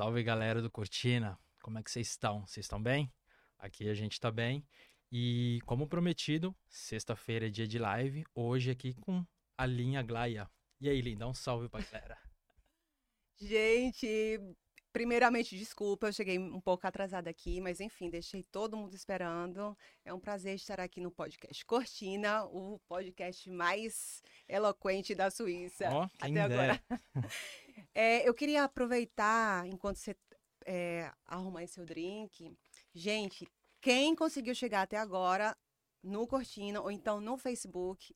Salve galera do Cortina, como é que vocês estão? Vocês estão bem? Aqui a gente tá bem. E como prometido, sexta-feira é dia de live, hoje aqui com a linha Glaia. E aí, Linda, um salve pra galera. Gente, primeiramente, desculpa, eu cheguei um pouco atrasada aqui, mas enfim, deixei todo mundo esperando. É um prazer estar aqui no podcast Cortina, o podcast mais eloquente da Suíça quem até agora. É, eu queria aproveitar, enquanto você é, arrumar aí seu drink. Gente, quem conseguiu chegar até agora no Cortina ou então no Facebook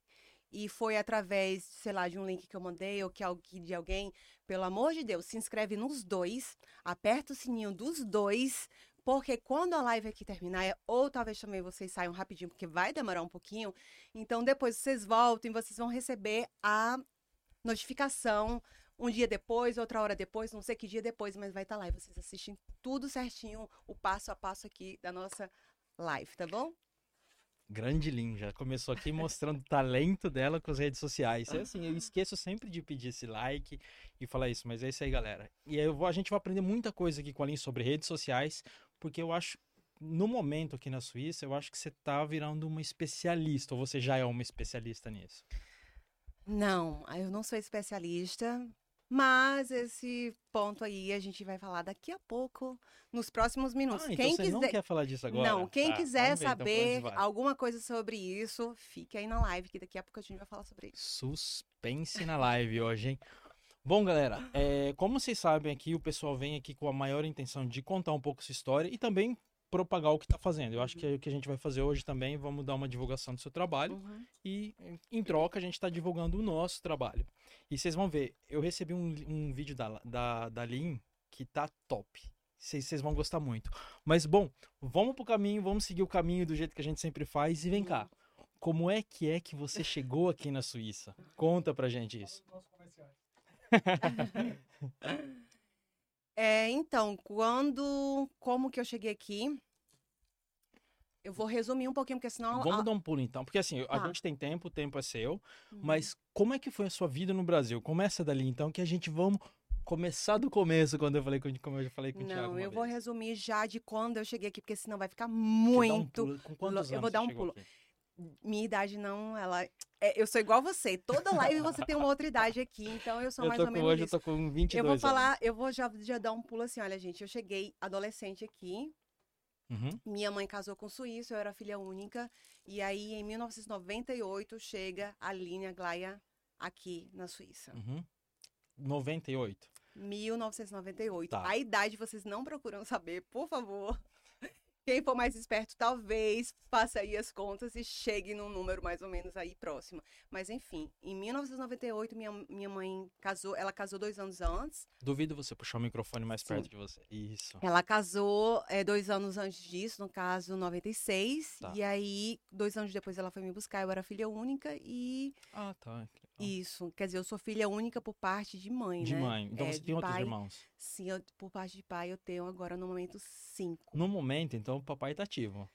e foi através, sei lá, de um link que eu mandei ou que de alguém, pelo amor de Deus, se inscreve nos dois, aperta o sininho dos dois, porque quando a live aqui terminar, ou talvez também vocês saiam rapidinho, porque vai demorar um pouquinho, então depois vocês voltem, vocês vão receber a notificação um dia depois, outra hora depois, não sei que dia depois, mas vai estar lá e vocês assistem tudo certinho, o passo a passo aqui da nossa live, tá bom? Grande Lin, já começou aqui mostrando o talento dela com as redes sociais. É assim, eu esqueço sempre de pedir esse like e falar isso, mas é isso aí, galera. E aí vou, a gente vai aprender muita coisa aqui com a Lin sobre redes sociais, porque eu acho, no momento aqui na Suíça, eu acho que você tá virando uma especialista, ou você já é uma especialista nisso. Não, eu não sou especialista, mas esse ponto aí a gente vai falar daqui a pouco, nos próximos minutos. Ah, então quem você quiser. não quer falar disso agora? Não, quem Tá, quiser então, saber vai. alguma coisa sobre isso, fique aí na live, que daqui a pouco a gente vai falar sobre isso. Suspense na live hoje, hein? Bom, galera, é, como vocês sabem aqui, o pessoal vem aqui com a maior intenção de contar um pouco sua história e também propagar o que está fazendo. Eu acho que é o que a gente vai fazer hoje também, vamos dar uma divulgação do seu trabalho Uhum. e, em troca, a gente está divulgando o nosso trabalho. E vocês vão ver, eu recebi um, um vídeo da, da, da Lin que tá top. Vocês vocês vão gostar muito. Mas, bom, vamos pro caminho, vamos seguir o caminho do jeito que a gente sempre faz. E vem cá, como é que é que você chegou aqui na Suíça? Conta pra gente isso. É, então, quando. Como que eu cheguei aqui? Eu vou resumir um pouquinho, porque senão. Vamos a- dar um pulo então, porque assim, a Tá. gente tem tempo, o tempo é seu, Uhum. mas como é que foi a sua vida no Brasil? Começa dali então, que a gente vamos começar do começo, quando eu falei com, como eu já falei com o Thiago Não, eu vou vez. resumir já de quando eu cheguei aqui, porque senão vai ficar um muito. pulo. Com quantos eu anos vou dar um pulo. aqui? Minha idade não, ela. é, eu sou igual você. Toda live você tem uma outra idade aqui, então eu sou Eu mais ou menos hoje eu isso. tô com 22 Eu vou anos. falar, eu vou já, já dar um pulo assim, olha, gente, eu cheguei adolescente aqui, Uhum. minha mãe casou com um suíço, eu era filha única, e aí em 1998 chega a linha Glaia aqui na Suíça. Uhum. 98. 1998. Tá. A idade vocês não procuram saber, por favor. Quem for mais esperto, talvez faça aí as contas e chegue num número mais ou menos aí próximo. Mas enfim, em 1998 minha, minha mãe casou, ela casou dois anos antes. Duvido você puxar o microfone mais Sim. perto de você. Isso. Ela casou é, dois anos antes disso, no caso 96. Tá. E aí, dois anos depois ela foi me buscar, eu era filha única e Ah, tá. Isso. Quer dizer, eu sou filha única por parte de mãe, De né? mãe. Então É, você tem outros pai, irmãos. Sim, eu- por parte de pai eu tenho agora no momento cinco. No momento, então, o papai tá ativo.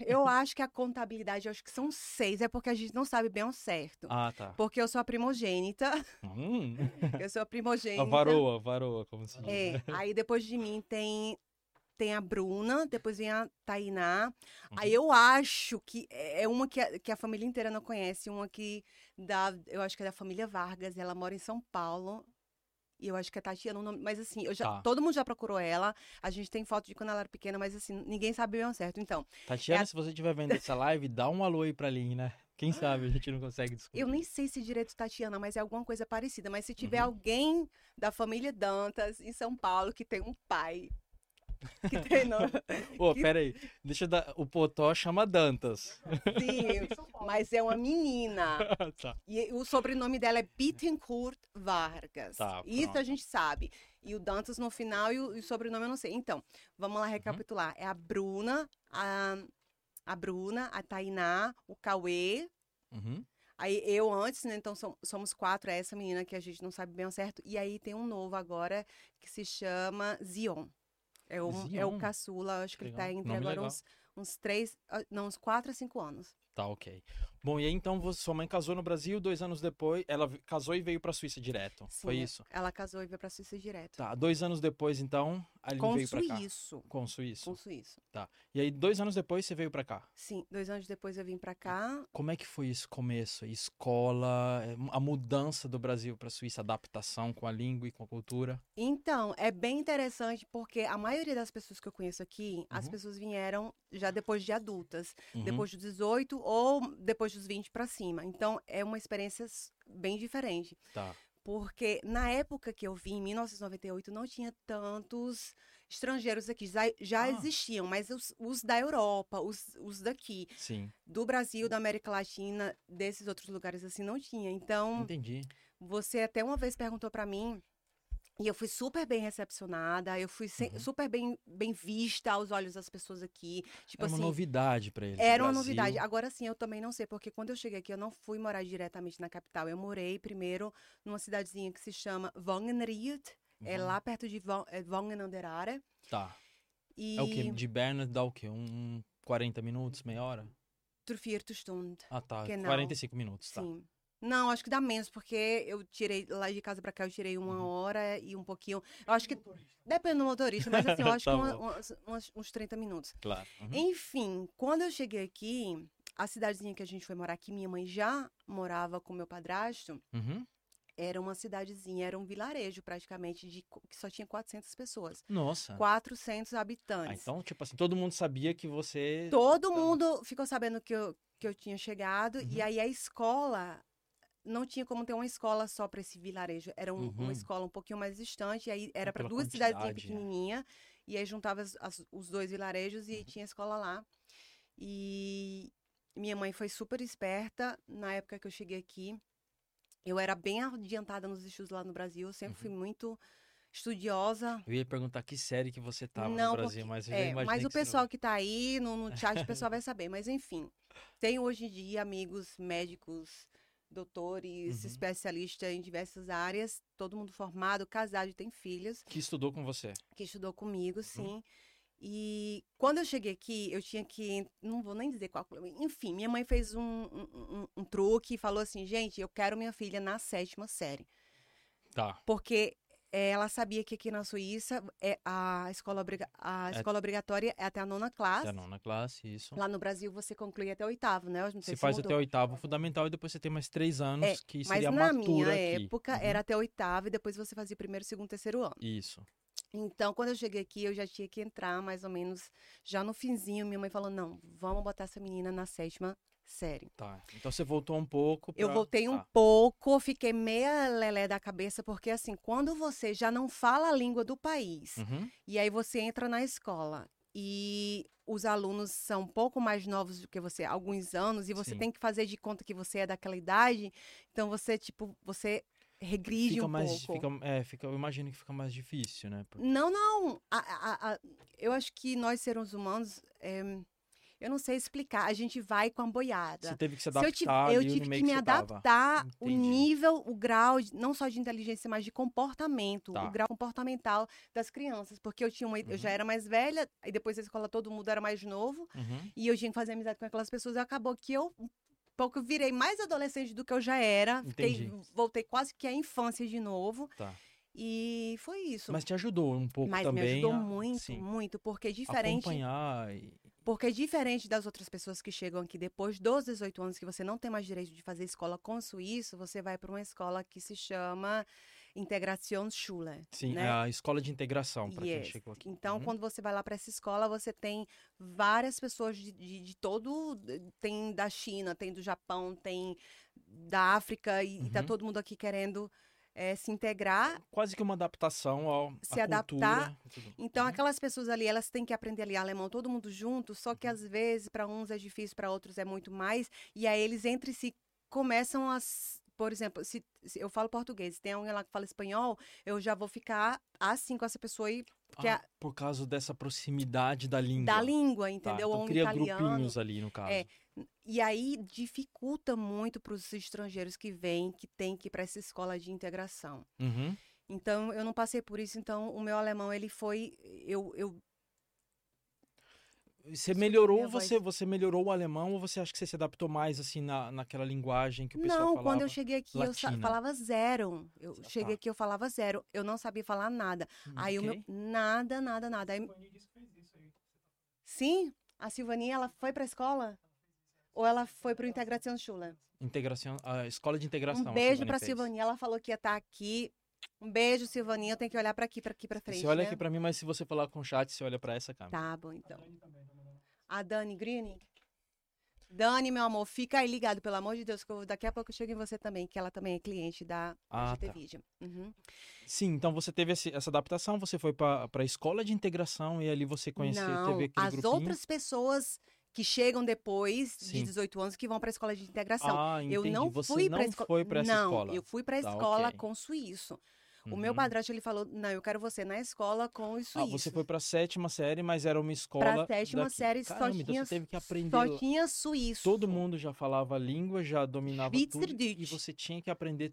Eu acho que a contabilidade, eu acho que são seis, é porque a gente não sabe bem ao certo. Ah, tá. Porque eu sou a primogênita, Hum. eu sou a primogênita. A varoa, varoa, como se diz. É, aí depois de mim tem tem a Bruna, depois vem a Tainá. Aí Uhum. eu acho que é uma que a, que a família inteira não conhece, uma que da, eu acho que é da família Vargas, ela mora em São Paulo. E eu acho que é Tatiana nome, mas assim, eu já, Tá. todo mundo já procurou ela. A gente tem foto de quando ela era pequena, mas assim, ninguém sabe bem certo. Então, Tatiana, É a- se você estiver vendo essa live, dá um alô aí pra Lin, né? Quem sabe a gente não consegue descobrir. eu nem sei se direito Tatiana, mas é alguma coisa parecida. Mas se tiver Uhum. alguém da família Dantas em São Paulo que tem um pai que nome, Pô, que- pera aí. Deixa eu dar. O Potó chama Dantas. sim, mas é uma menina. tá. E o sobrenome dela é Bittencourt Vargas. Tá, Isso a gente sabe. E o Dantas no final e o, e o sobrenome eu não sei. Então, vamos Uhum. lá recapitular. É a Bruna, a, a Bruna, a Tainá, o Cauê. Uhum. Aí eu antes, né? Então som- somos quatro. É essa menina que a gente não sabe bem ao certo. E aí tem um novo agora que se chama Zion. É o, é o caçula, acho que ele tá Legal. entre Nome agora legal. uns, uns três, ah, não, uns quatro a cinco anos. Tá, ok. Bom, e aí então sua mãe casou no Brasil, dois anos depois, ela casou e veio pra Suíça direto. Sim, Foi isso? Ela casou e veio pra Suíça direto. Tá, dois anos depois, então, a Aline veio pra cá. suíço. Com o suíço. Com suíço. E aí, dois anos depois, você veio pra cá. Sim, dois anos depois eu vim pra cá. Como é que foi esse começo? Escola, eh, a mudança do Brasil pra Suíça, adaptação com a língua e com a cultura? Então, é bem interessante porque a maioria das pessoas que eu conheço aqui, as Uhum. pessoas vieram já depois de adultas, Uhum. depois dos 18 ou depois dos 20 pra cima. Então, é uma experiência bem diferente. Tá. Porque na época que eu vim, em 1998, não tinha tantos estrangeiros aqui. Já, já Ah. existiam, mas os, os da Europa, os, os daqui, Sim, do Brasil, da América Latina, desses outros lugares assim, não tinha. Então, entendi. você até uma vez perguntou pra mim, e eu fui super bem recepcionada, eu fui Uhum. super bem, bem vista aos olhos das pessoas aqui. Tipo Era uma assim, novidade pra eles. era uma Brasil. novidade. Agora sim, eu também não sei, porque quando eu cheguei aqui, eu não fui morar diretamente na capital. Eu morei primeiro numa cidadezinha que se chama Vangenried, é Uhum. lá perto de é, Vangenanderare. Tá. E É o quê? De Berna dá o quê? Um 40 minutos, meia hora? Trufiertestund, Ah, tá. Que não. 45 minutos, tá. sim. Não, acho que dá menos, porque eu tirei, lá de casa pra cá, eu tirei uma Uhum. hora e um pouquinho. Eu acho que, depende do motorista, mas assim, eu acho Tá que uma- umas- uns 30 minutos. Claro. Uhum. Enfim, quando eu cheguei aqui, a cidadezinha que a gente foi morar aqui, minha mãe já morava com meu padrasto, Uhum. era uma cidadezinha, era um vilarejo praticamente, de, que só tinha 400 pessoas. Nossa. 400 Ah, habitantes. então, tipo assim, todo mundo sabia que você. Todo mundo ficou sabendo que eu, que eu tinha chegado, Uhum. e aí a escola. Não tinha como ter uma escola só para esse vilarejo. Era um- Uhum. uma escola um pouquinho mais distante, e aí era para duas cidadezinhas quantidade, é. pequenininhas, e aí juntava as- as- os dois vilarejos e Uhum. tinha escola lá. E minha mãe foi super esperta na época que eu cheguei aqui. Eu era bem adiantada nos estudos lá no Brasil, eu sempre Uhum. fui muito estudiosa. Eu ia perguntar que série que você tava Não, no Brasil, porque- mas É, mas o que você não- pessoal que tá aí no, no chat, o pessoal vai saber. Mas enfim, tenho hoje em dia amigos médicos, doutores, Uhum. especialistas em diversas áreas, todo mundo formado, casado e tem filhos, Que estudou com você. que estudou comigo, Uhum. sim. E quando eu cheguei aqui, eu tinha que. Não vou nem dizer qual. Enfim, minha mãe fez um, um, um- um truque e falou assim: gente, eu quero minha filha na sétima série. Tá. Porque ela sabia que aqui na Suíça é a escola, obriga- a É- escola obrigatória é até a nona classe. Até a nona classe, isso. Lá no Brasil você conclui até o oitavo, né? Você se faz mudou. até o oitavo fundamental e depois você tem mais três anos, É, que Mas seria a na minha aqui. época Uhum. era até o oitavo e depois você fazia primeiro, segundo, terceiro ano. Isso. Então, quando eu cheguei aqui, eu já tinha que entrar mais ou menos já no finzinho. Minha mãe falou: não, vamos botar essa menina na sétima série. Tá. Então você voltou um pouco. Eu pra- voltei um tá. pouco, fiquei meia lelé da cabeça, porque assim, quando você já não fala a língua do país, Uhum. e aí você entra na escola e os alunos são um pouco mais novos do que você, alguns anos, e você Sim. tem que fazer de conta que você é daquela idade, então você, tipo, você regride Fica um mais. pouco. Fica, é, fica, eu imagino que fica mais difícil, né? Por- Não, não. A- a- a- eu acho que nós, seres humanos, é, eu não sei explicar. A gente vai com a boiada. Você teve que se Se eu adaptar tive, eu tive meio que me tava. adaptar o Entendi. nível, o grau, não só de inteligência, mas de comportamento, Tá. o grau comportamental das crianças. Porque eu tinha uma, eu já Uhum. era mais velha, e depois da escola todo mundo era mais novo, Uhum. e eu tinha que fazer amizade com aquelas pessoas, e acabou que eu pouco virei mais adolescente do que eu já era. Fiquei, voltei quase que à infância de novo. Tá. E foi isso. Mas te ajudou um pouco Mas também. me ajudou a- muito, sim, muito, porque diferente, acompanhar. e- porque é diferente das outras pessoas que chegam aqui depois dos 18 anos, que você não tem mais direito de fazer escola com suíço, você vai para uma escola que se chama Integrationsschule. Sim, né? é a escola de integração para quem Yes. chegou aqui. Então, Uhum. quando você vai lá para essa escola, você tem várias pessoas de, de, de todo. Tem da China, tem do Japão, tem da África, e, e tá Uhum. todo mundo aqui querendo eh, se integrar. Quase que uma adaptação ao Se adaptar. cultura e. Então, Uhum. aquelas pessoas ali, elas têm que aprender ali alemão todo mundo junto, só que Uhum. às vezes, para uns é difícil, para outros é muito mais. E aí eles entre si começam a. Por exemplo, se, se eu falo português, tem alguém lá que fala espanhol, eu já vou ficar assim com essa pessoa aí, porque Ah, por causa dessa proximidade da língua. da língua, Tá, entendeu? então Ou um cria italiano. grupinhos ali, no caso. É. E aí dificulta muito para os estrangeiros que vêm, que têm que ir para essa escola de integração. Uhum. Então, eu não passei por isso, então o meu alemão, ele foi. Eu, eu Você melhorou, você, você melhorou o alemão ou você acha que você se adaptou mais assim na, naquela linguagem que o pessoal Não, falava? quando eu cheguei aqui, eu latina. falava zero. Eu Ah, cheguei tá. aqui, eu falava zero. Eu não sabia falar nada. Hum, Aí o meu. Nada, nada, nada. Aí, sim, a Silvaninha, ela foi pra escola? Ou ela foi pro Integração Schule? Integração, a escola de integração. Um a beijo pra fez. Silvaninha. Ela falou que ia estar aqui. Um beijo, Silvaninha. Eu tenho que olhar pra aqui, pra aqui, pra frente. Você olha né? aqui pra mim, mas se você falar com o chat, você olha pra essa câmera. Tá bom, então. A Dani Green? Dani, meu amor, fica aí ligado, pelo amor de Deus, que eu- daqui a pouco eu chego em você também, que ela também é cliente da Ah, GT tá. Video. Uhum. Sim, então você teve esse- essa adaptação, você foi pra pra escola de integração e ali você conheceu, Não, teve aquele as grupinho. outras pessoas que chegam depois Sim. de 18 anos que vão para a escola de integração. Ah, eu não você fui para pra essa não, escola. eu fui para a Tá, escola ok. com suíço. O meu Uhum. padrasto ele falou: "Não, eu quero você na escola com os Ah, suíços". você foi pra sétima série, mas era uma escola. Pra sétima daqui. série só Caramba, então tinha você teve que aprender. Só tinha suíço. Todo mundo já falava a língua, já dominava tudo. E você tinha que aprender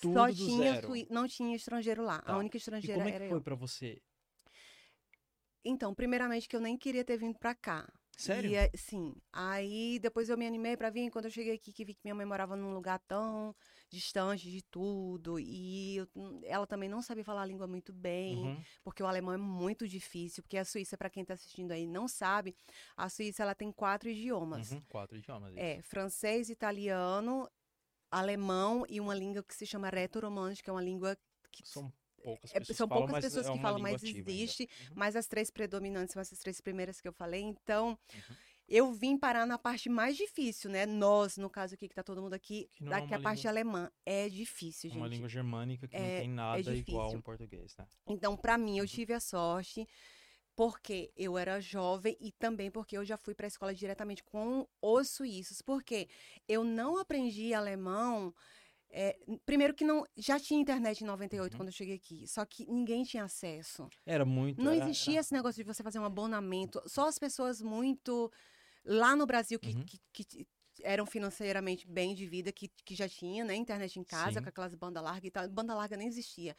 tudo Só do tinha zero. sui- não tinha estrangeiro lá. Tá. A única estrangeira como é era que foi eu. pra você? Então, primeiramente que eu nem queria ter vindo pra cá. Sério? E, é- sim. Aí depois eu me animei pra vir. Quando eu cheguei aqui, que vi que minha mãe morava num lugar tão distante de tudo. E eu- ela também não sabia falar a língua muito bem. Uhum. Porque o alemão é muito difícil. Porque a Suíça, pra quem tá assistindo aí não sabe, a Suíça ela tem quatro idiomas. Uhum. Quatro idiomas. É, francês, italiano, alemão e uma língua que se chama reto-romântica, que é uma língua que São poucas é, pessoas são falam, poucas mas pessoas é que uma falam, língua mas ativa ainda. existe. Uhum. Mas as três predominantes são essas três primeiras que eu falei. Então, Uhum. eu vim parar na parte mais difícil, né? Nós, no caso aqui, que tá todo mundo aqui, Que não é daqui a uma parte língua- alemã. É difícil, Uma gente. língua germânica que não É- tem nada igual difícil. um português, né? Então, pra mim, eu Uhum. tive a sorte porque eu era jovem e também porque eu já fui para a escola diretamente com os suíços. Porque eu não aprendi alemão. É, primeiro que não já tinha internet em 98 Uhum. quando eu cheguei aqui, só que ninguém tinha acesso. Era muito. Não era- existia era- esse negócio de você fazer um abonamento. Só as pessoas muito lá no Brasil que, Uhum. que, que eram financeiramente bem de vida, que, que já tinha, né, internet em casa, Sim. com aquelas banda larga e tal. Banda larga nem existia.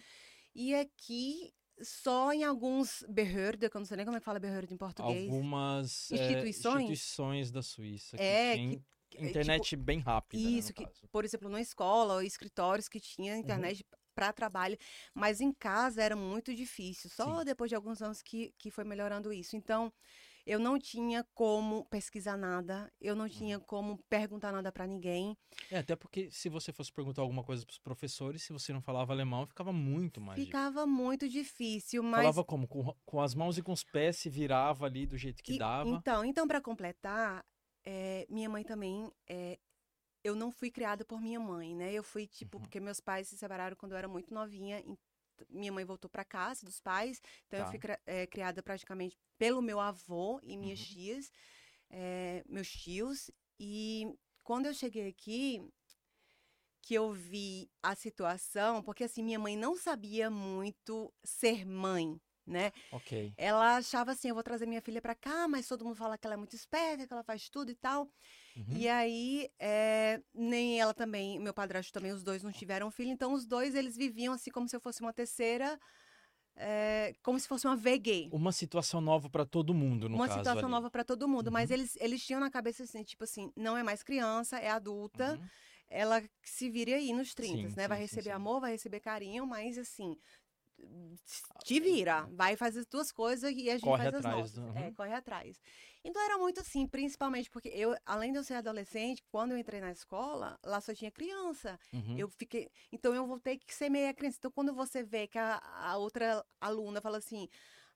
E aqui, só em alguns Behörde, que eu não sei nem como é que fala Behörde em português. Algumas é, Instituições? instituições da Suíça. Que É, tem que- é, internet bem rápida. né, Isso, que, caso. por exemplo, numa escola escritórios que Uhum. tinha internet para trabalho, mas em casa era muito difícil. Só Sim. depois de alguns anos que, que foi melhorando isso. Então, eu não tinha como pesquisar nada, eu não tinha Uhum. como perguntar nada para ninguém. É, até porque se você fosse perguntar alguma coisa pros professores, se você não falava alemão, ficava muito mais difícil. Ficava muito difícil, mas Falava como? Com, com as mãos e com os pés, se virava ali do jeito que E- dava. Então, então para completar, é, minha mãe também, é, eu não fui criada por minha mãe, né? Eu fui tipo Uhum. porque meus pais se separaram quando eu era muito novinha. minha mãe voltou para casa dos pais, então eu Tá. fui cri- é, criada praticamente pelo meu avô e minhas Uhum. tias, meus tios. E quando eu cheguei aqui, que eu vi a situação, porque assim minha mãe não sabia muito ser mãe, né? Ok. Ela achava assim, eu vou trazer minha filha pra cá, mas todo mundo fala que ela é muito esperta, que ela faz tudo e tal. Uhum. E aí, é, nem ela também, meu padrasto também, os dois não tiveram filho, então os dois, eles viviam assim como se eu fosse uma terceira, é, como se fosse uma VG. Uma situação nova pra todo mundo, no uma caso situação ali. nova pra todo mundo, mas Uhum. eles, eles tinham na cabeça assim, tipo assim, não é mais criança, é adulta, Uhum. ela se vire aí nos 30, Sim, né? Vai sim, sim, receber sim. amor, vai receber carinho, mas assim, te vira, vai fazer as tuas coisas e a gente Corre faz as nossas. uhum. É, corre atrás. Então era muito assim, principalmente porque eu, além de eu ser adolescente, quando eu entrei na escola, lá só tinha criança. Uhum. Eu fiquei, então eu vou ter que ser meia criança. Então quando você vê que a, a outra aluna fala assim: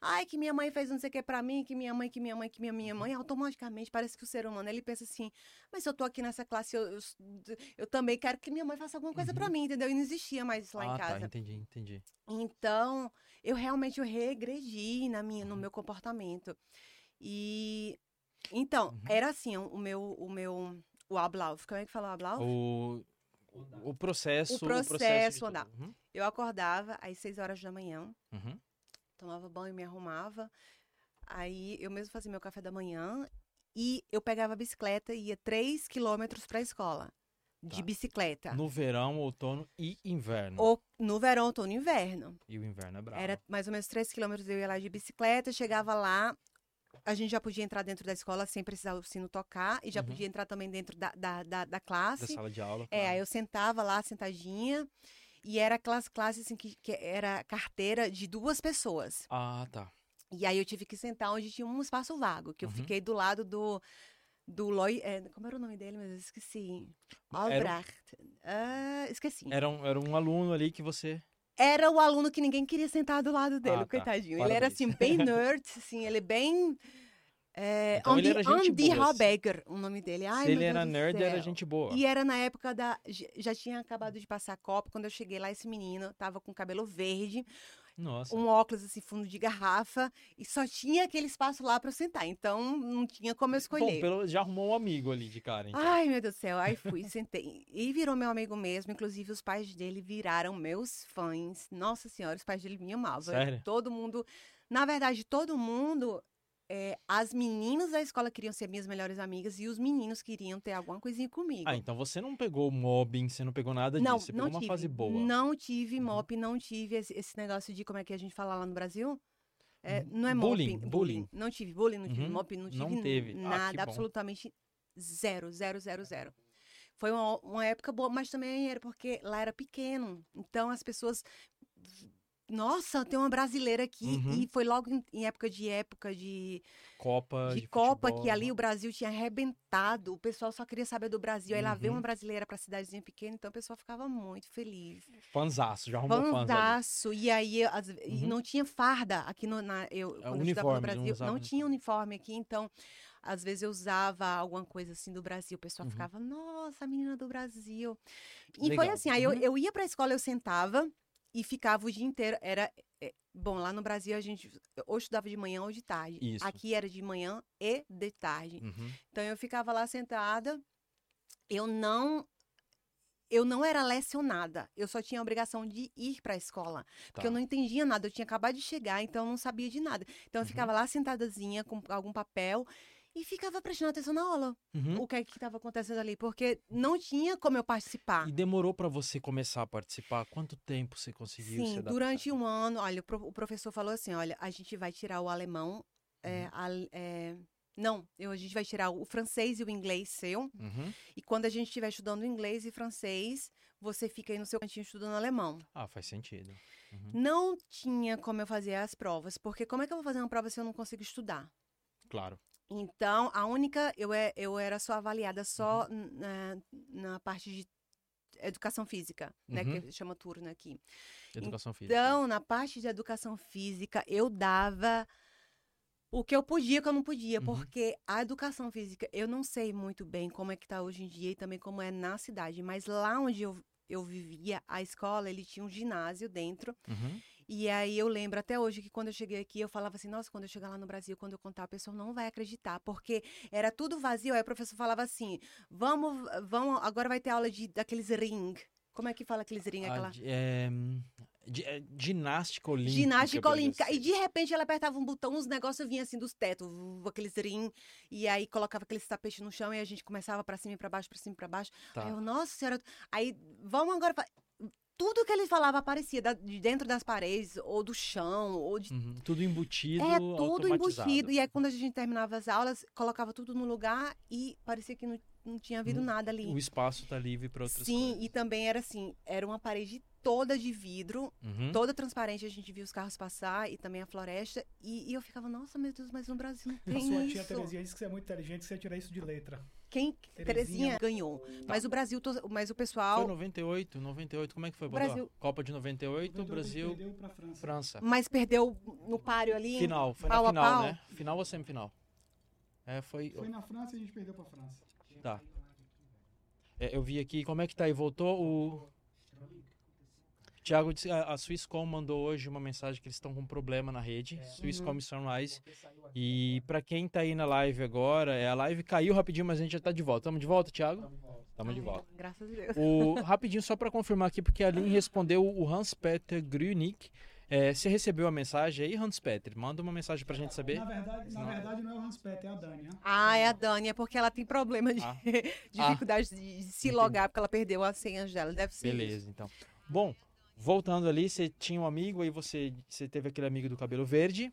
"Ai, que minha mãe fez não sei o que pra mim, que minha mãe, que minha mãe, que minha minha mãe", automaticamente parece que o ser humano ele pensa assim: "Mas se eu tô aqui nessa classe, eu, eu, eu também quero que minha mãe faça alguma coisa pra Uhum. mim", entendeu? E não existia mais isso lá ah, em casa. tá, entendi, entendi. Então, eu realmente eu regredi na minha, no Uhum. meu comportamento. E então, Uhum. era assim, o meu o meu o Ablauf, como é que fala o Ablauf? O, o processo. O processo de tudo. andar. Uhum. Eu acordava às 6 horas da manhã, Uhum. Tomava banho, me arrumava. Aí eu mesmo fazia meu café da manhã e eu pegava a bicicleta e ia 3 quilômetros para a escola de Tá. bicicleta. No verão, outono e inverno. Ou no verão, outono e inverno. E o inverno é bravo. Era mais ou menos 3 quilômetros, eu ia lá de bicicleta, chegava lá, a gente já podia entrar dentro da escola sem precisar o sino tocar e já Uhum. podia entrar também dentro da, da, da, da Da classe. sala de aula. É, claro. aí eu sentava lá sentadinha e era aquelas classes assim que, que era carteira de duas pessoas. Ah, tá. E aí eu tive que sentar onde tinha um espaço vago, que eu Uhum. fiquei do lado do do Loy, é, como era o nome dele, mas eu esqueci. Era- Albrecht. Ah, esqueci. Era um, era um aluno ali que você. Era o aluno que ninguém queria sentar do lado dele, Ah, tá. coitadinho. Ele era assim bem nerd, assim, ele bem é, Então ele Andy, era gente Andy boa, assim. O nome dele. Ai, Se ele era nerd, era gente boa. E era na época da. Já tinha acabado de passar a Copa. Quando eu cheguei lá, esse menino tava com cabelo verde, Nossa. um óculos assim, fundo de garrafa, e só tinha aquele espaço lá pra eu sentar. Então não tinha como eu Bom, escolher. pelo, já arrumou um amigo ali de cara, então. Ai, meu Deus do céu. Aí fui, sentei. E virou meu amigo mesmo. Inclusive, os pais dele viraram meus fãs. Nossa Senhora, os pais dele me amavam. Sério? Todo mundo. Na verdade, todo mundo. É, as meninas da escola queriam ser minhas melhores amigas e os meninos queriam ter alguma coisinha comigo. Ah, então você não pegou mobbing, você não pegou nada não, disso. Você não pegou uma tive. fase boa. Não tive Uhum. mop, não tive esse, esse negócio de como é que a gente fala lá no Brasil. É, Uhum. não é Bullying, mopping, bullying. Não tive bullying, não tive Uhum. mop, não tive Não teve. Ah, nada, bom. absolutamente zero, zero, zero, zero. Foi uma, uma época boa, mas também era porque lá era pequeno. Então as pessoas. Nossa, tem uma brasileira aqui. Uhum. E foi logo em, época de época de, Copa. de de Copa, futebol. que ali o Brasil tinha arrebentado. O pessoal só queria saber do Brasil. Aí lá veio Uhum. uma brasileira pra cidadezinha pequena, então o pessoal ficava muito feliz. Fanzaço, já arrumou fãs. Fanzaço. E aí, as- e Uhum. não tinha farda aqui no, na, eu, quando eu estudava no uniforme, não Brasil. usava Não tinha uniforme. uniforme aqui, então, às vezes eu usava alguma coisa assim do Brasil. O pessoal Uhum. ficava, nossa, menina do Brasil. E foi Legal. assim, aí eu, Uhum. eu ia pra escola, eu sentava e ficava o dia inteiro. Era. é, Bom, lá no Brasil a gente ou estudava de manhã ou de tarde. Isso. Aqui era de manhã e de tarde. Uhum. Então eu ficava lá sentada. Eu não eu não era lecionada. Eu só tinha a obrigação de ir para a escola, porque eu Tá. não entendia nada. Eu tinha acabado de chegar, então eu não sabia de nada. Então eu Uhum. ficava lá sentadazinha com algum papel e ficava prestando atenção na aula. Uhum. O que é que estava acontecendo ali, porque não tinha como eu participar. E demorou pra você começar a participar? Quanto tempo você conseguiu se Sim, durante um ano, olha, o pro- o professor falou assim, olha, a gente vai tirar o alemão, é, Uhum. al- é, não, eu, a gente vai tirar o francês e o inglês seu, Uhum. E quando a gente estiver estudando inglês e francês, você fica aí no seu cantinho estudando alemão. Ah, faz sentido. Uhum. Não tinha como eu fazer as provas, porque como é que eu vou fazer uma prova se eu não consigo estudar? Claro. Então, a única. Eu, é, eu era só avaliada só Uhum. na, na parte de educação física, né? Uhum. Que chama turno aqui. Educação física. Então, na parte de educação física, eu dava o que eu podia, o que eu não podia, Uhum. porque a educação física, eu não sei muito bem como é que tá hoje em dia e também como é na cidade, mas lá onde eu, eu vivia, a escola, ele tinha um ginásio dentro, Uhum. E aí eu lembro até hoje que quando eu cheguei aqui, eu falava assim, nossa, quando eu chegar lá no Brasil, quando eu contar, a pessoa não vai acreditar, porque era tudo vazio, aí o professor falava assim, vamos, vamos, agora vai ter aula de, daqueles ring, como é que fala aqueles ring, Ah, aquela... é, ginástica olímpica. Ginástica olímpica. assim. E de repente ela apertava um botão, os negócios vinham assim dos tetos, aqueles rim, e aí colocava aqueles tapetes no chão e a gente começava pra cima e pra baixo, pra cima e pra baixo. Tá. Aí eu, nossa senhora, aí vamos agora. Tudo que ele falava aparecia da- de dentro das paredes, ou do chão, ou de. Uhum. Tudo embutido, É tudo embutido. E aí, quando a gente terminava as aulas, colocava tudo no lugar e parecia que não, não tinha havido Hum, nada ali. O espaço tá livre para outras Sim, coisas. e também era assim: era uma parede toda de vidro, Uhum. toda transparente, a gente via os carros passar e também a floresta. E, e eu ficava, nossa, meu Deus, mas no Brasil não A tem sua isso. tia Terezinha disse que você é muito inteligente, que você ia tirar isso de letra. Quem? Terezinha. Terezinha ganhou. Mas o Brasil, mas o Foi pessoal. 98, 98, como é que foi, Bodó? Brasil- Copa de 98, Brasil, Perdeu pra França. França. Mas perdeu no páreo ali. Final, foi na pau a final, pau. né? Final ou semifinal? É, foi... Foi na França e a gente perdeu pra França. Tá. É, eu vi aqui, como é que tá aí? Voltou o... Tiago a, a Swisscom mandou hoje uma mensagem que eles estão com um problema na rede, Swisscom Uhum. e Sunrise. E pra quem tá aí na live agora, é, a live caiu rapidinho, mas a gente já tá de volta. Tamo de volta, Thiago? Tamo de Ai, volta. Graças a Deus. O, rapidinho, só pra confirmar aqui, porque a Aline respondeu o Hans-Peter Grünig. É, você recebeu a mensagem aí, Hans-Peter? Manda uma mensagem pra gente saber. Na verdade, na verdade não é o Hans Peter, é a Dani. né? Ah, é a Dani, é porque ela tem problema de Ah. dificuldade de se Entendi. logar, porque ela perdeu as senhas dela. Deve ser. isso. Beleza, então. Bom, voltando ali, você tinha um amigo, aí você, você teve aquele amigo do cabelo verde.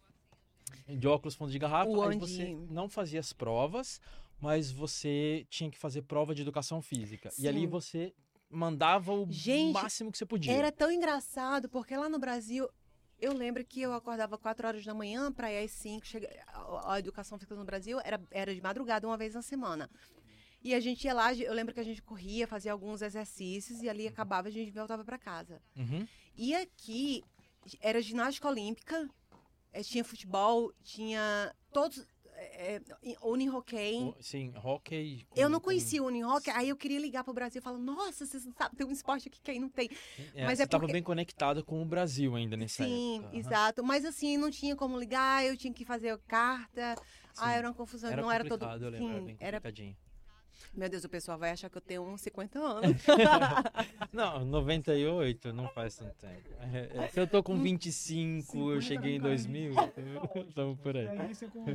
De óculos fundo de garrafa. O aí você não fazia as provas, mas você tinha que fazer prova de educação física. E ali Sim. você mandava o Gente, máximo que você podia. Era tão engraçado, porque lá no Brasil, eu lembro que eu acordava 4 horas da manhã para ir às 5. Chega... A, a educação física no Brasil era, era de madrugada, uma vez na semana. E a gente ia lá, eu lembro que a gente corria, fazia alguns exercícios e ali acabava, a gente voltava para casa. Uhum. E aqui era ginástica olímpica, eh, tinha futebol, tinha todos. É, unihockey. O- Sim, hockey. Eu com- não com- conhecia o unihockey, aí eu queria ligar pro Brasil e falar, nossa, vocês não sabem, tem um esporte aqui que aí não tem. É, mas é estava porque- bem conectada com o Brasil ainda nessa Sim, época. Aham. exato. Mas assim, não tinha como ligar, eu tinha que fazer carta. Ah, Sim. era uma confusão, Era não era todo. complicado, eu lembro, era Sim, bem era... Meu Deus, o pessoal vai achar que eu tenho uns 50 anos. Não, 98 não faz tanto tempo. É, é, se eu tô com 25, eu 50 cheguei em não cai. 2000, estamos por aí.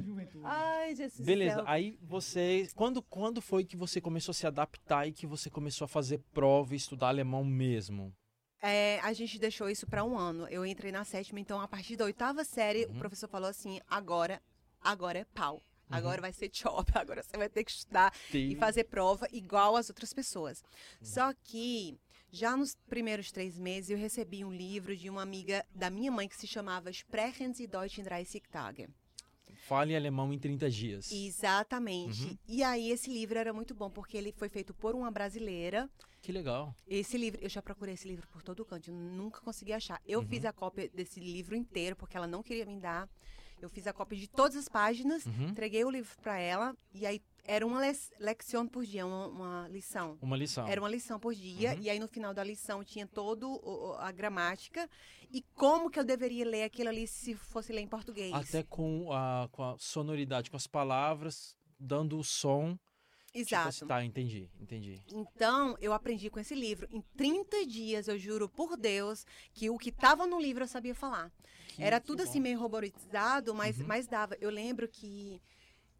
Juventude. Ai, Jesus Beleza, céu. aí você. Quando, quando foi que você começou a se adaptar e que você começou a fazer prova e estudar alemão mesmo? É, a gente deixou isso para um ano. Eu entrei na sétima, então a partir da oitava série, Uhum. o professor falou assim: agora, agora é pau. Agora vai ser chop, agora você vai ter que estudar e fazer prova igual as outras pessoas. Só que já nos primeiros três meses eu recebi um livro de uma amiga da minha mãe que se chamava Sprechen Sie Deutsch in 30 Tagen. Fale alemão em 30 dias. Exatamente. Uhum. E aí esse livro era muito bom porque ele foi feito por uma brasileira. Que legal. Esse livro, eu já procurei esse livro por todo canto, eu nunca consegui achar. Eu Uhum. fiz a cópia desse livro inteiro porque ela não queria me dar. Eu fiz a cópia de todas as páginas, Uhum. entreguei o livro para ela e aí era uma leção por dia, uma, uma lição. Uma lição. Era uma lição por dia, Uhum. e aí no final da lição tinha todo a gramática e como que eu deveria ler aquilo ali se fosse ler em português. Até com a, com a sonoridade, com as palavras, dando o som. Tipo Exato. assim, tá, entendi, entendi. Então, eu aprendi com esse livro. Em 30 dias, eu juro por Deus, que o que estava no livro eu sabia falar. Que- Era tudo bom. assim meio robotizado, mas, Uhum. mas dava. Eu lembro que,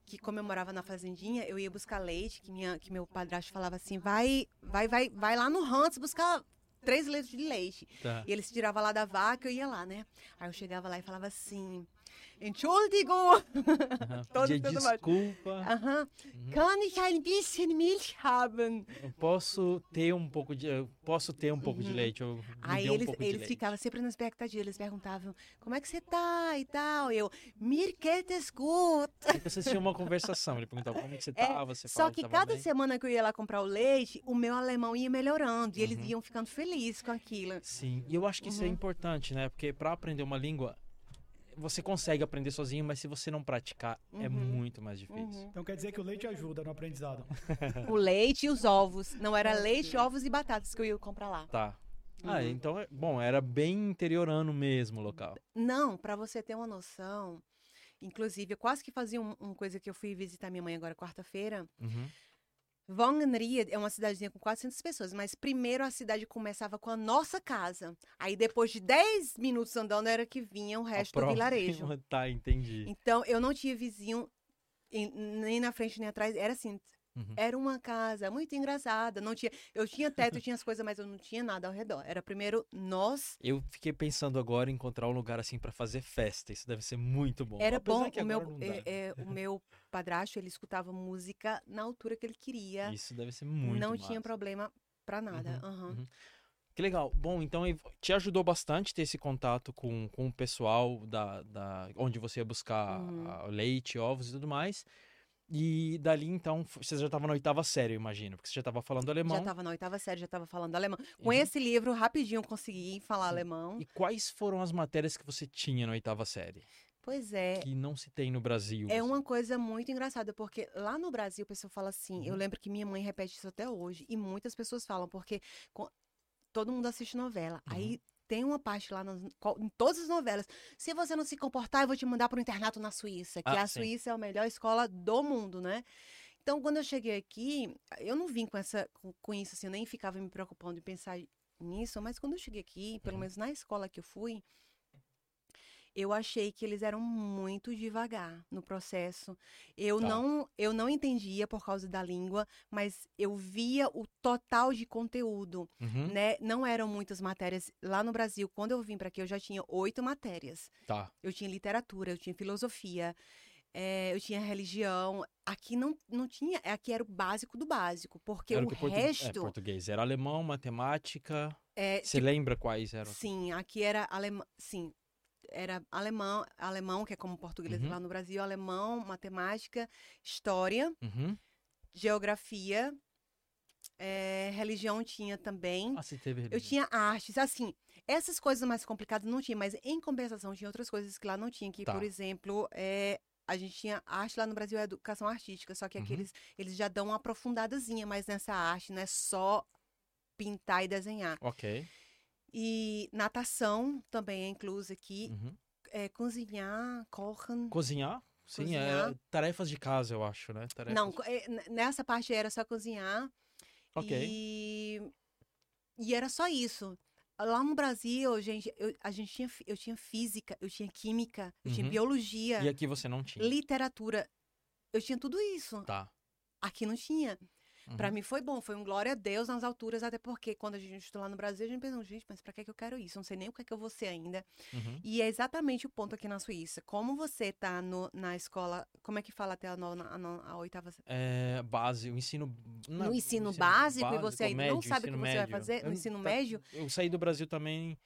que como eu morava na fazendinha, eu ia buscar leite, que, minha, que meu padrasto falava assim, vai, vai, vai, vai lá no Hans buscar três litros de leite. Tá. E ele se tirava lá da vaca, eu ia lá, né? Aí eu chegava lá e falava assim, Entschuldigung, todo- mais. desculpa. Uhum. kann ich ein bisschen Milch haben? Eu posso ter um pouco de. Eu posso ter um pouco de leite. Eu Uhum. Aí dê um eles, eles ficavam sempre na expectativa, eles perguntavam, como é que você tá e tal? Eu, mir geht es gut. Vocês tinham uma conversação. Ele perguntava como é que você É, tava, você Só que cada bem. semana que eu ia lá comprar o leite, o meu alemão ia melhorando e eles Uhum. iam ficando felizes com aquilo. Sim, e eu acho que isso é Uhum. importante, né? Porque para aprender uma língua, você consegue aprender sozinho, mas se você não praticar, é Uhum. muito mais difícil. Uhum. Então quer dizer que o leite ajuda no aprendizado. O leite e os ovos. Não era leite, ovos e batatas que eu ia comprar lá. Tá. Ah, Uhum. então, é- bom, era bem interiorano mesmo o local. Não, pra você ter uma noção. Inclusive, eu quase que fazia um- uma coisa que eu fui visitar minha mãe agora quarta-feira. Uhum. Wangenried é uma cidadezinha com 400 pessoas, mas primeiro a cidade começava com a nossa casa. Aí depois de 10 minutos andando era que vinha o resto do vilarejo. tá, entendi. Então eu não tinha vizinho em- nem na frente nem atrás, era assim, Uhum. era uma casa muito engraçada, não tinha, eu tinha teto, tinha as coisas, mas eu não tinha nada ao redor. Era primeiro nós, Eu fiquei pensando agora em encontrar um lugar assim pra fazer festa. Isso deve ser muito bom. era Apesar bom, que o meu é, é, o meu padrasto, ele escutava música na altura que ele queria. Isso deve ser muito não massa. tinha problema pra nada. Uhum, uhum. Que legal. Bom, então te ajudou bastante ter esse contato com, com o pessoal da, da onde você ia buscar Uhum. leite, ovos e tudo mais. E dali, então, você já estava na oitava série, eu imagino, porque você já estava falando alemão. Já estava na oitava série, já estava falando alemão. Com Uhum. esse livro, rapidinho eu consegui falar alemão. E quais foram as matérias que você tinha na oitava série? Pois é. Que não se tem no Brasil. É assim? uma coisa muito engraçada, porque lá no Brasil o pessoal fala assim, eu Uhum. lembro que minha mãe repete isso até hoje, e muitas pessoas falam, porque todo mundo assiste novela. Uhum. Aí tem uma parte lá nas- em todas as novelas. Se você não se comportar, eu vou te mandar para um internato na Suíça, que Ah, a sim. Suíça é a melhor escola do mundo, né? Então, quando eu cheguei aqui, eu não vim com essa com, com isso assim, eu nem ficava me preocupando em pensar nisso, mas quando eu cheguei aqui, pelo Uhum. menos na escola que eu fui, eu achei que eles eram muito devagar no processo. Eu Tá. não eu não entendia por causa da língua, mas eu via o total de conteúdo, Uhum. né? Não eram muitas matérias lá no Brasil. Quando eu vim para aqui, eu já tinha oito matérias. Tá. Eu tinha literatura, eu tinha filosofia, eh, eu tinha religião. Aqui não, não tinha, aqui era o básico do básico, porque Era o que portu- é, resto português. Era alemão, matemática. é, Você lembra quais eram? Sim, aqui era alemão, sim, era alemão, alemão que é como português Uhum. lá no Brasil, alemão, matemática, história, Uhum. geografia, eh, religião tinha também. Ah, você teve Eu religião. tinha artes, assim, essas coisas mais complicadas não tinha, mas em compensação tinha outras coisas que lá não tinha, que, Tá. por exemplo, é, a gente tinha arte lá no Brasil, é educação artística, só que Uhum. eles, eles já dão uma aprofundadazinha mais nessa arte, não é só pintar e desenhar. Ok. E natação também é incluso aqui, Uhum. é, cozinhar, kochen. Cozinhar? Sim, Cozinhar. é tarefas de casa, eu acho, né? Tarefas... Não, é, nessa parte era só cozinhar. Ok. E, e era só isso. Lá no Brasil, gente, eu, a gente tinha, eu tinha física, eu tinha química, eu tinha Uhum. biologia, E aqui você não tinha. literatura. Eu tinha tudo isso. Tá. Aqui não tinha. Uhum. mim foi bom, foi um glória a Deus nas alturas, até porque quando a gente estudou lá no Brasil, a gente pensou, gente, mas pra que que eu quero isso? Eu não sei nem o que é que eu vou ser ainda. Uhum. E é exatamente o ponto aqui na Suíça. Como você tá no, na escola, como é que fala até a, nona, a, nona- a oitava É, base, o ensino... não, no o ensino básico, e você ainda não médio, sabe o que ensino você vai médio. fazer no ensino tá- médio, Eu saí do Brasil também,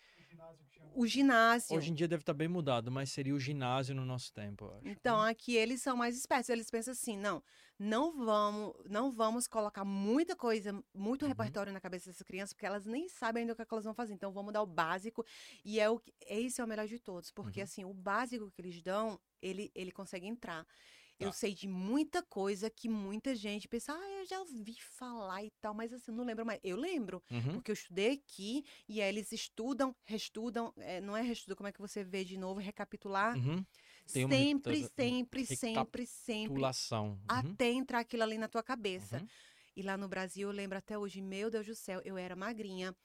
o ginásio. hoje em dia deve estar bem mudado, mas seria o ginásio no nosso tempo, eu acho. Então, aqui eles são mais espertos. Eles pensam assim, não, não vamos, não vamos colocar muita coisa, muito Uhum. repertório na cabeça dessas crianças, porque elas nem sabem ainda o que, é que elas vão fazer. Então, vamos dar o básico. E é o esse é o melhor de todos, porque Uhum. assim, o básico que eles dão, ele, ele consegue entrar. Eu Tá. sei de muita coisa que muita gente pensa, ah, eu já ouvi falar e tal, mas assim, eu não lembro mais. Eu lembro. Uhum. Porque eu estudei aqui e aí eles estudam, restudam, é, não é reestudo, como é que você vê de novo, recapitular? Uhum. Tem uma sempre, sempre, sempre, sempre. Uhum. até entrar aquilo ali na tua cabeça. Uhum. E lá no Brasil, eu lembro até hoje, meu Deus do céu, eu era magrinha.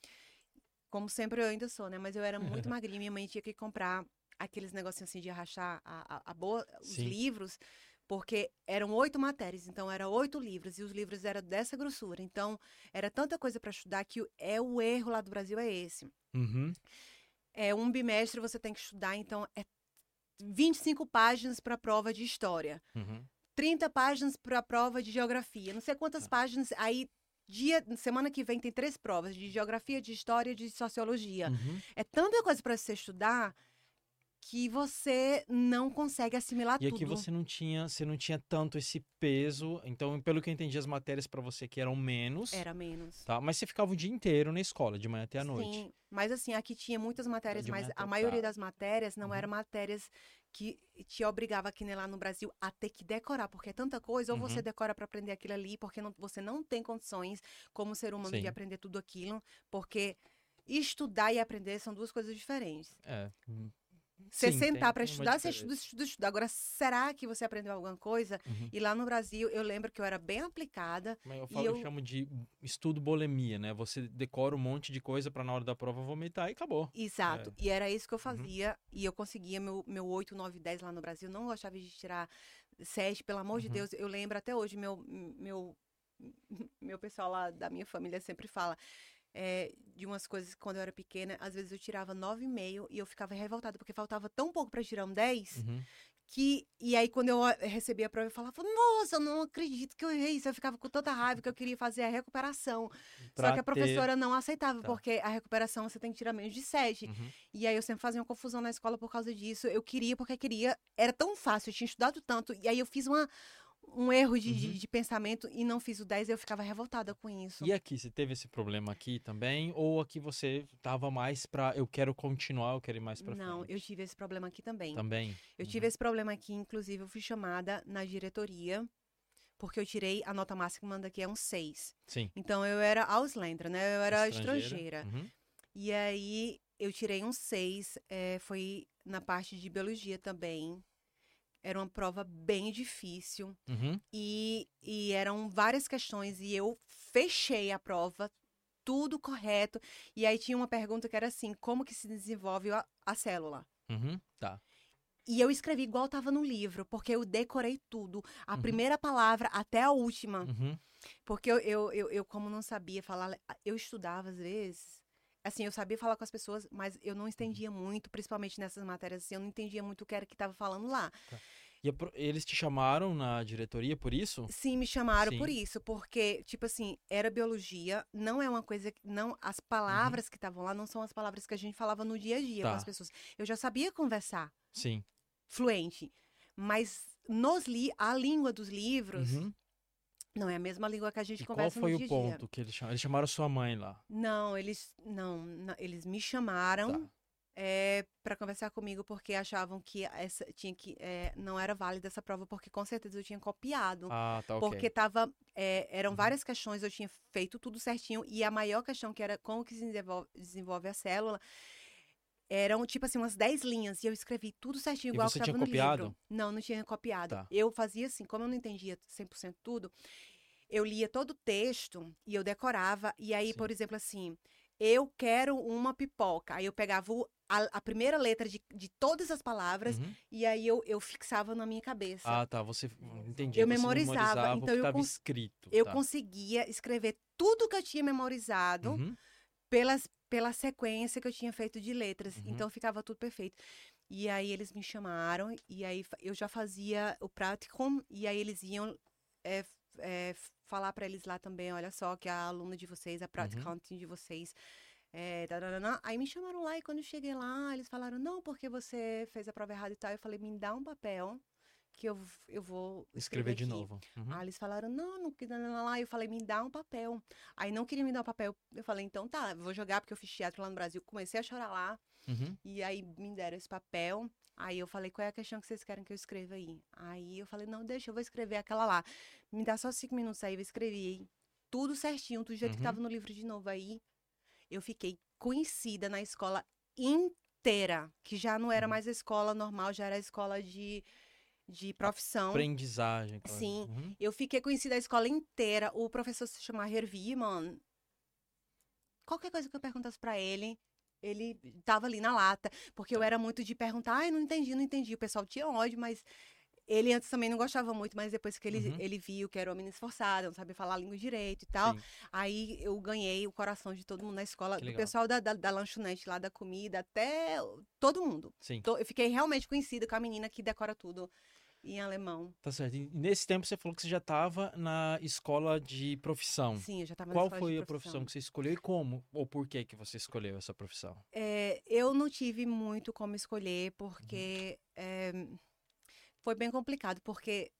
Como sempre eu ainda sou, né? Mas eu era muito magrinha, minha mãe tinha que comprar aqueles negocinhos assim de arrachar a, a, a boa, os livros, porque eram oito matérias, então era oito livros, e os livros eram dessa grossura. Então, era tanta coisa para estudar que o- é o erro lá do Brasil é esse. Uhum. É um bimestre você tem que estudar, então é 25 páginas para a prova de história, Uhum. 30 páginas para a prova de geografia, não sei quantas Tá. páginas, aí dia, semana que vem tem três provas de geografia, de história e de sociologia. Uhum. É tanta coisa para você estudar que você não consegue assimilar E tudo. aqui você não tinha, você não tinha tanto esse peso. Então, pelo que eu entendi, as matérias para você que eram menos, Era menos. tá? Mas você ficava o dia inteiro na escola, de manhã até a noite. Sim, mas assim, aqui tinha muitas matérias, De mas a maioria tarde. das matérias não Uhum. eram matérias que te obrigava que nem lá no Brasil a ter que decorar, porque é tanta coisa, ou você Uhum. decora para aprender aquilo ali, porque não- você não tem condições como ser humano Sim. de aprender tudo aquilo, porque estudar e aprender são duas coisas diferentes. É. Você sim, sentar para estudar, você estuda, estuda, estuda. Agora, será que você aprendeu alguma coisa? Uhum. E lá no Brasil, eu lembro que eu era bem aplicada. Mas eu, falo, eu eu- chamo de estudo bolemia, né? Você decora um monte de coisa para na hora da prova vomitar e acabou. Exato. É. E era isso que eu Uhum. fazia. E eu conseguia meu, meu 8, 9, 10 lá no Brasil. Não gostava de tirar 7, pelo amor de Uhum. Deus. Eu lembro até hoje, meu, meu, meu pessoal lá da minha família sempre fala. É, de umas coisas que quando eu era pequena, às vezes eu tirava 9,5 e eu ficava revoltada, porque faltava tão pouco para tirar um 10, Uhum. que. E aí, quando eu eh, recebia a prova, eu falava, nossa, eu não acredito que eu errei isso. Eu ficava com tanta raiva que eu queria fazer a recuperação. Só Pra que a ter- professora não aceitava, Tá. porque a recuperação você tem que tirar menos de 7. Uhum. E aí eu sempre fazia uma confusão na escola por causa disso. Eu queria porque queria. Era tão fácil, eu tinha estudado tanto. E aí eu fiz uma, um erro de, de, Uhum. de pensamento e não fiz o 10 e eu ficava revoltada com isso. E aqui, você teve esse problema aqui também? Ou aqui você tava mais pra eu quero continuar, eu quero ir mais pra não, frente? eu tive esse problema aqui também. Também? Eu Uhum. tive esse problema aqui, inclusive eu fui chamada na diretoria, porque eu tirei a nota máxima daqui é um 6. Sim. Então eu era Ausländer, né? Eu era estrangeira. Uhum. E aí eu tirei um 6, eh, foi na parte de biologia também. Era uma prova bem difícil. Uhum. E, e eram várias questões e eu fechei a prova, tudo correto. E aí tinha uma pergunta que era assim, como que se desenvolve a, a célula? Uhum. Tá. E eu escrevi igual tava no livro, porque eu decorei tudo. A Uhum. primeira palavra até a última. Uhum. Porque eu, eu, eu, eu, como não sabia falar, eu estudava às vezes. Assim, eu sabia falar com as pessoas, mas eu não entendia muito, principalmente nessas matérias assim, eu não entendia muito o que era que estava falando lá. E a pro- eles te chamaram na diretoria por isso? Sim, me chamaram por Sim. isso, porque, tipo assim, era biologia, não é uma coisa que. Não, as palavras que estavam lá não são as palavras que a gente falava no dia a dia com Tá. as pessoas. Eu já sabia conversar Sim. fluente, mas nos li a língua dos livros Uhum. Não é a mesma língua que a gente E qual conversa foi no o dia a dia. ponto que eles chamaram? Eles chamaram sua mãe lá. Não, eles não, na- eles me chamaram Tá. é, para conversar comigo porque achavam que essa tinha que é, não era válida essa prova porque com certeza eu tinha copiado. Ah, tá, ok. Porque tava, é, eram Uhum. várias questões, eu tinha feito tudo certinho e a maior questão que era como que se desenvolve, desenvolve a célula eram tipo assim umas 10 linhas e eu escrevi tudo certinho E igual você que tinha tava no copiado? livro. Não, não tinha copiado. Tá. Eu fazia assim, como eu não entendia 100% tudo, eu lia todo o texto e eu decorava e aí, Sim. por exemplo, assim, eu quero uma pipoca. Aí eu pegava o- a, a primeira letra de, de todas as palavras Uhum. e aí eu, eu fixava na minha cabeça. Ah, tá. Você. Entendi. Eu você memorizava, o então que eu estava escrito. eu tá. conseguia escrever tudo que eu tinha memorizado Uhum. Pelas, pela sequência que eu tinha feito de letras. Uhum. Então ficava tudo perfeito. E aí eles me chamaram, e aí eu já fazia o practicum, e aí eles iam é, é, falar para eles lá também: olha só, que a aluna de vocês, a praticante de vocês. É. Aí me chamaram lá e quando eu cheguei lá, eles falaram, não, porque você fez a prova errada e tal. Eu falei, me dá um papel que eu, eu vou Escrever escrever de aqui." novo. Uhum. Aí eles falaram, não, não queria lá. Eu falei, me dá um papel. Aí não queria me dar o papel. Eu falei, então tá, vou jogar, porque eu fiz teatro lá no Brasil. Comecei a chorar lá, Uhum. e aí me deram esse papel. Aí eu falei, qual é a questão que vocês querem que eu escreva aí? Aí eu falei, não, deixa, eu vou escrever aquela lá. Me dá só cinco minutos aí, eu escrevi tudo certinho, do jeito que Uhum. tava no livro de novo. Aí eu fiquei conhecida na escola inteira, que já não era Uhum. mais a escola normal, já era a escola de, de profissão. Aprendizagem. claro. Sim. Uhum. Eu fiquei conhecida a escola inteira. O professor se chama Hervi, mano. Qualquer coisa que eu perguntasse pra ele, ele tava ali na lata. Porque Tá. eu era muito de perguntar, ai, não entendi, não entendi. O pessoal tinha ódio, mas ele antes também não gostava muito, mas depois que ele, Uhum. ele viu que era uma menina esforçada, não sabia falar a língua direito e tal, Sim. aí eu ganhei o coração de todo mundo na escola, do pessoal da, da, da lanchonete lá, da comida, até todo mundo. Sim. To- Eu fiquei realmente conhecida com a menina que decora tudo em alemão. Tá certo. E nesse tempo você falou que você já estava na escola de profissão. Sim, eu já estava na Qual escola foi de a profissão que você escolheu e como? Ou por que que você escolheu essa profissão? É, eu não tive muito como escolher, porque é, foi bem complicado, porque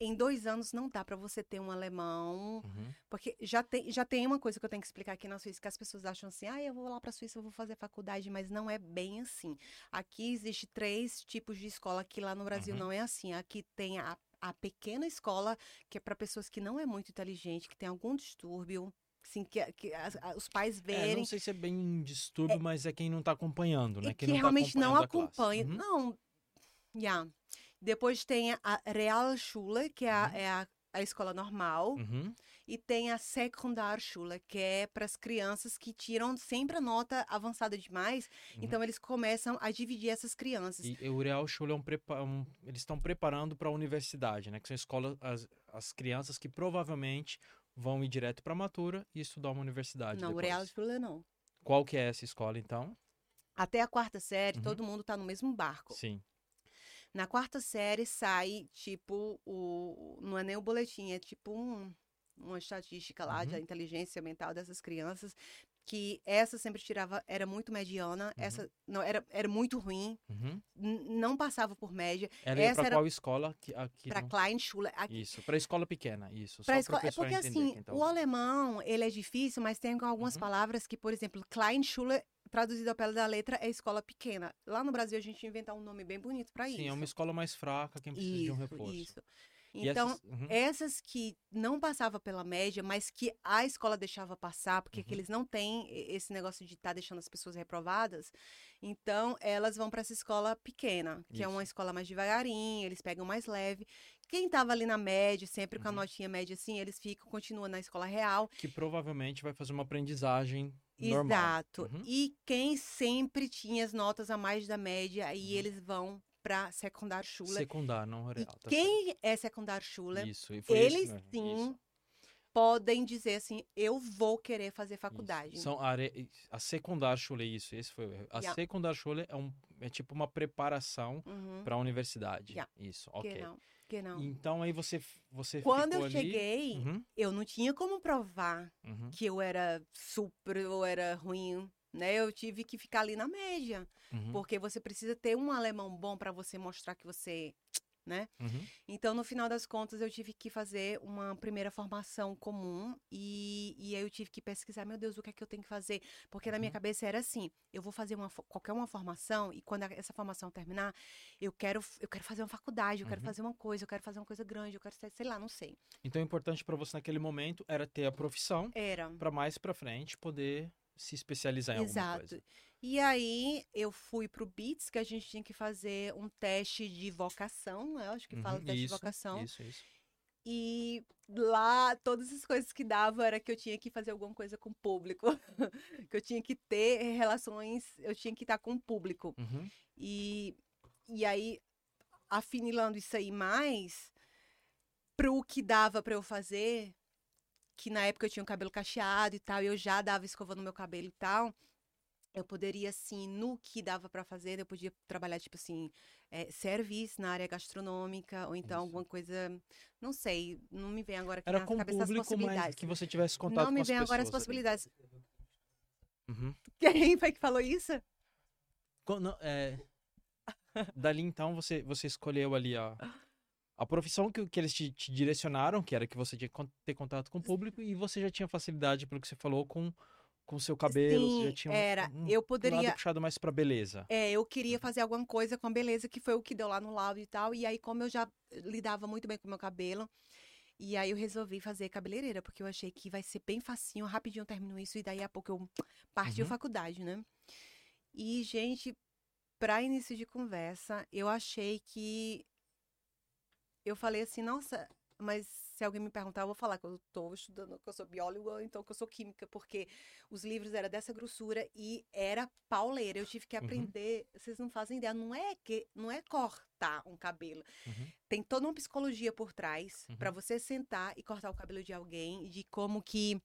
em dois anos não dá para você ter um alemão, Uhum. porque já tem, já tem uma coisa que eu tenho que explicar aqui na Suíça, que as pessoas acham assim, ah, eu vou lá para a Suíça, eu vou fazer faculdade, mas não é bem assim. Aqui existe três tipos de escola, que lá no Brasil Uhum. não é assim. Aqui tem a, a pequena escola, que é para pessoas que não é muito inteligente, que tem algum distúrbio, assim, que, que as- os pais É, verem. não sei se é bem um distúrbio, mas é quem não tá acompanhando, né? Quem que não tá realmente não a classe. acompanha. Uhum. Não. Yeah. Depois tem a Realschule, que é a, Uhum. é a, a escola normal. Uhum. E tem a Sekundarschule, que é para as crianças que tiram sempre a nota avançada demais. Uhum. Então, eles começam a dividir essas crianças. E, e o Real Schule é um, prepa- um- eles estão preparando para a universidade, né? Que são escolas, as, as crianças que provavelmente vão ir direto para a matura e estudar uma universidade não, o depois. Realschule não. Qual que é essa escola, então? Até a quarta série, Uhum. todo mundo tá no mesmo barco. Sim. Na quarta série sai, tipo, o. Não é nem o boletim, é tipo um, uma estatística lá Uhum. da inteligência mental dessas crianças. Que essa sempre tirava, era muito mediana, essa não era, era muito ruim, Uhum. não passava por média. Ela Essa para era qual escola? Que, aqui Para não- Kleinschule, aqui, Isso, para escola pequena, isso. pra escola, é porque assim, tá o alemão, ele é difícil, mas tem algumas Uhum. palavras que, por exemplo, Kleinschule, traduzido ao pé da letra, é escola pequena. Lá no Brasil a gente inventar um nome bem bonito para isso. Sim, é uma escola mais fraca, quem precisa de um reforço. Isso. Então, essas- uhum. essas que não passava pela média, mas que a escola deixava passar, porque que Uhum. eles não têm esse negócio de estar deixando as pessoas reprovadas, então elas vão para essa escola pequena, que é uma Isso. escola mais devagarinho, eles pegam mais leve. Quem estava ali na média, sempre com a Uhum. notinha média assim, eles ficam, continuam na escola real. Que provavelmente vai fazer uma aprendizagem normal. Exato. Uhum. E quem sempre tinha as notas a mais da média, aí Uhum. eles vão para Sekundarschule. Secundar, não E real. tá quem é certo. Isso, e foi isso eles mesmo, sim isso. podem dizer assim, eu vou querer fazer faculdade. Isso. São are... A Sekundarschule, isso, esse foi o. A Yeah. Sekundarschule é, um, é tipo uma preparação Uhum. para a universidade. Yeah. Isso, ok. Genau, genau. Então aí você, você Quando eu ali... cheguei, Uhum, eu não tinha como provar uhum, que eu era super ou era ruim, né? Eu tive que ficar ali na média, uhum, porque você precisa ter um alemão bom para você mostrar que você, né? uhum. Então, no final das contas, eu tive que fazer uma primeira formação comum e, e aí eu tive que pesquisar, meu Deus, o que é que eu tenho que fazer? Porque na minha Uhum. cabeça era assim, eu vou fazer uma, qualquer uma formação e quando essa formação terminar, eu quero, eu quero fazer uma faculdade, eu quero Uhum. fazer uma coisa, eu quero fazer uma coisa grande, eu quero ser, sei lá, não sei. Então o importante para você naquele momento era ter a profissão Era. para mais para frente poder se especializar em alguma Exato. E aí eu fui pro BITS, que a gente tinha que fazer um teste de vocação, eu acho que fala Uhum, teste de isso, vocação. Isso, isso. E lá, todas as coisas que dava era que eu tinha que fazer alguma coisa com o público. que eu tinha que ter relações, eu tinha que estar com o público. Uhum, E, e aí, afinilando isso aí mais, pro que dava pra eu fazer, que na época eu tinha o cabelo cacheado e tal, e eu já dava escova no meu cabelo e tal, eu poderia, assim, no que dava pra fazer, eu podia trabalhar, tipo assim, é, serviço na área gastronômica, ou então Isso. alguma coisa, não sei, não me vem agora Era na com cabeça as público, mas possibilidades. que você tivesse contato Não me com as vem agora as pessoas possibilidades. Uhum. Quem foi que falou isso? Não, é, Dali então você, você escolheu ali a, a profissão que, que eles te, te direcionaram, que era que você tinha que ter contato com o público, e você já tinha facilidade, pelo que você falou, com o seu cabelo, você já Sim, tinha um, era. um eu lado poderia. puxado mais pra beleza. É, eu queria fazer alguma coisa com a beleza, que foi o que deu lá no laudo e tal. E aí, como eu já lidava muito bem com o meu cabelo, e aí eu resolvi fazer cabeleireira, porque eu achei que vai ser bem facinho, rapidinho eu termino isso, e daí a pouco eu parti Uhum. faculdade, né? E, gente, para início de conversa, eu achei que. Eu falei assim, nossa, mas se alguém me perguntar, eu vou falar que eu estou estudando, que eu sou bióloga, ou então que eu sou química, porque os livros eram dessa grossura e era pauleira. Eu tive que Uhum. aprender. Vocês não fazem ideia, não é que não é cortar um cabelo. Uhum. Tem toda uma psicologia por trás Uhum. para você sentar e cortar o cabelo de alguém, de como que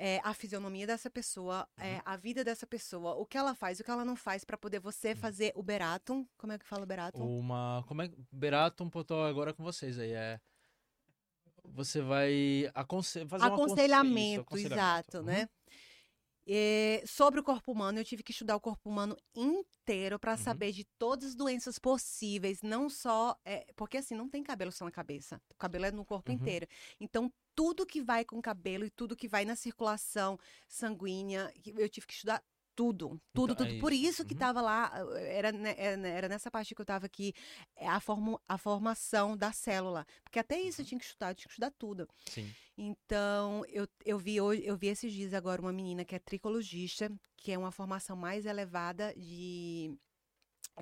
é, a fisionomia dessa pessoa, Uhum. é, a vida dessa pessoa, o que ela faz, o que ela não faz para poder você fazer o beratum. Como é que fala o beratum? Uma. Como é. Beratum, pô, tô agora com vocês aí. É. Você vai fazer um aconse- aconselhamento, isso, aconselhamento. exato, Uhum. né? É, sobre o corpo humano, eu tive que estudar o corpo humano inteiro para Uhum. saber de todas as doenças possíveis, não só. é, porque assim, não tem cabelo só na cabeça. O cabelo é no corpo Uhum. inteiro. Então, tudo que vai com o cabelo e tudo que vai na circulação sanguínea, eu tive que estudar tudo, tudo, Então, tudo. é Por isso. isso que Uhum. tava lá, era, ne- era, era nessa parte que eu tava aqui, é a, formo, a formação da célula. Porque até isso eu Uhum. tinha que estudar, eu tinha que estudar tudo. Sim. Então, eu, eu vi hoje, eu vi esses dias agora uma menina que é tricologista, que é uma formação mais elevada de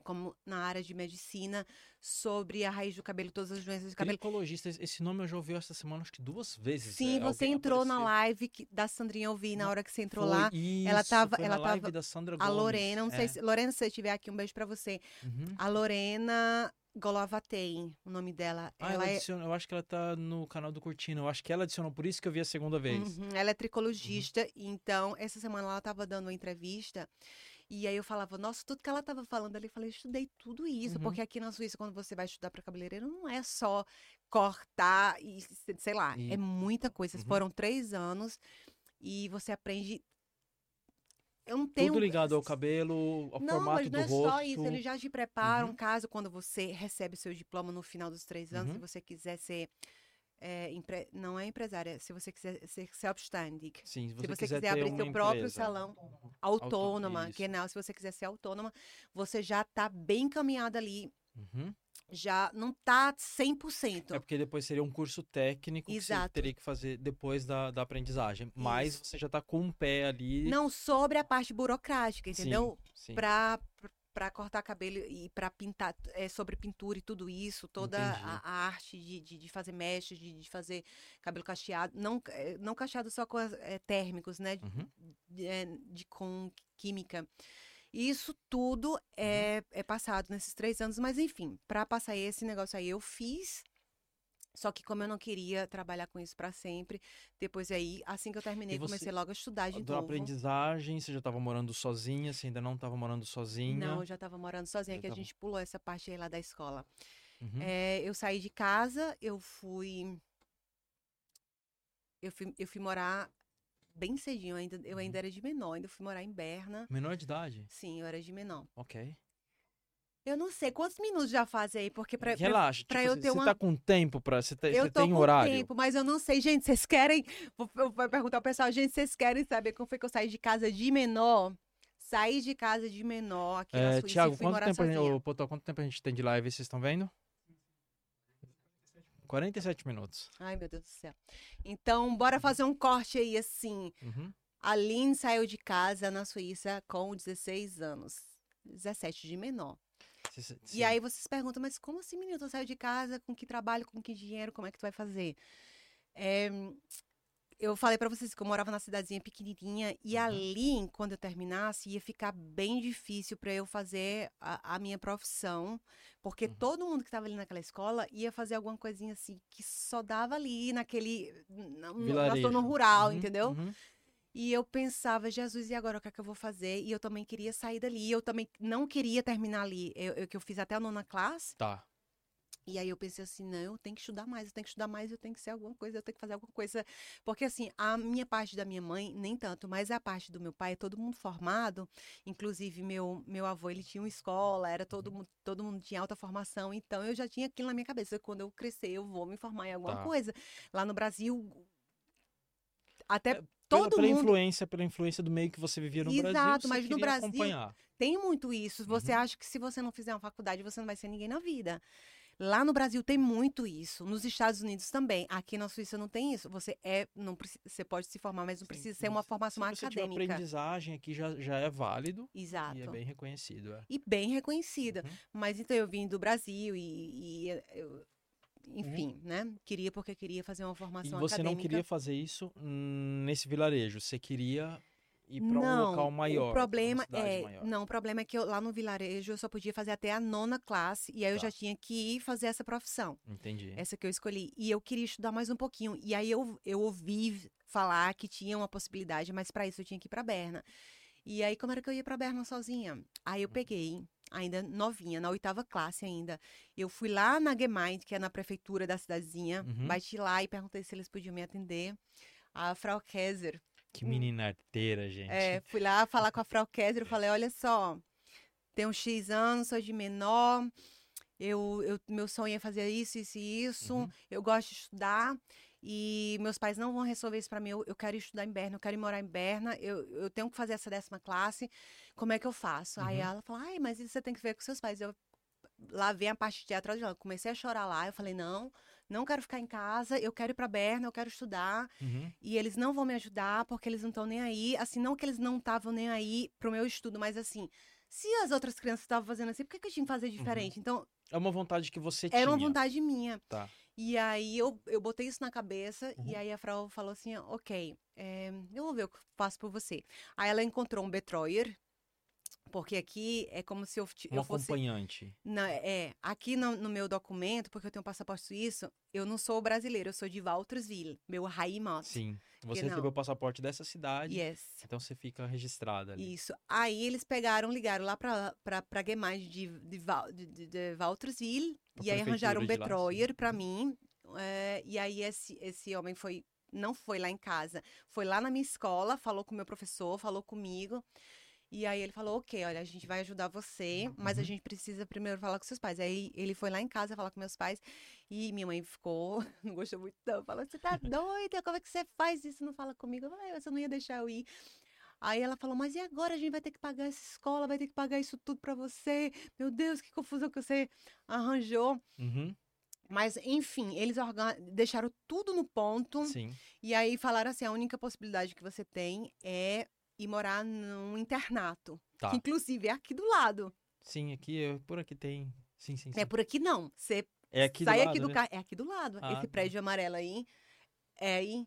como na área de medicina sobre a raiz do cabelo, todas as doenças do cabelo. Tricologista, esse nome eu já ouvi essa semana acho que duas vezes. Sim, é, você entrou na apareceu. live que- da Sandrinha, eu vi na Na- hora que você entrou Foi lá. ela isso, tava- ela na live tava- da Sandra A Gomes. Lorena, não sei é. se. Lorena, se você estiver aqui, um beijo pra você. Uhum. A Lorena Golovatei, o nome dela. Ah, ela ela é, adiciona, eu acho que ela tá no canal do Curtindo. Eu acho que ela adicionou, por isso que eu vi a segunda vez. Uhum, ela é tricologista, então essa semana ela estava dando uma entrevista e aí eu falava, nossa, tudo que ela estava falando ali, eu falei, eu estudei tudo isso, Uhum. porque aqui na Suíça, quando você vai estudar para cabeleireiro, não é só cortar e se- sei lá, E- é muita coisa. Uhum. Foram três anos e você aprende. Eu não tenho. Tudo ligado ao cabelo, ao Não, formato mas não do é rosto. só isso. Eles já te preparam, Uhum. caso quando você recebe seu diploma no final dos três anos, se Uhum. você quiser ser. É, empre- Não é empresária, se você quiser ser selbstständig. Sim, se você, Se você quiser, quiser abrir seu próprio salão autônoma, isso. que não, se você quiser ser autônoma, você já tá bem encaminhada ali, Uhum. já não tá 100%. É porque depois seria um curso técnico que você Exato. teria que fazer depois da, da aprendizagem. Mas Isso. você já tá com um pé ali. Não sobre a parte burocrática, entendeu? Sim. Pra cortar cabelo e pra pintar, é, sobre pintura e tudo isso, toda a, a arte de, de, de fazer mechas, de, de fazer cabelo cacheado, não, é, não cacheado só com é, térmicos, né? Uhum. de, de- com química. Isso tudo é, é passado nesses três anos, mas enfim, para passar esse negócio aí eu fiz. Só que como eu não queria trabalhar com isso para sempre, depois aí, assim que eu terminei, você- comecei logo a estudar de Da novo. aprendizagem, você já estava morando sozinha, você ainda não estava morando sozinha. Não, eu já estava morando sozinha, Já que a tava. gente pulou essa parte aí lá da escola. Uhum. É, eu saí de casa, eu fui. Eu fui, eu fui morar bem cedinho, eu ainda, eu ainda era de menor, ainda fui morar em Berna. Menor de idade? Sim, eu era de menor. Ok. Eu não sei quantos minutos já fazem aí, porque pra- Relaxa, pra tipo, eu você ter você uma- tá com tempo pra... Você, tá- eu você tô tem com horário? tempo, mas eu não sei, gente, vocês querem. Vou, eu vou perguntar ao pessoal, gente, vocês querem saber como foi que eu saí de casa de menor? Saí de casa de menor aqui na É, Suíça Tiago, e fui quanto tempo, a gente, ô, Potó, quanto tempo a gente tem de live? Vocês estão vendo? 47 minutos. Ai, meu Deus do céu. Então, bora fazer um corte aí, assim. Uhum. A Lynn saiu de casa na Suíça com 16 anos. 17 de menor. Cê- E sim. aí vocês perguntam, mas como assim, menino? Tu saiu de casa, com que trabalho, com que dinheiro, como é que tu vai fazer? É, eu falei pra vocês que eu morava na cidadezinha pequenininha e Uhum. ali, quando eu terminasse, ia ficar bem difícil pra eu fazer a, a minha profissão, porque Uhum. todo mundo que estava ali naquela escola ia fazer alguma coisinha assim que só dava ali naquele na, zona rural, Uhum, entendeu? Uhum. E eu pensava, Jesus, e agora o que é que eu vou fazer? E eu também queria sair dali. Eu também não queria terminar ali. Eu, eu- que eu fiz até a nona classe. Tá. E aí eu pensei assim, não, eu tenho que estudar mais, eu tenho que estudar mais, eu tenho que ser alguma coisa, eu tenho que fazer alguma coisa. Porque assim, a minha parte da minha mãe, nem tanto, mas a parte do meu pai, é todo mundo formado. Inclusive, meu, meu avô, ele tinha uma escola, era todo mundo, todo mundo tinha alta formação. Então, eu já tinha aquilo na minha cabeça. Quando eu crescer, eu vou me formar em alguma Tá. coisa. Lá no Brasil, até É, Pela, todo pela mundo... influência, pela influência do meio que você vivia no Brasil, Exato, mas no Brasil- acompanhar. Tem muito isso. Você Uhum. acha que se você não fizer uma faculdade, você não vai ser ninguém na vida. Lá no Brasil tem muito isso. Nos Estados Unidos também. Aqui na Suíça não tem isso. Você é, não você pode se formar, mas não Sim, precisa ser uma formação Se você tiver acadêmica. aprendizagem aqui já, já é válido Exato. e é bem reconhecido. É. E bem reconhecida. Uhum. Mas então eu vim do Brasil e, e eu- enfim, né? Queria porque queria fazer uma E formação você acadêmica. não queria fazer isso nesse vilarejo, você queria ir para um local maior. O problema é, maior. não, o problema é que eu, lá no vilarejo eu só podia fazer até a nona classe e aí eu Tá. já tinha que ir fazer essa profissão. Entendi. Essa que eu escolhi. E eu queria estudar mais um pouquinho. E aí eu, eu ouvi falar que tinha uma possibilidade, mas para isso eu tinha que ir para Berna. E aí, como era que eu ia para Berna sozinha? Aí Uhum. eu peguei, ainda novinha, na oitava classe ainda. Eu fui lá na Gemeinde, que é na prefeitura da cidadezinha, Uhum. bati lá e perguntei se eles podiam me atender. A Frau Kaiser. Que menina arteira, gente. É, fui lá falar com a Frau Kaiser, eu falei, olha só, tenho X anos, sou de menor, eu, eu, meu sonho é fazer isso, isso e isso, Uhum. eu gosto de estudar e meus pais não vão resolver isso pra mim, eu, eu quero estudar em Berna, eu quero ir morar em Berna, eu, eu tenho que fazer essa décima classe, como é que eu faço? Aí Uhum. ela falou, ai, mas isso você tem que ver com seus pais. Eu, lá vem a parte de teatro, eu comecei a chorar lá, eu falei, não, não quero ficar em casa, eu quero ir pra Berna, eu quero estudar, Uhum. e eles não vão me ajudar porque eles não estão nem aí. Assim, não que eles não estavam nem aí pro meu estudo, mas assim, se as outras crianças estavam fazendo assim, por que, que eu tinha que fazer diferente? Então, É uma vontade que você tinha. era uma vontade minha. Tá. E aí eu, eu botei isso na cabeça Uhum. e aí a Frau falou assim, ok, é, eu vou ver o que faço por você. Aí ela encontrou um Betreuer, porque aqui é como se eu, Um eu fosse... acompanhante. Não, é, aqui no, no meu documento, porque eu tenho um passaporte suíço, eu não sou brasileira, eu sou de Walterswil, meu Heimat. Sim. Você não. recebeu o passaporte dessa cidade, Yes. então você fica registrada ali. Isso. Aí eles pegaram, ligaram lá pra, pra, pra Gemeinde de, de, de, de, Pra e aí arranjaram um sim. pra mim. é, e aí esse, esse homem foi, não foi lá em casa, foi lá na minha escola, falou com o meu professor, falou comigo. E aí ele falou, ok, olha, a gente vai ajudar você, mas a Uhum. gente precisa primeiro falar com seus pais. Aí ele foi lá em casa falar com meus pais e minha mãe ficou, não gostou muito não, falou, você tá doida, como é que você faz isso, não fala comigo? Eu falei, "Ah, você não ia deixar eu ir. Aí ela falou, mas e agora a gente vai ter que pagar essa escola, vai ter que pagar isso tudo pra você. Meu Deus, que confusão que você arranjou. Uhum. Mas, enfim, eles organ- deixaram tudo no ponto. Sim. E aí falaram assim: a única possibilidade que você tem é ir morar num internato. Tá. Que inclusive é aqui do lado. Sim, aqui, eu- por aqui tem. Sim, sim, sim. É por aqui não. Você É aqui sai do lado, aqui do né? carro. É aqui do lado. Ah, Esse tá. prédio amarelo aí. É aí.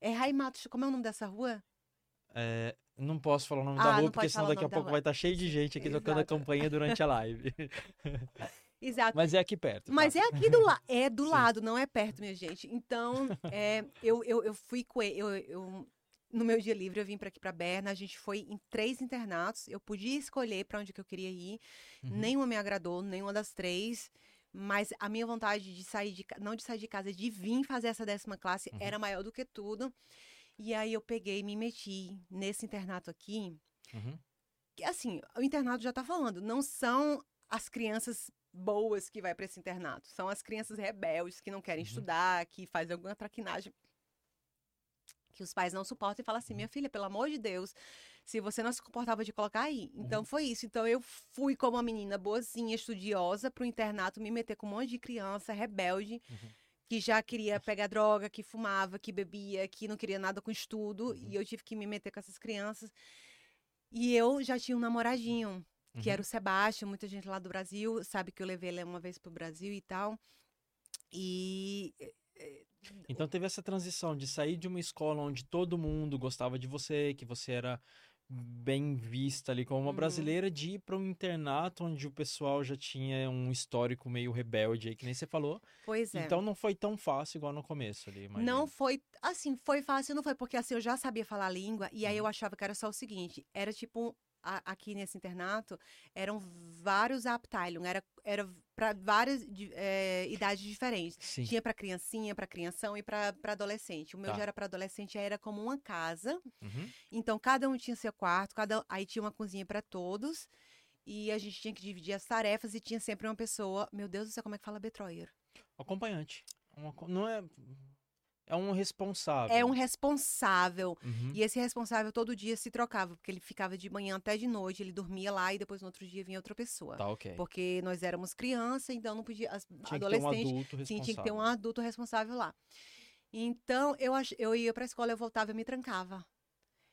É Raimatos. Como é o nome dessa rua? É, Não posso falar o nome Ah, da rua, porque senão daqui a pouco vai estar cheio de gente aqui tocando a Exato. campanha durante a live. Exato. Mas é aqui perto. tá? Mas é aqui do lado, é do Sim. lado, não é perto, minha gente. Então, é, eu, eu, eu fui com ele, eu, eu- no meu dia livre eu vim para aqui para Berna, a gente foi em três internatos, eu podia escolher para onde que eu queria ir, Uhum. nenhuma me agradou, nenhuma das três, mas a minha vontade de sair de, não de sair de casa, de vir fazer essa décima classe Uhum. era maior do que tudo. E aí eu peguei me meti nesse internato aqui, Uhum. que, assim, o internato já tá falando, não são as crianças boas que vai para esse internato, são as crianças rebeldes que não querem Uhum. estudar, que fazem alguma traquinagem que os pais não suportam e falam Uhum. assim, minha filha, pelo amor de Deus, se você não se comportava de colocar aí. Uhum. Então foi isso. Então eu fui como uma menina boazinha, estudiosa, pro internato me meter com um monte de criança rebelde Uhum. que já queria pegar droga, que fumava, que bebia, que não queria nada com estudo, Uhum. e eu tive que me meter com essas crianças. E eu já tinha um namoradinho, que Uhum. era o Sebastião, muita gente lá do Brasil sabe que eu levei ele uma vez pro Brasil e tal. E Então teve essa transição de sair de uma escola onde todo mundo gostava de você, que você era bem vista ali como uma Uhum. brasileira, de ir para um internato onde o pessoal já tinha um histórico meio rebelde aí, que nem você falou. pois é. Então não foi tão fácil igual no começo ali, Não imagino. foi, assim, foi fácil, não foi, porque assim, eu já sabia falar a língua, e aí Uhum. eu achava que era só o seguinte, era tipo, a- aqui nesse internato, eram vários Abteilungen, era, era para várias de- eh, idades diferentes. Sim. Tinha para criancinha, para crianção e para adolescente. O meu Tá. já era para adolescente, era como uma casa. Uhum. Então cada um tinha seu quarto, cada aí tinha uma cozinha para todos. E a gente tinha que dividir as tarefas e tinha sempre uma pessoa, meu Deus do céu, como é que fala Betroyer? Acompanhante. Uma não é. É um responsável. É um responsável. Uhum. E esse responsável todo dia se trocava, porque ele ficava de manhã até de noite, ele dormia lá e depois no outro dia vinha outra pessoa. Tá, ok. Porque nós éramos criança, então não podia. As, Tinha que ter um adolescente, adulto responsável. sim, tinha que ter um adulto responsável lá. Então, eu, ach, eu ia pra escola, eu voltava, eu me trancava.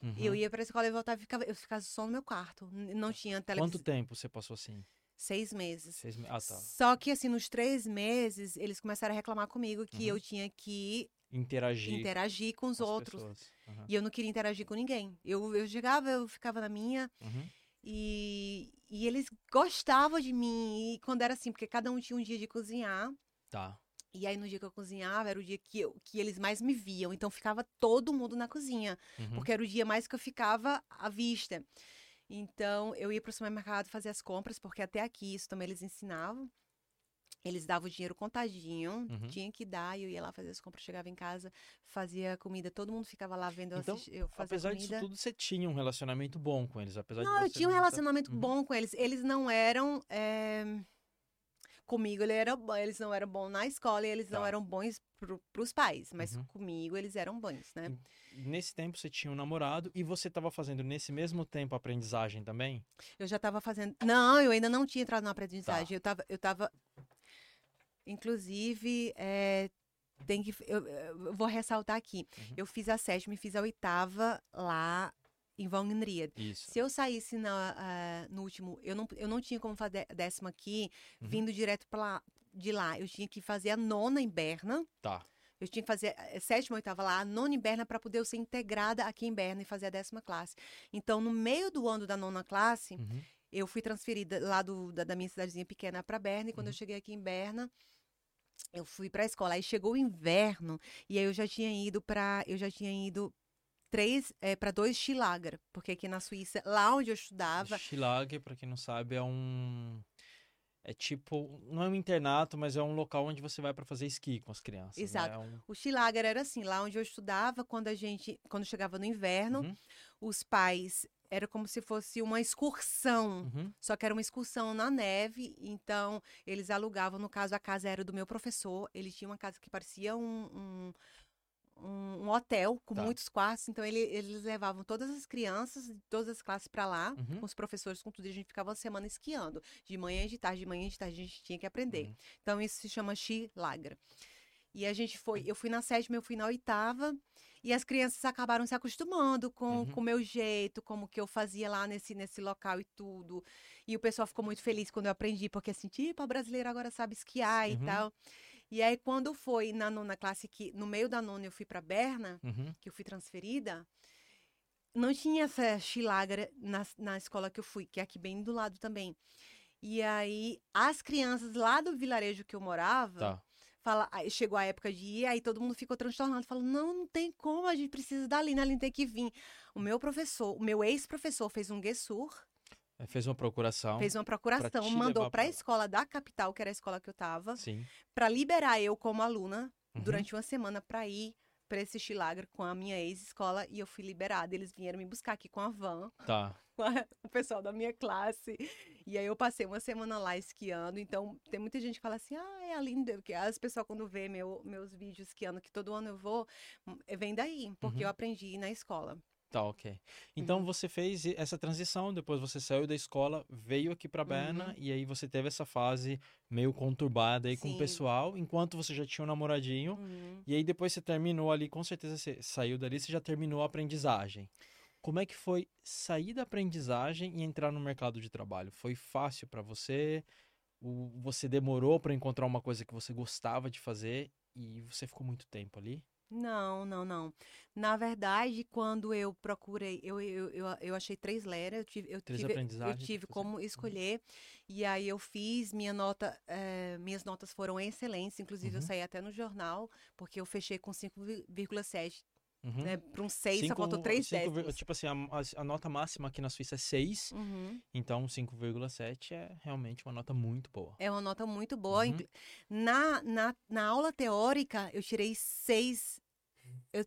Uhum. Eu ia pra escola, eu voltava, eu ficava, eu ficava só no meu quarto. Não tinha televisão. Quanto tempo você passou assim? Seis meses. Seis Ah, tá. Só que, assim, nos três meses, eles começaram a reclamar comigo que Uhum. eu tinha que Interagir interagir com os outros. Uhum. E eu não queria interagir com ninguém. Eu, eu chegava, eu ficava na minha. Uhum. E, e eles gostavam de mim. E quando era assim, porque cada um tinha um dia de cozinhar. Tá. E aí, no dia que eu cozinhava, era o dia que, eu, que eles mais me viam. Então, ficava todo mundo na cozinha. Uhum. Porque era o dia mais que eu ficava à vista. Então, eu ia para o supermercado fazer as compras, porque até aqui isso também eles ensinavam. Eles davam o dinheiro contadinho, Uhum. tinha que dar, e eu ia lá fazer as compras, chegava em casa, fazia comida, todo mundo ficava lá vendo Então, eu fazer Apesar comida. disso tudo, você tinha um relacionamento bom com eles, apesar de Não, eu tinha um não tá- relacionamento Uhum. bom com eles. Eles não eram. eh, Comigo ele era, eles não eram bons na escola e eles não Tá. eram bons pro, pros pais, mas Uhum. comigo eles eram bons, né? Nesse tempo você tinha um namorado e você estava fazendo nesse mesmo tempo a aprendizagem também? Eu já tava fazendo. Não, eu ainda não tinha entrado na Tá. aprendizagem. Eu tava. Eu tava... Inclusive, eh, tem que. Eu, eu vou ressaltar aqui. Uhum. Eu fiz a sétima e fiz a oitava lá em Vangenried. Isso. Se eu saísse na, ah, no último, eu não, eu não tinha como fazer a décima aqui, Uhum. vindo direto pra de lá. Eu tinha que fazer a nona em Berna. Tá. Eu tinha que fazer a sétima, oitava lá, a nona em Berna, para poder eu ser integrada aqui em Berna e fazer a décima classe. Então, no meio do ano da nona classe, Uhum. eu fui transferida lá do, da, da minha cidadezinha pequena para Berna. E quando Uhum. eu cheguei aqui em Berna, eu fui para a escola. Aí chegou o inverno e aí eu já tinha ido para, eu já tinha ido três para dois Schilager, porque aqui na Suíça, lá onde eu estudava, Schlag, pra quem não sabe, é um. É tipo. Não é um internato, mas é um local onde você vai pra fazer esqui com as crianças. né? Exato. É um- O Schilager era assim, lá onde eu estudava, quando a gente, quando chegava no inverno, Uhum, os pais era como se fosse uma excursão, uhum. só que era uma excursão na neve, então eles alugavam, no caso a casa era do meu professor, ele tinha uma casa que parecia um, um, um- hotel com Tá. muitos quartos, então ele- eles levavam todas as crianças, de todas as classes para lá, Uhum. com os professores, com tudo, e a gente ficava uma semana esquiando, de manhã e de tarde, de manhã e de tarde, a gente tinha que aprender. Uhum. Então isso se chama Skilager. E a gente foi, eu fui na sétima, eu fui na oitava, e as crianças acabaram se acostumando com Uhum. com o meu jeito, como que eu fazia lá nesse, nesse local e tudo. E o pessoal ficou muito feliz quando eu aprendi, porque assim, tipo, a brasileira agora sabe esquiar Uhum. e tal. E aí, quando foi na nona classe, que no meio da nona eu fui para Berna, Uhum. que eu fui transferida, não tinha essa chilagra na, na escola que eu fui, que é aqui bem do lado também. E aí, as crianças lá do vilarejo que eu morava, Tá. Fala, chegou a época de ir, aí todo mundo ficou transtornado, falou, não, não tem como, a gente precisa da Aline, a Aline tem que vir. O meu professor, o meu ex-professor fez um guessur, Aí Fez uma procuração. fez uma procuração, mandou para a pra- escola da capital, que era a escola que eu tava, Sim. para liberar eu como aluna Uhum. durante uma semana para ir para esse Chilagre com a minha ex-escola e eu fui liberada. Eles vieram me buscar aqui com a van, Tá. o pessoal da minha classe. E aí eu passei uma semana lá esquiando. Então tem muita gente que fala assim: ah, é a linda. Porque as pessoas, quando vê meu, meus vídeos esquiando, que todo ano eu vou, hum, vem daí, porque Uhum. eu aprendi na escola. Tá, ok. Então Uhum. você fez essa transição, depois você saiu da escola, veio aqui pra Berna Uhum. e aí você teve essa fase meio conturbada aí com o Sim. pessoal, enquanto você já tinha um namoradinho. Uhum. E aí depois você terminou ali, com certeza você saiu dali, você já terminou a aprendizagem. Como é que foi sair da aprendizagem e entrar no mercado de trabalho? Foi fácil pra você? Você demorou pra encontrar uma coisa que você gostava de fazer e você ficou muito tempo ali? Não, não, não. Na verdade, quando eu procurei, eu, eu, eu, eu achei três leras, eu tive, eu Três tive, eu tive fazer. como escolher, e aí eu fiz, minha nota, eh, minhas notas foram excelentes, inclusive eu Uhum. saí até no jornal, porque eu fechei com 5,7, Uhum. né, para um 6, só faltou 3 cinco vir- décimos. Tipo assim, a, a- nota máxima aqui na Suíça é 6, Uhum. então 5,7 é realmente uma nota muito boa. É uma nota muito boa. Uhum. Na, na, na aula teórica, eu tirei 6. Eu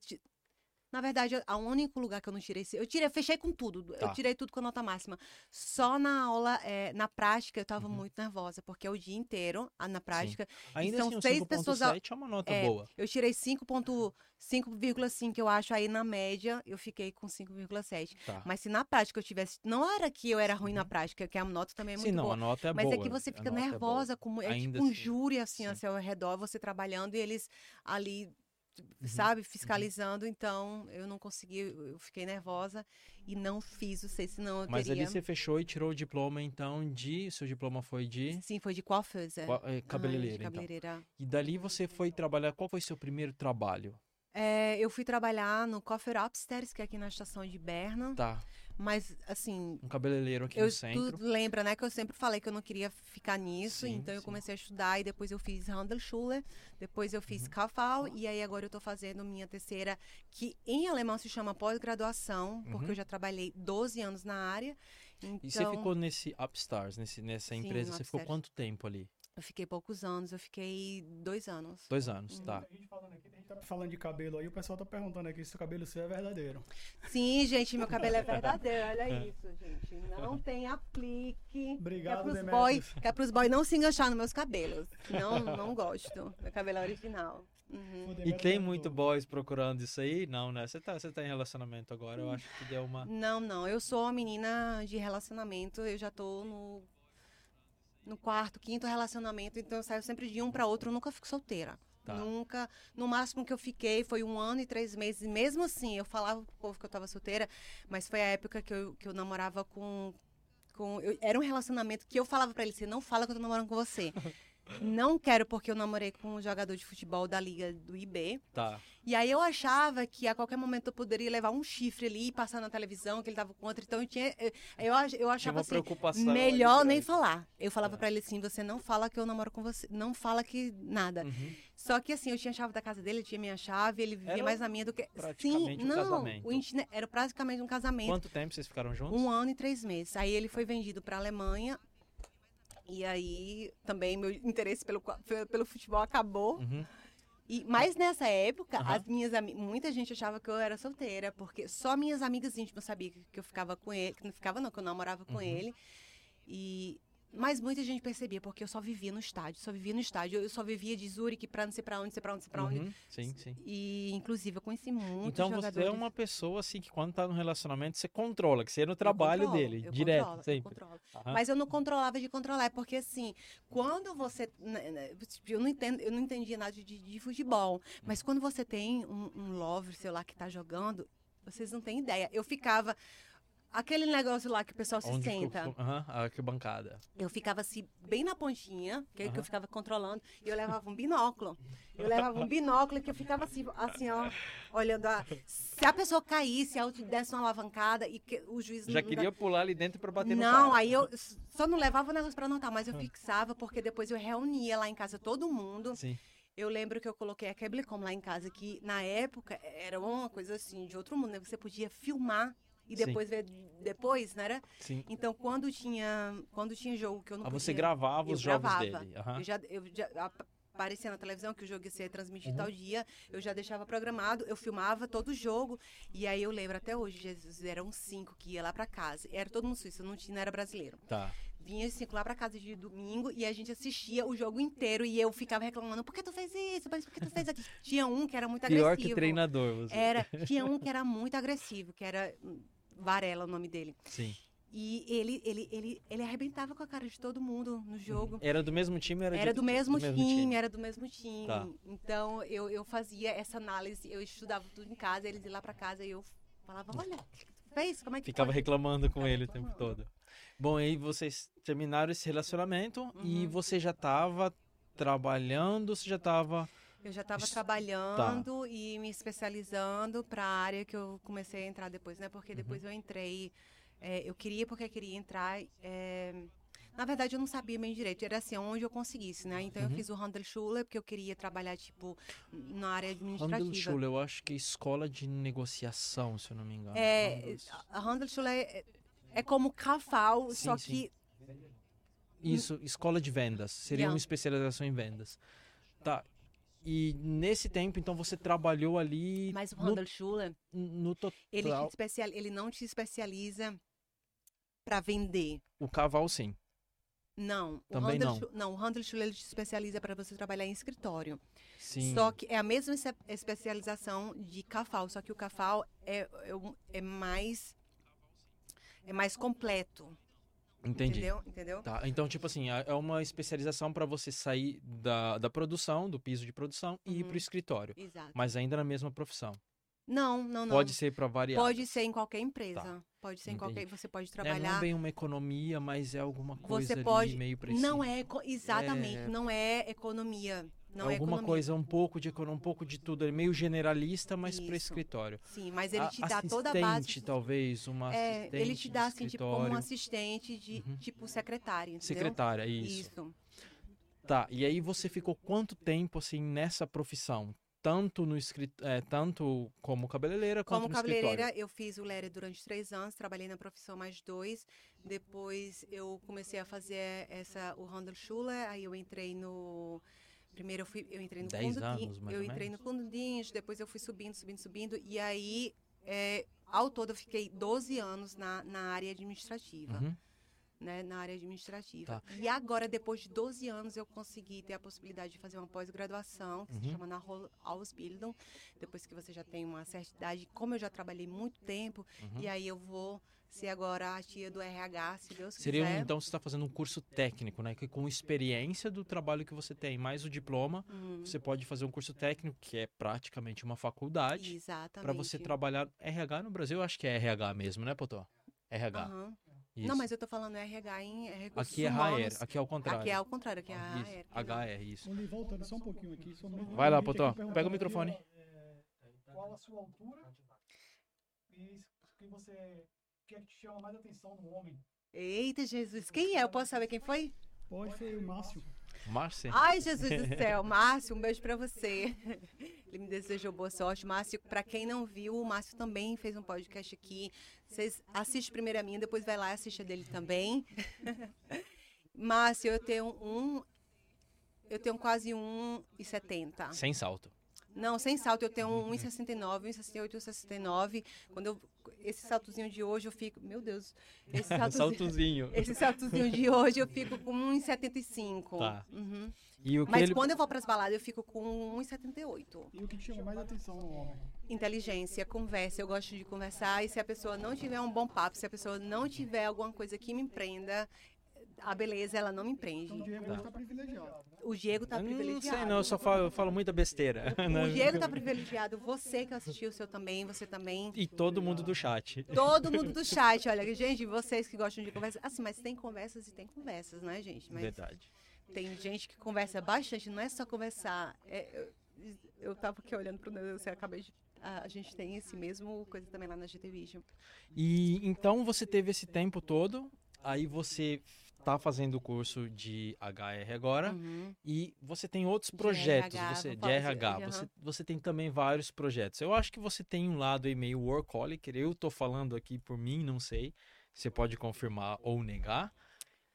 Na verdade, a único lugar que eu não tirei, eu tirei, eu fechei com tudo. Tá. Eu tirei tudo com a nota máxima. Só na aula, eh, na prática, eu tava Uhum. muito nervosa, porque é o dia inteiro na prática. Ainda são assim, o seis pessoas ao- 5,7 é uma nota É, boa. Eu tirei 5,5, eu acho, aí na média eu fiquei com 5,7. Tá. Mas se na prática eu tivesse. Não era que eu era ruim na Uhum. prática, que a nota também é Sim, muito não, boa. a nota é Mas boa. é que você a fica é nervosa, como, é Ainda tipo um assim, júri assim ao sim. seu redor, você trabalhando e eles ali, Uhum, sabe, fiscalizando. Então eu não consegui, eu fiquei nervosa e não fiz o seis, senão eu Mas teria. ali você fechou e tirou o diploma, então, de. Seu diploma foi de. Sim, foi de coiffeuse. qua- eh, Cabeleireira, então. cabeleireira. E dali você foi trabalhar. Qual foi seu primeiro trabalho? É, eu fui trabalhar no Coffee Upstairs, que é aqui na estação de Berna. Tá. Mas, assim, Um cabeleireiro aqui eu, no centro. tu lembra, né, que eu sempre falei que eu não queria ficar nisso, Sim, então eu sim. comecei a estudar e depois eu fiz Handelsschule, depois eu Uhum. fiz KV e aí agora eu tô fazendo minha terceira, que em alemão se chama pós-graduação, porque Uhum. eu já trabalhei 12 anos na área. Então, E você ficou nesse Upstars, nesse, nessa Sim, empresa, no você ficou quanto tempo ali? Eu fiquei poucos anos, eu fiquei dois anos. Dois anos, Uhum. tá. A gente falando aqui, a gente tá falando de cabelo aí, o pessoal tá perguntando aqui se o cabelo seu é verdadeiro. Sim, gente, meu cabelo é verdadeiro, olha isso, gente. Não tem aplique. Obrigado, que é pros boy, que é pros boys não se enganchar nos meus cabelos. Não, não gosto. Meu cabelo é original. Uhum. E tem muito boys procurando isso aí? Não, né? Você tá, você tá em relacionamento agora, eu acho que deu uma. Não, não. Eu sou uma menina de relacionamento. Eu já tô no, no quarto, quinto relacionamento. Então eu saio sempre de um pra outro. Eu nunca fico solteira. Tá. Nunca. No máximo que eu fiquei foi um ano e três meses. E mesmo assim, eu falava pro povo que eu tava solteira. Mas foi a época que eu, que eu namorava com. com eu- era um relacionamento que eu falava pra ele: você não fala que eu tô namorando com você. Não quero, porque eu namorei com um jogador de futebol da liga do IB. Tá. E aí eu achava que a qualquer momento eu poderia levar um chifre ali e passar na televisão, que ele tava contra. Então eu tinha. Eu, eu, achava uma assim. Melhor ali nem falar. Eu falava É. pra ele assim: você não fala que eu namoro com você. Não fala que nada. Uhum. Só que assim, eu tinha a chave da casa dele, ele tinha minha chave, ele vivia Era mais na minha do que. Sim, um não. casamento. o int- era praticamente um casamento. Quanto tempo vocês ficaram juntos? Um ano e três meses. Aí ele foi vendido para a Alemanha. E aí também meu interesse pelo, pelo, futebol acabou. Uhum. E, mas nessa época, Aham. as minhas muita gente achava que eu era solteira, porque só minhas amigas íntimas sabiam que, que eu ficava com ele, que não ficava não, que eu namorava com Uhum. ele. E mas muita gente percebia, porque eu só vivia no estádio, só vivia no estádio. Eu só vivia de Zurique pra não sei pra onde, não sei pra onde, não sei pra onde. Uhum. Sim, sim. E, inclusive, eu conheci muitos Então você jogadores. é uma pessoa assim que quando tá no relacionamento você controla, que você é no trabalho controlo, dele, eu direto, controlo, eu sempre. Aham. Mas eu não controlava de controlar, é porque assim, quando você. né, né, Eu não, entendo, eu não entendia nada de, de futebol. Mas quando você tem um, um lover, sei lá, que tá jogando, vocês não têm ideia. Eu ficava. Aquele negócio lá que o pessoal se Onde senta. ficou- Aham, a arquibancada. Eu ficava assim, bem na pontinha, que, que Aham. eu ficava controlando, e eu levava um binóculo. Eu levava um binóculo que eu ficava assim, assim, ó, olhando a. Se a pessoa caísse, a outra desse uma alavancada e que o juiz Já não- queria pular ali dentro pra bater no Não, aí eu só não levava o negócio pra anotar, mas eu fixava, porque depois eu reunia lá em casa todo mundo. Sim. Eu lembro que eu coloquei a Cablecom lá em casa, que na época era uma coisa assim, de outro mundo, né? Você podia filmar e Sim. depois ver depois, era? Sim. Então, quando tinha, quando tinha jogo que eu não Ah, podia... você gravava os jogos gravava. dele. Aham. Eu já, eu já ap- aparecia na televisão que o jogo ia ser transmitido Uhum. tal dia, eu já deixava programado, eu filmava todo o jogo, e aí eu lembro até hoje, Jesus, eram cinco que ia lá pra casa, era todo mundo suíço, não tinha, não era brasileiro. Tá. Vinha os cinco lá pra casa de domingo e a gente assistia o jogo inteiro e eu ficava reclamando, por que tu fez isso? Mas por que tu fez aquilo? Tinha um que era muito Pior agressivo. que treinador. Você. Era, tinha um que era muito agressivo, que era Varela o nome dele. Sim. E ele, ele, ele, ele arrebentava com a cara de todo mundo no jogo. Era do mesmo time? Era, Era de- do mesmo, time, era do mesmo time. Tá. Então eu, eu fazia essa análise, eu estudava tudo em casa, eles iam lá pra casa e eu falava, olha, fez? Como é que Ficava pode?" reclamando com Ficava ele o tempo reclamando. todo. Bom, aí vocês terminaram esse relacionamento e Uhum. você já tava trabalhando, você já tava... Eu já estava trabalhando e me especializando para a área que eu comecei a entrar depois, né? Porque depois eu entrei, é, eu queria porque eu queria entrar. é, na verdade, eu não sabia bem direito, era assim, onde eu conseguisse, né? Então Uhum. eu fiz o Handelsschule porque eu queria trabalhar, tipo, na área administrativa. Handelsschule, eu acho que é escola de negociação, se eu não me engano. É, Handelsschule é, é como CAFAL, Sim, só sim. que Isso, escola de vendas. Seria Yeah. uma especialização em vendas. Tá. E nesse tempo, então, você trabalhou ali mas o no, Handelsschule, no total. ele, te especial, ele não te especializa para vender. O cavalo, sim. Não, o Também não. Handelsschule, não. o Handelsschule ele te especializa para você trabalhar em escritório. Sim. Só que é a mesma espe- especialização de CAFAL, só que o CAFAL é, é, é mais é mais completo, Entendi. entendeu? Entendeu? Tá, então, tipo assim, é é uma especialização para você sair da, da produção, do piso de produção e ir Uhum. pro escritório. Exato. Mas ainda na mesma profissão. Não, não, não. Pode ser para variar. Pode ser em qualquer empresa. Tá. Pode ser em Entendi. qualquer. Você pode É, não trabalhar. é bem uma economia, mas é alguma coisa você ali pode. meio pra Não é exatamente. É- Não é economia. Não é alguma economia. coisa um pouco de economia, um pouco de tudo, é meio generalista, mas para escritório. Sim, mas ele A- te dá toda a base. assistente, talvez, uma É, assistente ele te dá assim, tipo, como um assistente de Uhum. tipo secretária, entendeu? Secretária, isso. Isso. Tá, e aí você ficou quanto tempo, assim, nessa profissão? Tanto no é, tanto como cabeleireira quanto Como cabeleireira, eu fiz o Lere durante três anos, trabalhei na profissão mais dois. Depois eu comecei a fazer essa, o Handelsschule, aí eu entrei no. Primeiro eu, fui, eu entrei no Dez anos, mais Eu entrei no menos? fundo Dins, depois eu fui subindo, subindo, subindo. E aí, é, ao todo, eu fiquei 12 anos na, na área administrativa. Uhum. Né, na área administrativa. Tá. E agora, depois de 12 anos, eu consegui ter a possibilidade de fazer uma pós-graduação, que se Uhum. chama na Ausbildung, depois que você já tem uma certa idade. Como eu já trabalhei muito tempo, Uhum. e aí eu vou ser agora a tia do RH, se Deus Seria, quiser. então, você está fazendo um curso técnico, né? Que com experiência do trabalho que você tem, mais o diploma, Hum, você pode fazer um curso técnico, que é praticamente uma faculdade, exatamente. para você trabalhar RH no Brasil. Eu acho que é RH mesmo, né, Potó? RH. Aham. Isso. Não, mas eu tô falando RH em é recursos Aqui é. HR, aqui é o contrário. Aqui é ao contrário, aqui é isso, HR. HR, isso. Voltando só um pouquinho aqui. Vai lá, Potó. Pega o microfone. é, qual a sua altura e o que você o que é que te chama mais atenção no homem? Eita, Jesus. Quem é? Eu posso saber quem foi? Pode foi o Márcio. Márcia? Ai, Jesus do céu. Márcio, um beijo pra você. Ele me desejou boa sorte. Márcio, pra quem não viu, o Márcio também fez um podcast aqui. Vocês assistem primeiro a minha, depois vai lá e assiste a dele também. Márcio, eu tenho um... Eu tenho quase 1,70. Sem salto. Não, sem salto, eu tenho um 1,69, 1,68, 1,69. Quando eu... Esse saltozinho de hoje, eu fico... Meu Deus. Esse saltozinho... Saltozinho. Esse saltozinho de hoje eu fico com 1,75. Tá. Uhum. E o que Mas ele... quando eu vou pras baladas, eu fico com 1,78. E o que te chama mais atenção no homem? Inteligência, conversa. Eu gosto de conversar. E se a pessoa não tiver um bom papo, se a pessoa não tiver alguma coisa que me prenda, a beleza, ela não me Então o. Diego hoje tá privilegiado. né? O Diego tá Eu não privilegiado. sei, não, eu só falo, eu falo muita besteira. né? O Diego tá privilegiado, você que assistiu o seu também, você também. E todo mundo do chat. Todo mundo do chat, olha, gente, vocês que gostam de conversa. Assim, mas tem conversas e tem conversas, né, gente? Mas Verdade. Tem gente que conversa bastante, não é só conversar. É, eu, eu tava aqui olhando pro você acabei de. A, a gente tem esse mesmo coisa também lá na GT Vision. E então você teve esse tempo todo, aí você tá fazendo o curso de HR agora Uhum. e você tem outros projetos, RH, você de RH, você, você tem também vários projetos. Eu acho que você tem um lado aí meio workaholic, eu tô falando aqui por mim, não sei. Você pode confirmar ou negar.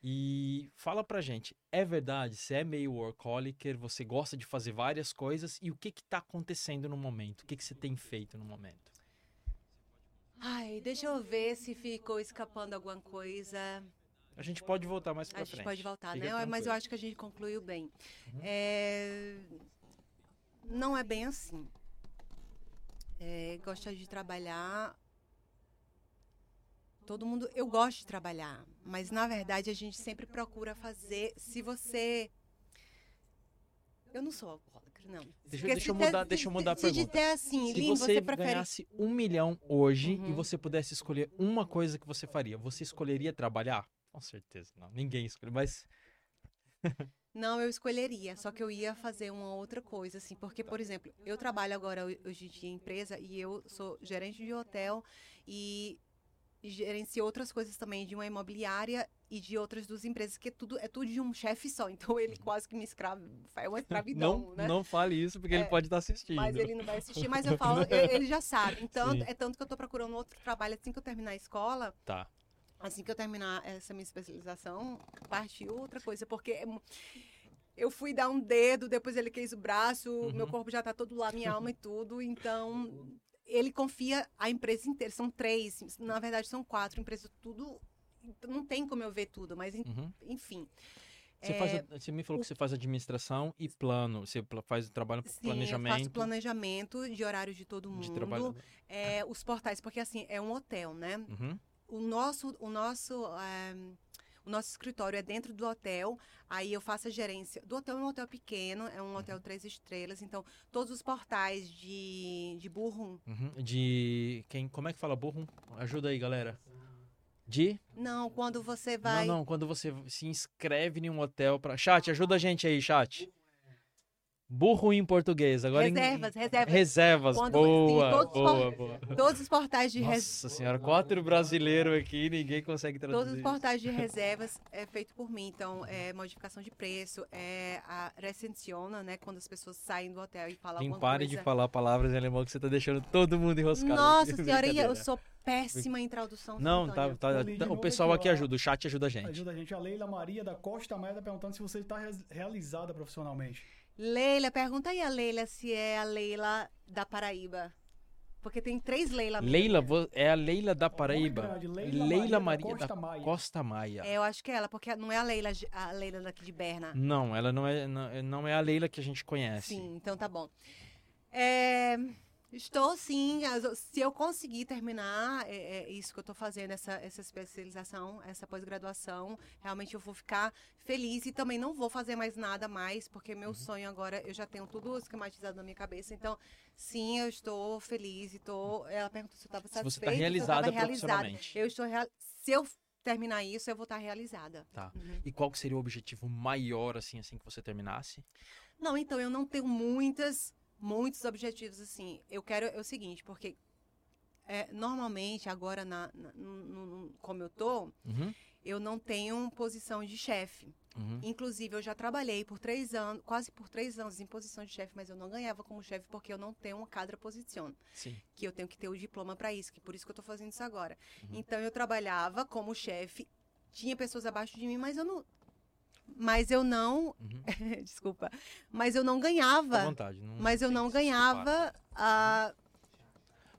E fala pra gente, é verdade, você é meio workaholic, você gosta de fazer várias coisas e o que que tá acontecendo no momento? O que que você tem feito no momento? Ai, deixa eu ver se ficou escapando alguma coisa. A gente pode voltar mais pra A gente frente. pode voltar, Fica né? Mas eu tranquilo. acho que a gente concluiu bem. Uhum. É, Não é bem assim. É, Gosta de trabalhar. Todo mundo. Eu gosto de trabalhar, mas na verdade a gente sempre procura fazer. Se você. Eu não sou alcoólatra, não. Deixa, deixa eu mudar, deixa eu mudar a pergunta. disser assim, Se Lin, você, você prefere. ganhasse um milhão hoje e Uhum. você pudesse escolher uma coisa que você faria, você escolheria trabalhar? Com certeza, não. Ninguém escolhe, mas Não, eu escolheria, só que eu ia fazer uma outra coisa, assim, porque, por exemplo, eu trabalho agora ho- hoje em dia em empresa e eu sou gerente de hotel e gerencio outras coisas também de uma imobiliária e de outras duas empresas, que é tudo, é tudo de um chefe só, então ele quase que me escravo, é uma escravidão, não, né? não fale isso porque ele É, pode estar assistindo. Mas ele não vai assistir, mas eu falo, e- ele já sabe. Então, Sim. é tanto que eu tô procurando outro trabalho assim que eu terminar a escola, Tá. assim que eu terminar essa minha especialização, partiu outra coisa, porque é eu fui dar um dedo, depois ele quis o braço, meu Uhum. corpo já tá todo lá, minha alma e tudo, então ele confia a empresa inteira, são três, na verdade são quatro empresas, tudo, não tem como eu ver tudo, mas Uhum. enfim. Você, É, faz você me falou que você faz administração e plano. Você faz o trabalho Sim, eu planejamento faço planejamento de horários de todo mundo, de trabalho. é, os portais, porque assim, é um hotel, né? Uhum. o nosso, o nosso, eh, o nosso escritório é dentro do hotel. Aí eu faço a gerência do hotel. É um hotel pequeno, é um hotel três estrelas. Então todos os portais de, de burro. Uhum. De quem? Como é que fala burro? Ajuda aí, galera. De? Não, quando você vai. Não, não. Quando você se inscreve em um hotel para. Chat, ajuda a gente aí, chat. Burro em português. Agora em- reservas, reservas. Reservas, Quando- boa, sim, todos os boa, boa. Todos os portais de reservas. Nossa senhora, quatro brasileiros aqui, ninguém consegue traduzir. Todos os portais de reservas é feito por mim. Então, é modificação de preço, é a recensiona, né? Quando as pessoas saem do hotel e falam Sim, alguma pare coisa. de falar palavras em alemão que você tá deixando todo mundo enroscado. Nossa senhora, eu sou péssima em tradução. Não, tá, tá, de o pessoal aqui, ajuda, o chat ajuda a gente. Ajuda a gente. A Leila Maria da Costa Maia tá perguntando se você está realizada profissionalmente. Leila, pergunta aí a Leila se é a Leila da Paraíba. Porque tem três Leila. Leila, é a Leila da Paraíba. grande, Leila Leila Maria Maria da da Costa Maia. Costa Maia. É, eu acho que é ela, porque não é a Leila, a Leila daqui de Berna. Não, ela não é, não, não é a Leila que a gente conhece. Sim, então tá bom. É, estou sim, se eu conseguir terminar é, é isso que eu estou fazendo, essa, essa especialização, essa pós-graduação, realmente eu vou ficar feliz e também não vou fazer mais nada mais, porque Uhum. meu sonho agora, eu já tenho tudo esquematizado na minha cabeça, então sim, eu estou feliz e estou... Ela perguntou se eu estava Se satisfeita. você tá se realizada tava realizada. profissionalmente. Eu estou real... Se eu terminar isso, eu vou estar realizada. Tá. Uhum. E qual que seria o objetivo maior, assim, assim que você terminasse? Não, então eu não tenho muitas, muitos objetivos assim. Eu quero é o seguinte, porque é, normalmente agora na, na- no- no- como eu tô, Uhum, eu não tenho posição de chefe. uhum. Inclusive eu já trabalhei por três anos, quase por três anos em posição de chefe, mas eu não ganhava como chefe porque eu não tenho uma cadra posição Sim. que eu tenho que ter o diploma para isso, que por isso que eu tô fazendo isso agora. Uhum. Então eu trabalhava como chefe, tinha pessoas abaixo de mim, mas eu não mas eu não, Uhum. desculpa, mas eu não Fica à ganhava. vontade. Não, Mas eu não ganhava a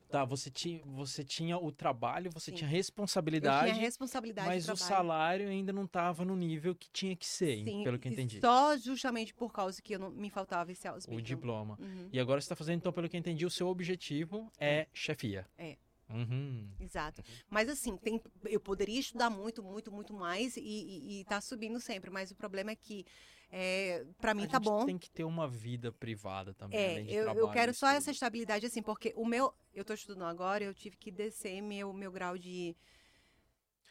Tá, você tinha, você tinha o trabalho, você Sim. tinha eu tinha responsabilidade, responsabilidade mas o salário ainda não estava no nível que tinha que ser, Sim, pelo que eu entendi. Só justamente por causa que eu não, me faltava esse O diploma. Uhum. E agora você está fazendo, então, pelo que eu entendi, o seu objetivo é chefia. É. Uhum. Exato. Mas assim, tem, eu poderia estudar muito, muito, muito mais e, e, e tá subindo sempre. Mas o problema é que é, para mim A tá bom. tem que ter uma vida privada também, É, eu, eu trabalho quero e só estudo. essa estabilidade, assim, porque o meu. Eu tô estudando agora, eu tive que descer meu, meu grau de.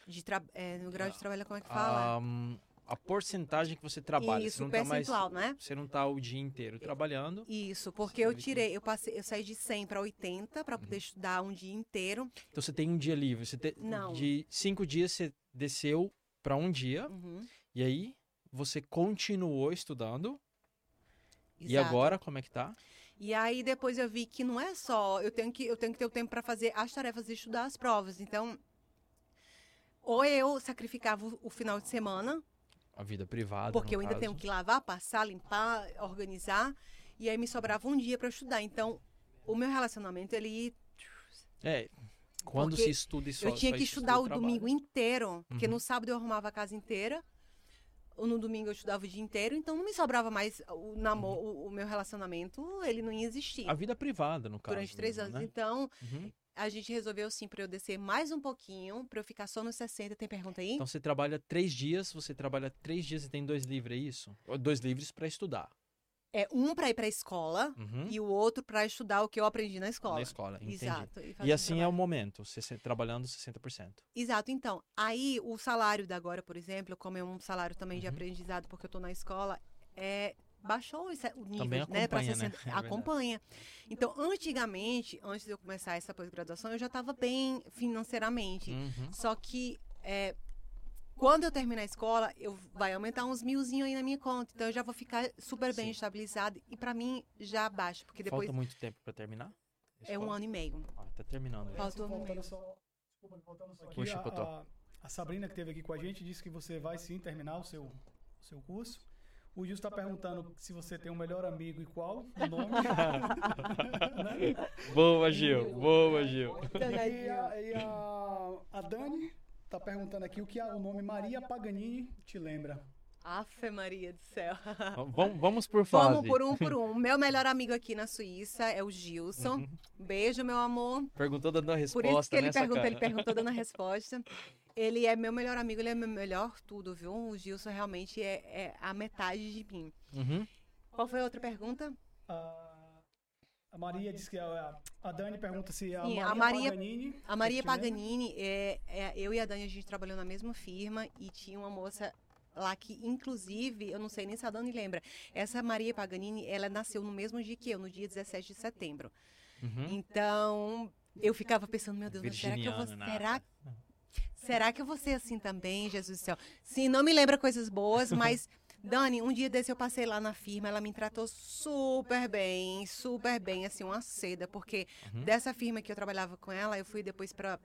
de tra, é, meu grau de trabalho, como é que fala? Ah, hum, a porcentagem que você trabalha, você Isso, não tá mais percentual, né? você não tá o dia inteiro trabalhando. Isso, porque eu tirei, eu passei, eu saí de 100 para 80 para Uhum. poder estudar um dia inteiro. Então você tem um dia livre, você te- Não. de cinco dias você desceu para um dia Uhum, e aí você continuou estudando e exato. agora como é que tá? E aí depois eu vi que não é só, eu tenho que eu tenho que ter o tempo para fazer as tarefas e estudar as provas. Então, ou eu sacrificava o final de semana, A vida privada, porque eu ainda caso. tenho que lavar, passar, limpar, organizar, e aí me sobrava um dia para estudar. Então, o meu relacionamento ele É, quando Porque se estuda só eu tinha que estuda estudar o domingo inteiro, porque Uhum. no sábado eu arrumava a casa inteira, ou no domingo eu estudava o dia inteiro, então não me sobrava mais o namoro, o, o meu relacionamento, ele não ia existir Uhum. A vida privada, no caso. durante três mesmo, anos. né? Então, Uhum. A gente resolveu sim para eu descer mais um pouquinho, para eu ficar só nos 60. Tem pergunta aí? Então você trabalha três dias, você trabalha três dias e tem dois livres, é isso? Dois livres para estudar. É um para ir para a escola Uhum. e o outro para estudar o que eu aprendi na escola. Na escola, entendi. Exato. E fazer assim é o trabalho. momento, você se- trabalhando 60%. Exato, então, aí o salário da agora, por exemplo, como é um salário também de Uhum. aprendizado, porque eu tô na escola, é, baixou esse- o nível, né, pra acompanha, né? 60, É acompanha. Então, antigamente, antes de eu começar essa pós-graduação, eu já estava bem financeiramente. Uhum. Só que é, quando eu terminar a escola, eu vai aumentar uns milzinho aí na minha conta. Então eu já vou ficar super bem Sim. estabilizado. E pra mim já baixa, porque depois Falta muito tempo para terminar? é um ano e meio. Ah, tá terminando. Falta um ano e meio. só, desculpa, voltando só aqui, Puxa, a, a, a Sabrina que esteve aqui com a gente disse que você vai sim terminar o seu, o seu curso. O Gil está perguntando se você tem um melhor amigo e qual o nome. Boa, Gil. Boa, Gil. e a, e a, a Dani está perguntando aqui o que a- o nome Maria Paganini te lembra. Afe Maria do céu. Vamos, vamos por fase. Vamos por um por um. Meu melhor amigo aqui na Suíça é o Gilson. Uhum. Beijo, meu amor. Perguntou dando a Por resposta, isso que ele né, perguntou, sacana? ele perguntou dando a resposta. Ele é meu melhor amigo, ele é meu melhor tudo, viu? O Gilson realmente é, é a metade de mim. Uhum. Qual foi a outra pergunta? A, a Maria disse que a, a Dani pergunta se a Sim, Maria, a Maria- Paganini. A Maria? Paganini, é, é, eu e a Dani, a gente trabalhou na mesma firma e tinha uma moça lá que, inclusive, eu não sei nem se a Dani lembra, essa Maria Paganini, ela nasceu no mesmo dia que eu, no dia 17 de setembro. Uhum. Então, eu ficava pensando, meu Deus, mas será que eu vou. Será, será que eu vou ser assim também, Jesus do céu? Sim, não me lembra coisas boas, mas. Dani, um dia desse eu passei lá na firma, ela me tratou super bem, super bem, assim, uma seda, porque Uhum. dessa firma que eu trabalhava com ela, eu fui depois para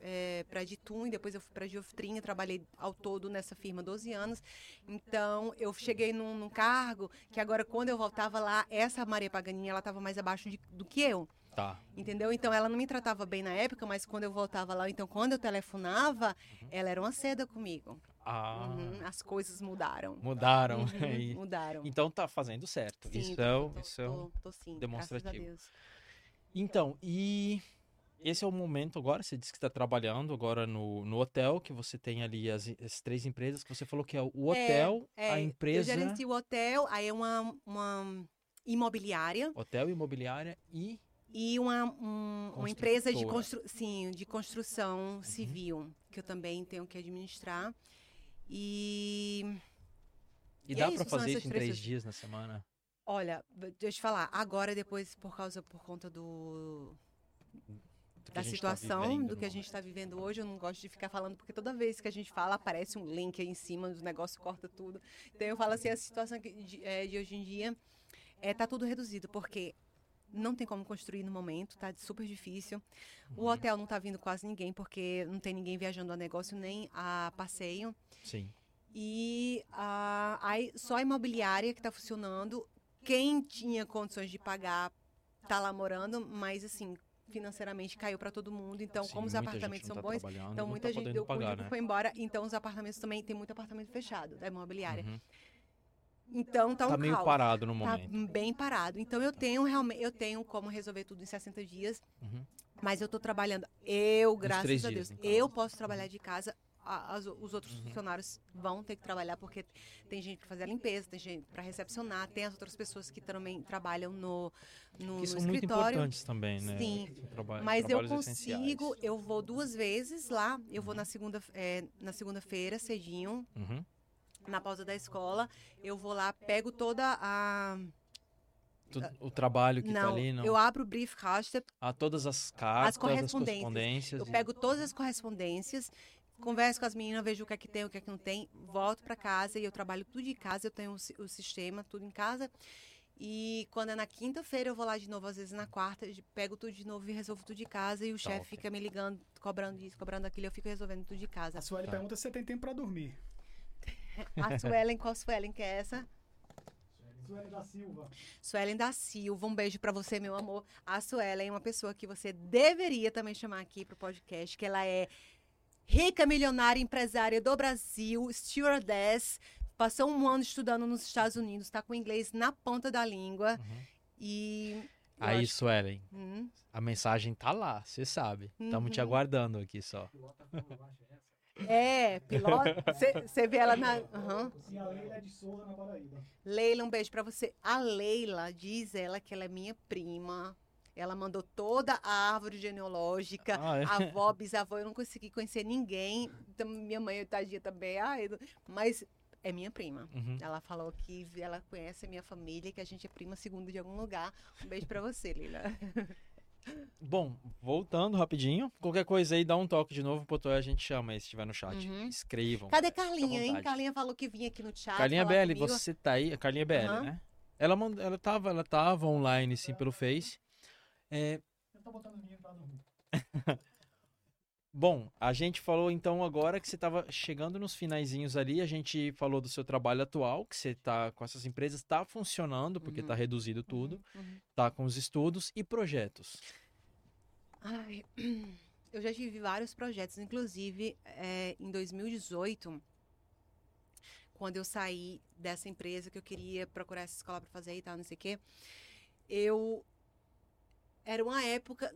é, Ditum, e depois eu fui para Dioftrin, eu trabalhei ao todo nessa firma 12 anos. Então, eu cheguei num, num cargo que agora, quando eu voltava lá, essa Maria Paganini, ela estava mais abaixo de- do que eu. Tá. Entendeu? Então ela não me tratava bem na época, mas quando eu voltava lá, então quando eu telefonava, ela era uma seda comigo. Ah, Uhum, as coisas mudaram. mudaram. Uhum, mudaram. Então tá fazendo certo. Sim, isso é, tô- isso é um- tô, tô sim, demonstrativo. Então, e esse é o momento agora, você disse que está trabalhando agora no, no hotel, que você tem ali as, as três empresas, que você falou que é o hotel, É, a empresa, Eu gerencio o hotel, aí é uma, uma imobiliária hotel imobiliária e e uma, um- uma empresa de, constru, sim, de construção Uhum. civil, que eu também tenho que administrar. E e E dá é para fazer isso em três dias na semana? Olha, deixa eu te falar, agora depois, por causa, por conta do, Do da tá situação, vivendo do que a gente está vivendo hoje, eu não gosto de ficar falando, porque toda vez que a gente fala, aparece um link aí em cima, o negócio corta tudo. Então eu falo assim, a situação de, eh, de hoje em dia é, tá tudo reduzido, porque não tem como construir no momento, tá super difícil. O Uhum. hotel não tá vindo quase ninguém, porque não tem ninguém viajando a negócio nem a passeio. Sim. E a, aí, só a imobiliária que está funcionando. Quem tinha condições de pagar está lá morando, mas assim, financeiramente caiu para todo mundo. Então, Sim, como os apartamentos gente são tá bons, então não muita tá gente deu pagar, o né? foi embora. Então, os apartamentos também tem muito apartamento fechado da imobiliária. Uhum. Então, tá um Tá meio caos. parado no Tá momento. bem parado. Então eu tenho realmente, eu tenho como resolver tudo em 60 dias. Uhum. Mas eu tô trabalhando. Eu, graças a dias, Deus, então. eu posso trabalhar de casa. as- os outros Uhum. funcionários vão ter que trabalhar porque tem gente para fazer a limpeza, tem gente para recepcionar, tem as outras pessoas que também trabalham no, no, Que no são muito escritório. importantes também, né? Sim, Traba- Mas eu consigo, essenciais. Uhum. eu vou duas vezes lá. Eu vou na segunda, é, na segunda-feira, cedinho, Uhum. Na pausa da escola. Eu vou lá, pego toda a. O trabalho que não, tá ali, não? eu abro o briefcaster, Ah, todas as cartas, as correspondências. correspondências. eu e- pego todas as correspondências, converso com as meninas, vejo o que é que tem, o que é que não tem, volto para casa e eu trabalho tudo de casa. Eu tenho o, o sistema, tudo em casa. E quando é na quinta-feira, eu vou lá de novo, às vezes na quarta, pego tudo de novo e resolvo tudo de casa. E o chefe ok. fica me ligando, cobrando isso, cobrando aquilo, eu fico resolvendo tudo de casa. A Sueli Tá. pergunta se você tem tempo pra dormir. A Suelen, qual Suelen que é essa? Sueli da Silva. Suelen da Silva, um beijo pra você, meu amor. A Suelen é uma pessoa que você deveria também chamar aqui pro podcast, que ela é rica, milionária, empresária do Brasil, stewardess, passou um ano estudando nos Estados Unidos, tá com o inglês na ponta da língua Uhum. e... Aí, acho- Suelen, Hum, a mensagem tá lá, você sabe. Estamos te Uhum. aguardando aqui só. É, piloto, você vê ela na... aham. E a Leila é de Souza, na Paraíba. Leila, um beijo pra você. A Leila diz ela que ela é minha prima. Ela mandou toda a árvore genealógica, Ah, é? avó, bisavó. Eu não consegui conhecer ninguém. Então, minha mãe, tadinha, também. Ai, não- mas é minha prima. Uhum. Ela falou que ela conhece a minha família, que a gente é prima segunda de algum lugar. Um beijo pra você, Leila. Bom, voltando rapidinho. Qualquer coisa aí, dá um toque de novo, Potó, a gente chama aí se estiver no chat. Uhum. Escrevam. Cadê Carlinha, hein? Carlinha falou que vinha aqui no chat. Carlinha BL, comigo. você tá aí? A Carlinha BL, Aham. né? Ela, mand... ela, tava, ela tava online, sim, pelo Face. É, Eu tô botando o menino pra dormir. Bom, a gente falou então agora que você estava chegando nos finaizinhos ali, a gente falou do seu trabalho atual, que você tá com essas empresas, está funcionando, porque Uhum. está reduzido tudo, Uhum. tá com os estudos e projetos. Ai, eu já tive vários projetos, inclusive é, em 2018, quando eu saí dessa empresa que eu queria procurar essa escola para fazer e tal, não sei o quê, eu era uma época,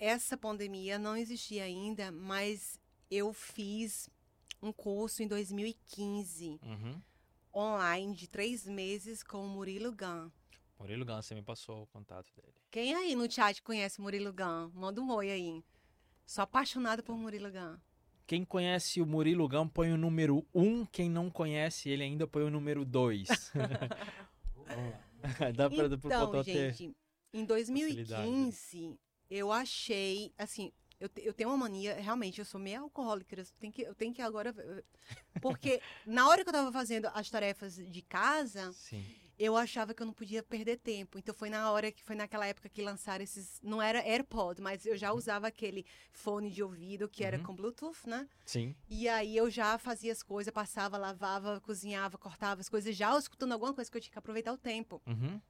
essa pandemia não existia ainda, mas eu fiz um curso em 2015 Uhum. online de três meses com o Murilo Gun. Murilo Gans, você me passou o contato dele. Quem aí no chat conhece Murilo Gun? Manda um oi aí. Sou apaixonada por Murilo Gun. Quem conhece o Murilo Gam põe o número 1, quem não conhece ele ainda põe o número 2. Dá pra, Então, Potó ter. gente, em 2015, eu achei, assim, eu, eu tenho uma mania, realmente, eu sou meio alcoólica, eu tenho que, eu tenho que agora... Porque na hora que eu tava fazendo as tarefas de casa, Sim. eu achava que eu não podia perder tempo. Então foi na hora que foi naquela época que lançaram esses, não era AirPod, mas eu já usava aquele fone de ouvido que era Uhum. com Bluetooth, né? Sim. E aí eu já fazia as coisas, passava, lavava, cozinhava, cortava as coisas, já escutando alguma coisa que eu tinha que aproveitar o tempo. Uhum.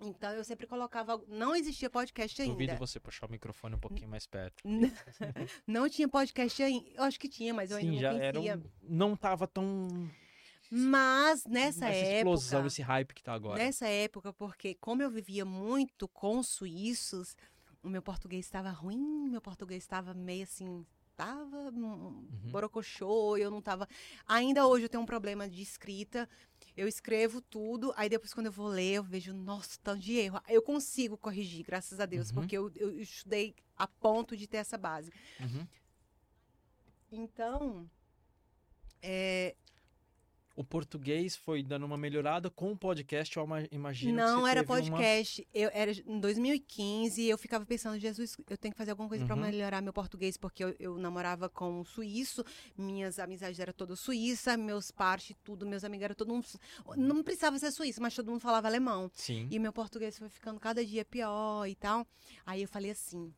Então eu sempre colocava. algo- Não existia podcast ainda. Duvido você puxar o microfone um pouquinho mais perto. Não tinha podcast ainda. Eu acho que tinha, mas eu ainda Sim, não já conhecia. era um... Não tava tão... Mas nessa essa época. explosão, esse hype que tá agora. Nessa época, porque como eu vivia muito com suíços, o meu português estava ruim, meu português estava meio assim, tava um borocochô, eu não tava... Ainda hoje eu tenho um problema de escrita, eu escrevo tudo, aí depois quando eu vou ler, eu vejo, nossa, tanto de erro. Eu consigo corrigir, graças a Deus, Uhum. porque eu, eu estudei a ponto de ter essa base. Uhum. Então, é, O português foi dando uma melhorada com o podcast, eu ima- imagino Não era teve uma- podcast. Eu era em 2015 eu ficava pensando, Jesus, eu tenho que fazer alguma coisa para Uhum. melhorar meu português, porque eu, eu namorava com um suíço, minhas amizades eram todas suíça, meus partes, tudo, meus amigos eram todo mundo. Não precisava ser suíço, mas todo mundo falava alemão. Sim. E meu português foi ficando cada dia pior e tal. Aí eu falei assim.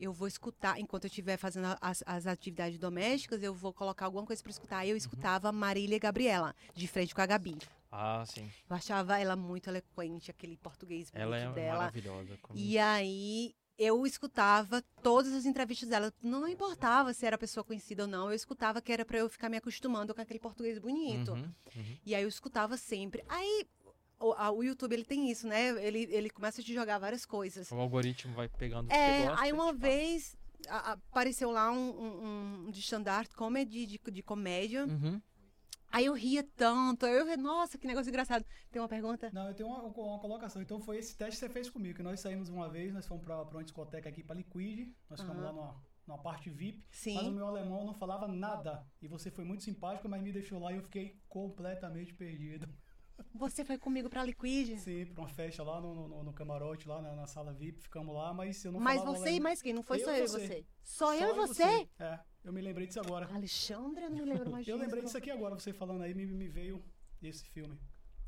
Eu vou escutar, enquanto eu estiver fazendo as, as atividades domésticas, eu vou colocar alguma coisa para escutar. Uhum. Aí eu escutava Marília e Gabriela, de frente com a Gabi. Ah, sim. Eu achava ela muito eloquente, aquele português Ela é dela. maravilhosa. como- E aí eu escutava todas as entrevistas dela. Não importava se era pessoa conhecida ou não, eu escutava que era para eu ficar me acostumando com aquele português bonito. Uhum, uhum. E aí eu escutava sempre. Aí o, a- o YouTube ele tem isso, né? Ele, ele começa a te jogar várias coisas. O algoritmo vai pegando o que É, você gosta. aí uma vez a- apareceu lá um, um, um de stand-up comedy, de, de comédia. Uhum. Aí eu ria tanto. Aí eu ria, nossa, que negócio engraçado. Tem uma pergunta? Não, eu tenho uma, uma colocação. Então foi esse teste que você fez comigo, que nós saímos uma vez, nós fomos pra, pra uma discoteca aqui, pra Liquid, nós ficamos lá numa, numa parte VIP, Sim. mas o meu alemão não falava nada. E você foi muito simpática, mas me deixou lá e eu fiquei completamente perdido. Você foi comigo pra Liquid? Sim, pra uma festa lá no, no, no camarote, lá na, na sala VIP, ficamos lá, mas eu não Mas você e mais quem? Não foi Eu só e eu e você. você? Só, eu e você? É, eu me lembrei disso agora. Alexandre, eu não me lembro mais Eu lembrei disso aqui agora, você falando aí, me, me veio esse filme.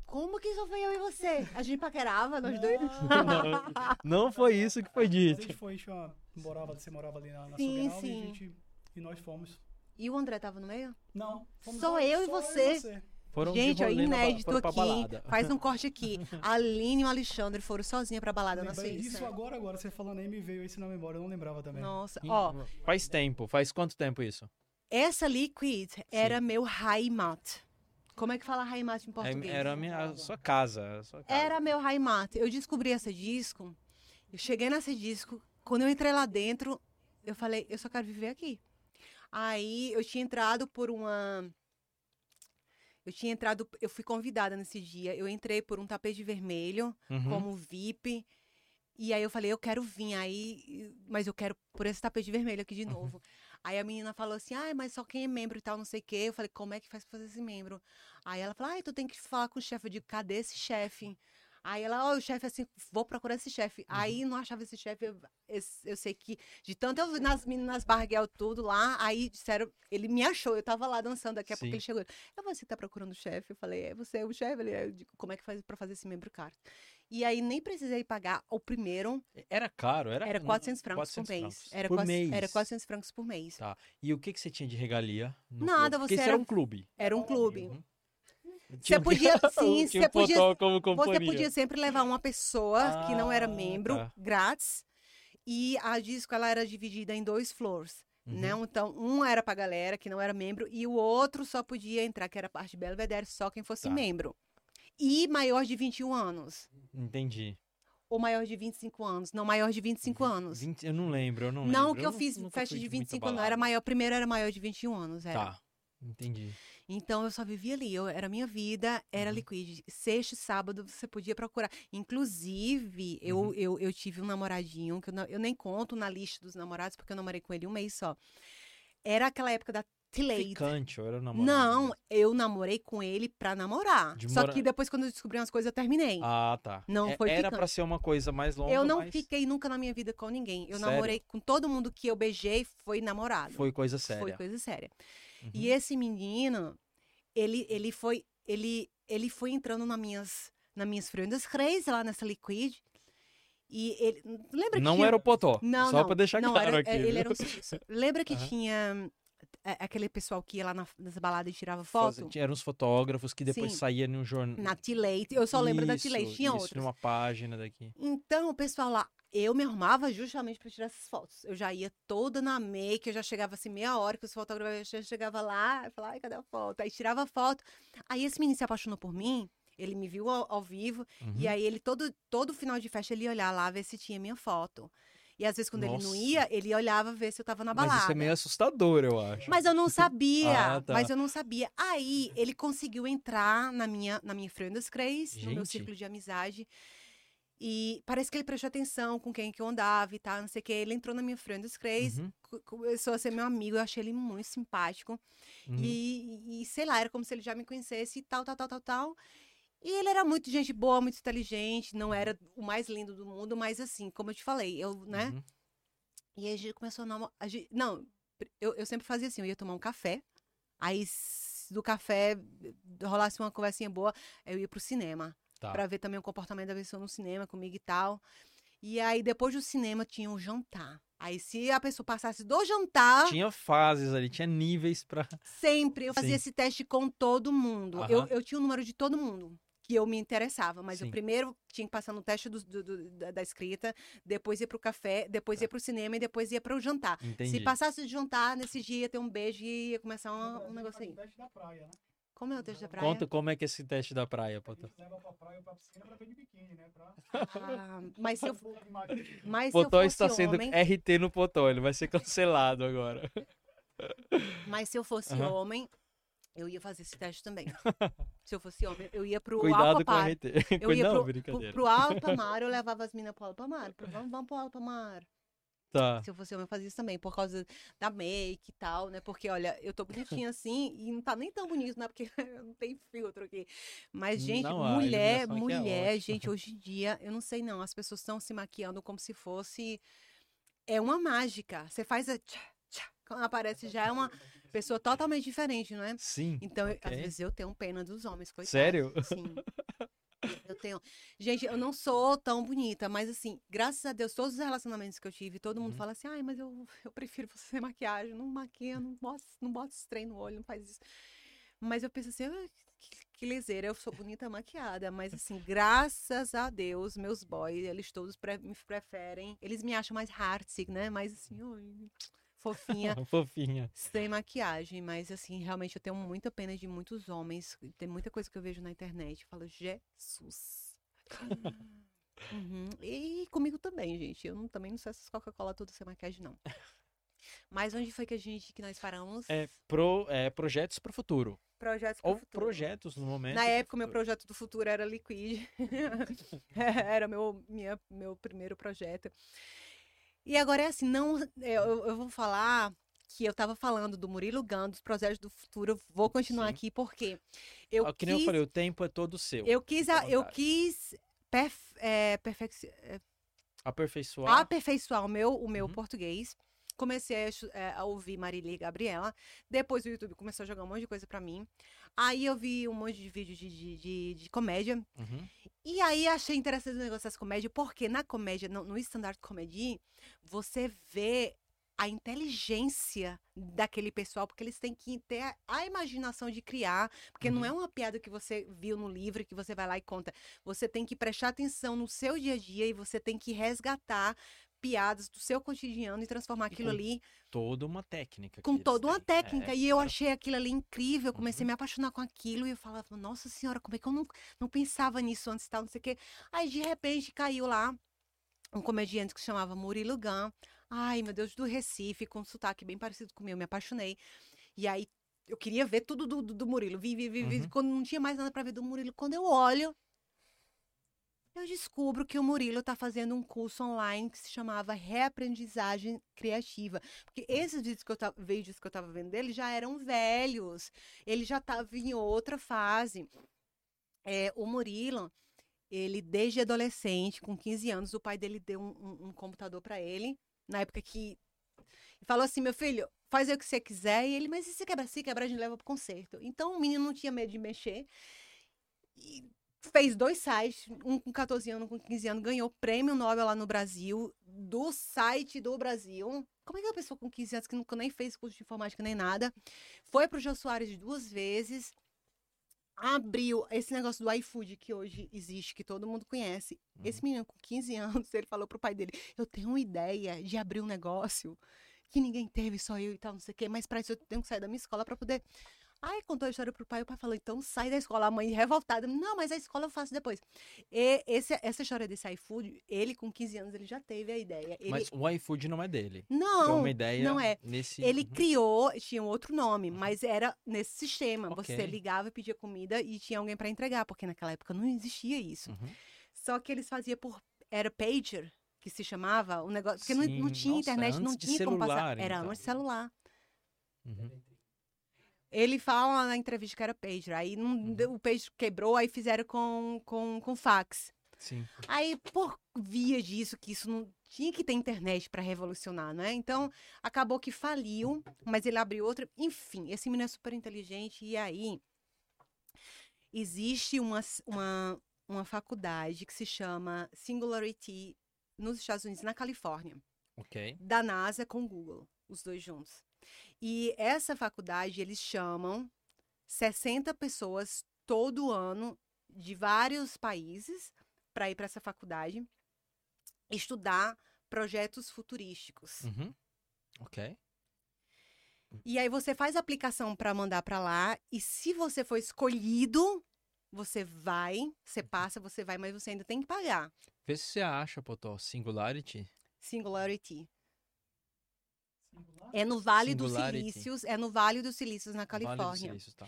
Como que só foi eu e você? A gente paquerava, nós Não, dois? Não foi isso que foi A dito. gente foi, tinha, morava, você morava ali na, na Sim, Soberal, sim. E, a gente, e nós fomos. E o André tava no meio? Não, fomos Só eu e só você. Foram de gente, rolê na ba- inédito foram pra aqui. balada. Faz um corte aqui. A Aline e o Alexandre foram sozinhos pra balada na Lembrei disso Suíça. agora, agora. Você falando aí me veio esse na memória, eu não lembrava também. Nossa, ó, Faz tempo. Faz quanto tempo isso? essa Liquid era meu Heimat. Como é que fala Heimat em É- português? Era a minha, a sua casa. a sua casa. Era meu Heimat. Eu descobri esse disco. Eu cheguei nesse disco. Quando eu entrei lá dentro, eu falei, eu só quero viver aqui. Aí eu tinha entrado por uma. Eu tinha entrado, eu fui convidada nesse dia. Eu entrei por um tapete vermelho, Uhum. como VIP. E aí eu falei, eu quero vir aí, mas eu quero por esse tapete vermelho aqui de Uhum. novo. Aí a menina falou assim, ah, mas só quem é membro e tal, não sei o quê. Eu falei, como é que faz pra fazer esse membro? Aí ela falou, ah, tu tem que falar com o chefe. Eu digo, cadê esse chefe? Aí ela, ó, o chefe assim, vou procurar esse chefe. Uhum. Aí não achava esse chefe, eu, esse- eu sei que, de tanto eu vi nas meninas barguel tudo lá, aí disseram, ele me achou, eu tava lá dançando, daqui a pouco Sim. ele chegou. É você tá procurando o chefe? Eu falei, é você é o chefe? Ele, eu digo, como é que faz pra fazer esse membro caro? E aí nem precisei pagar o primeiro, Era caro, era? era 400 francos 400 por mês. francos. Era, por mês. era 400 francos por mês. Tá. E o que, que você tinha de regalia? no Nada, clube? Porque você isso era- um clube. Era um clube. Uhum. Você podia, sim, você podia, você podia sempre levar uma pessoa que não era Ah, membro, tá. grátis. E a disco ela era dividida em dois floors. Uhum. Né? Então, um era pra galera que não era membro e o outro só podia entrar, que era parte Belvedere, só quem fosse Tá. membro. E maior de 21 anos. Entendi. Ou maior de 25 anos. Não, maior de 25 anos. 20 eu não lembro, eu não lembro. Não que eu nu- fiz festa de muita 25 anos. Era maior, primeiro era maior de 21 anos. Era. Tá, entendi. Então eu só vivia ali, eu, era a minha vida, era Uhum. liquid. Sexta e sábado você podia procurar. Inclusive, eu, Uhum. eu, eu tive um namoradinho, que eu, não- eu nem conto na lista dos namorados, porque eu namorei com ele um mês só. Era aquela época da Tilate. Ficante, eu era namorado. Não, eu namorei com ele pra namorar. De Só mora- que depois, quando eu descobri umas coisas, eu terminei. Ah, tá. Não É- foi Era ficante. pra ser uma coisa mais longa, eu não mas fiquei nunca na minha vida com ninguém. Eu Sério? namorei com todo mundo que eu beijei, foi namorado. foi coisa séria. Foi coisa séria. Uhum. E esse menino, ele, ele foi ele, ele foi entrando nas minhas, nas minhas Freundeskreis lá nessa Liquid. E ele. Lembra que Não tinha- era o Potó. Não, só pra deixar não, claro era, aqui. Ele viu? era um. Lembra que Aham. tinha é, aquele pessoal que ia lá na, nessa balada e tirava Faz- foto? tinha- Eram uns fotógrafos que depois Sim. saía no jornal. Na Tilate. Eu só lembro da Tilate. Tinha isso, outros. numa página daqui. Então, o pessoal lá, eu me arrumava justamente para tirar essas fotos. Eu já ia toda na make, eu já chegava assim meia hora que os fotógrafos já chegava lá, falava, ai, cadê a foto? Aí tirava a foto. Aí esse menino se apaixonou por mim, ele me viu ao, ao vivo, Uhum. e aí ele todo todo final de festa ele ia olhar lá ver se tinha minha foto. E às vezes quando ele não Nossa. ia, ele olhava ver se eu tava na balada. Mas isso é meio assustador, eu acho. Mas eu não sabia, Ah, tá. mas eu não sabia. Aí ele conseguiu entrar na minha na minha Freundeskreis, no meu círculo de amizade. E parece que ele prestou atenção com quem que eu andava e tal, não sei o que. Ele entrou na minha Freundeskreis, Uhum, co- começou a ser meu amigo, eu achei ele muito simpático. uhum. E, e sei lá, era como se ele já me conhecesse e tal, tal, tal, tal, tal. E ele era muito gente boa, muito inteligente, não era o mais lindo do mundo, mas assim, como eu te falei, eu, né? Uhum. E a gente começou a namorar. Não, eu, eu sempre fazia assim, eu ia tomar um café, aí do café rolasse uma conversinha boa, eu ia pro cinema. Tá. Pra ver também o comportamento da pessoa no cinema comigo e tal. E aí, depois do cinema, tinha um jantar. Aí, se a pessoa passasse do jantar, Tinha fases ali, tinha níveis pra. sempre eu fazia Sim. esse teste com todo mundo. Eu, Aham. eu tinha o número de todo mundo que eu me interessava, mas Sim. o primeiro tinha que passar no teste do- do- do- da, escrita, depois ia pro café, depois ia pro cinema e depois ia pro jantar. Entendi. Se passasse de jantar, nesse dia ia ter um beijo e ia começar uma- um negócio aí. Teste da praia, né? Como é o teste da praia? Conta como é que é esse teste da praia, gente leva pra praia pra piscina pra ver de biquíni, né? Pra... Ah, mas se eu, mas se eu Potó fosse está sendo homem, RT no Potó, ele vai ser cancelado agora. mas se eu fosse Aham. homem, eu ia fazer esse teste também. se eu fosse homem, eu ia pro Cuidado com o Aquapar. RT. Eu ia Não, pro, pro, pro Alpamar, eu levava as minas pro Alpamar. Pro, vamos, vamos pro Alpamar. Tá. Se eu fosse homem, eu fazia isso também, por causa da make e tal, né? Porque, olha, eu tô bonitinha assim e não tá nem tão bonito, né? Porque não tem filtro aqui. Mas, gente, Não, mulher, é mulher, ótima. gente, hoje em dia, eu não sei não, as pessoas estão se maquiando como se fosse. É uma mágica. Você faz a. Tchá, tchá, quando aparece já é uma pessoa totalmente diferente, não é? Sim. Então, eu- às vezes eu tenho pena dos homens, coitados. Sério? Sim. Eu tenho. Gente, eu não sou tão bonita, mas assim, graças a Deus, todos os relacionamentos que eu tive, todo mundo Uhum. fala assim, ai, mas eu, eu prefiro você sem maquiagem, não maquia, não bota, não bota esse trem no olho, não faz isso. Mas eu penso assim, ah, que, que lezeira, eu sou bonita maquiada, mas assim, graças a Deus, meus boys, eles todos pre- me preferem, eles me acham mais heartsick, né? Mais assim, oi, fofinha. Fofinha. Sem maquiagem, mas assim, realmente eu tenho muita pena de muitos homens. Tem muita coisa que eu vejo na internet. Eu falo, Jesus. Uhum. E comigo também, gente. Eu não- também não sou essas Coca-Cola todas sem maquiagem, não. Mas onde foi que a gente que nós paramos? É, pro, é projetos pro futuro. Projetos pro Ou futuro. projetos no momento. Na época, o meu projeto do futuro era Liquid. era meu, minha, meu primeiro projeto. E agora é assim, não, eu, eu vou falar que eu tava falando do Murilo Gun, dos projetos do futuro. Eu vou continuar Sim. aqui porque eu Ah, que nem eu quis, falei, o tempo é todo seu. eu quis, a- eu quis perf- é, perfec- é, Aperfeiçoar. aperfeiçoar o meu, o meu Uhum. português. Comecei a, é, a ouvir Marília e Gabriela. Depois o YouTube começou a jogar um monte de coisa pra mim. Aí eu vi um monte de vídeo de, de, de, de comédia. Uhum. E aí achei interessante o negócio das comédias, porque na comédia, no, no stand-up comedy, você vê a inteligência daquele pessoal, porque eles têm que ter a, a imaginação de criar, porque não Uhum. é uma piada que você viu no livro que você vai lá e conta. Você tem que prestar atenção no seu dia a dia e você tem que resgatar piadas do seu cotidiano e transformar E aquilo com ali Toda uma técnica. com toda uma têm. técnica. É, e eu claro. achei aquilo ali incrível. Eu comecei a Uhum. me apaixonar com aquilo. E eu falava, nossa senhora, como é que eu não, não pensava nisso antes e tal, não sei o quê. Aí, de repente, caiu lá um comediante que se chamava Murilo Gun. Ai, meu Deus, do Recife, com um sotaque bem parecido com o meu. Eu me apaixonei. E aí, eu queria ver tudo do, do, do Murilo. Vi, vi, vi, vi. Uhum. Quando não tinha mais nada pra ver do Murilo. Quando eu olho, eu descubro que o Murilo está fazendo um curso online que se chamava Reaprendizagem Criativa. Porque esses vídeos que eu tava, vídeos que eu estava vendo dele já eram velhos. Ele já estava em outra fase. É, o Murilo, ele desde adolescente, com 15 anos, o pai dele deu um, um- um computador para ele. Na época que. Falou assim: meu filho, faz o que você quiser. E ele, mas e se quebrar? Se quebrar, a gente leva pro concerto. Então o menino não tinha medo de mexer. E fez dois sites, um com 14 anos, um com 15 anos, ganhou prêmio Nobel lá no Brasil, do site do Brasil. Como é que é uma pessoa com 15 anos que nunca nem fez curso de informática nem nada, foi pro Jô Soares duas vezes, abriu esse negócio do iFood que hoje existe, que todo mundo conhece. Esse menino com 15 anos, ele falou pro pai dele, eu tenho uma ideia de abrir um negócio que ninguém teve, só eu e tal, não sei o quê, mas para isso eu tenho que sair da minha escola para poder Aí contou a história pro pai, o pai falou, então sai da escola. A mãe revoltada, não, mas a escola eu faço depois. E esse, essa história desse iFood, ele com 15 anos, ele já teve a ideia. Ele, Mas o iFood não é dele. Foi não, uma ideia não é. nesse. ele Uhum. criou, tinha um outro nome, mas era nesse sistema. Ok. Você ligava e pedia comida e tinha alguém para entregar, porque naquela época não existia isso. Uhum. Só que eles faziam por. Era pager, que se chamava, o negócio. Porque não, não Sim, tinha nossa, internet, não tinha como passar. celular, Era então. antes celular. Uhum. Ele fala na entrevista que era pager. Aí não Uhum. o pager quebrou, aí fizeram com, com, com fax. Sim. Aí, por via disso, que isso não tinha que ter internet para revolucionar, né? Então, acabou que faliu, mas ele abriu outra. Enfim, esse menino é super inteligente. E aí, existe uma, uma, uma faculdade que se chama Singularity nos Estados Unidos, na Califórnia Ok. da NASA com o Google, os dois juntos. E essa faculdade, eles chamam 60 pessoas todo ano de vários países para ir para essa faculdade estudar projetos futurísticos. Uhum. Ok. E aí você faz a aplicação para mandar para lá e se você for escolhido, você vai, você passa, você vai, mas você ainda tem que pagar. Vê se você acha, Potó, Singularity. Singularity. É no Vale dos. Silícios, é no Vale dos Silícios, na Vale dos Califórnia. Silícios, tá.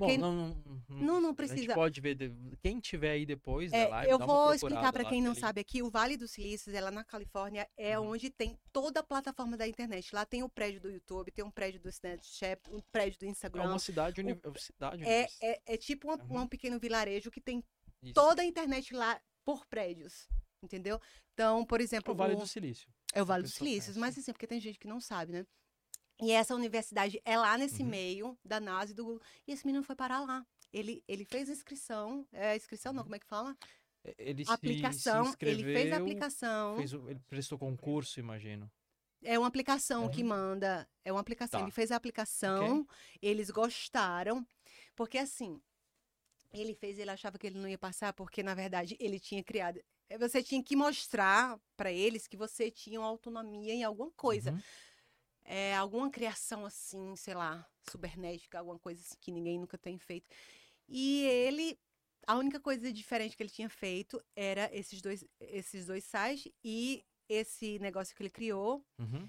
Bom, quem não, não, Não, não A gente precisa. pode ver, de- quem tiver aí depois É, live, eu vou explicar para quem não ele- sabe aqui, o Vale dos Silícios, ela na Califórnia, é Uhum. onde tem toda a plataforma da internet. Lá tem o prédio do YouTube, tem um prédio do Snapchat, um prédio do É Instagram. uma cidade, uni... é cidade É, é, é tipo uma- Uhum. um pequeno vilarejo que tem Isso. toda a internet lá por prédios. Entendeu? Então, por É exemplo, o Vale o- do Silício. É o Vale dos pessoa Silícios, mas assim, porque tem gente que não sabe, né? E essa universidade é lá nesse Uhum. meio da NASA e do Google. E esse menino foi parar lá. Ele, ele fez a inscrição, é, inscrição Uhum. não, como é que fala? Ele aplicação, se ele fez a aplicação. fez o- ele prestou concurso, imagino. É uma aplicação que Uhum. manda. É uma aplicação. Tá. Ele fez a aplicação, eles gostaram. Porque assim, ele fez, ele achava que ele não ia passar, porque na verdade ele tinha criado. Eh, Você tinha que mostrar para eles que você tinha autonomia em alguma coisa. Uhum. É, alguma criação assim, sei lá, cibernética, alguma coisa assim que ninguém nunca tem feito. E ele. A única coisa diferente que ele tinha feito era esses dois, esses dois sites e esse negócio que ele criou. Uhum.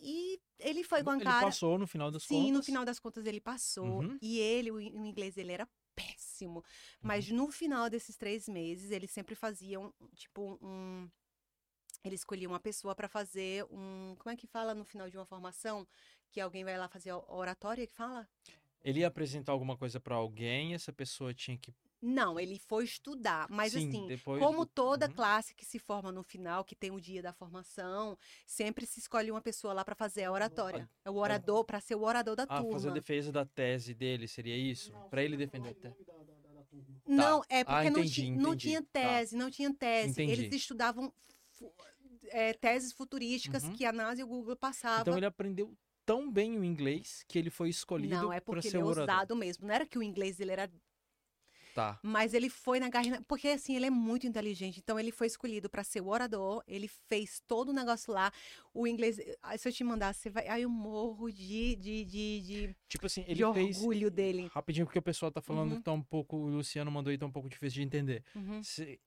E ele foi com a Ele cara. passou no final das Sim, contas. no final das contas ele passou. Uhum. E ele, o, in- o inglês dele era péssimo. Mas Uhum. no final desses três meses, ele sempre fazia um, tipo, um. Ele escolhia uma pessoa para fazer um. Como é que fala no final de uma formação? Que alguém vai lá fazer a oratória que fala? Ele ia apresentar alguma coisa pra alguém, essa pessoa tinha que. Não, ele foi estudar. Mas Sim, assim, depois como do- toda Uhum. classe que se forma no final, que tem o dia da formação, sempre se escolhe uma pessoa lá para fazer a oratória. É o orador, para ser o orador da Ah, turma. fazer a defesa da tese dele, seria isso? Pra ele defender a tese. Não, é Ah, porque não, entendi, não entendi. tinha Tá. tese, não tinha tese. Entendi. Eles estudavam é, teses futurísticas Uhum. que a NASA e o Google passavam. Então ele aprendeu tão bem o inglês que ele foi escolhido não, é pra porque ser ele é orador. ousado mesmo. Não era que o inglês dele era. Tá. Mas ele foi na garra. Porque assim, ele é muito inteligente. Então ele foi escolhido para ser o orador. Ele fez todo o negócio lá. O inglês. ah, Se eu te mandar, você vai. Ai, eu morro de, de, de, de, Tipo assim, de ele fez. orgulho dele. Rapidinho, porque o pessoal tá falando Uhum. que tá um pouco. O Luciano mandou aí, tá um pouco difícil de entender. Uhum. Se-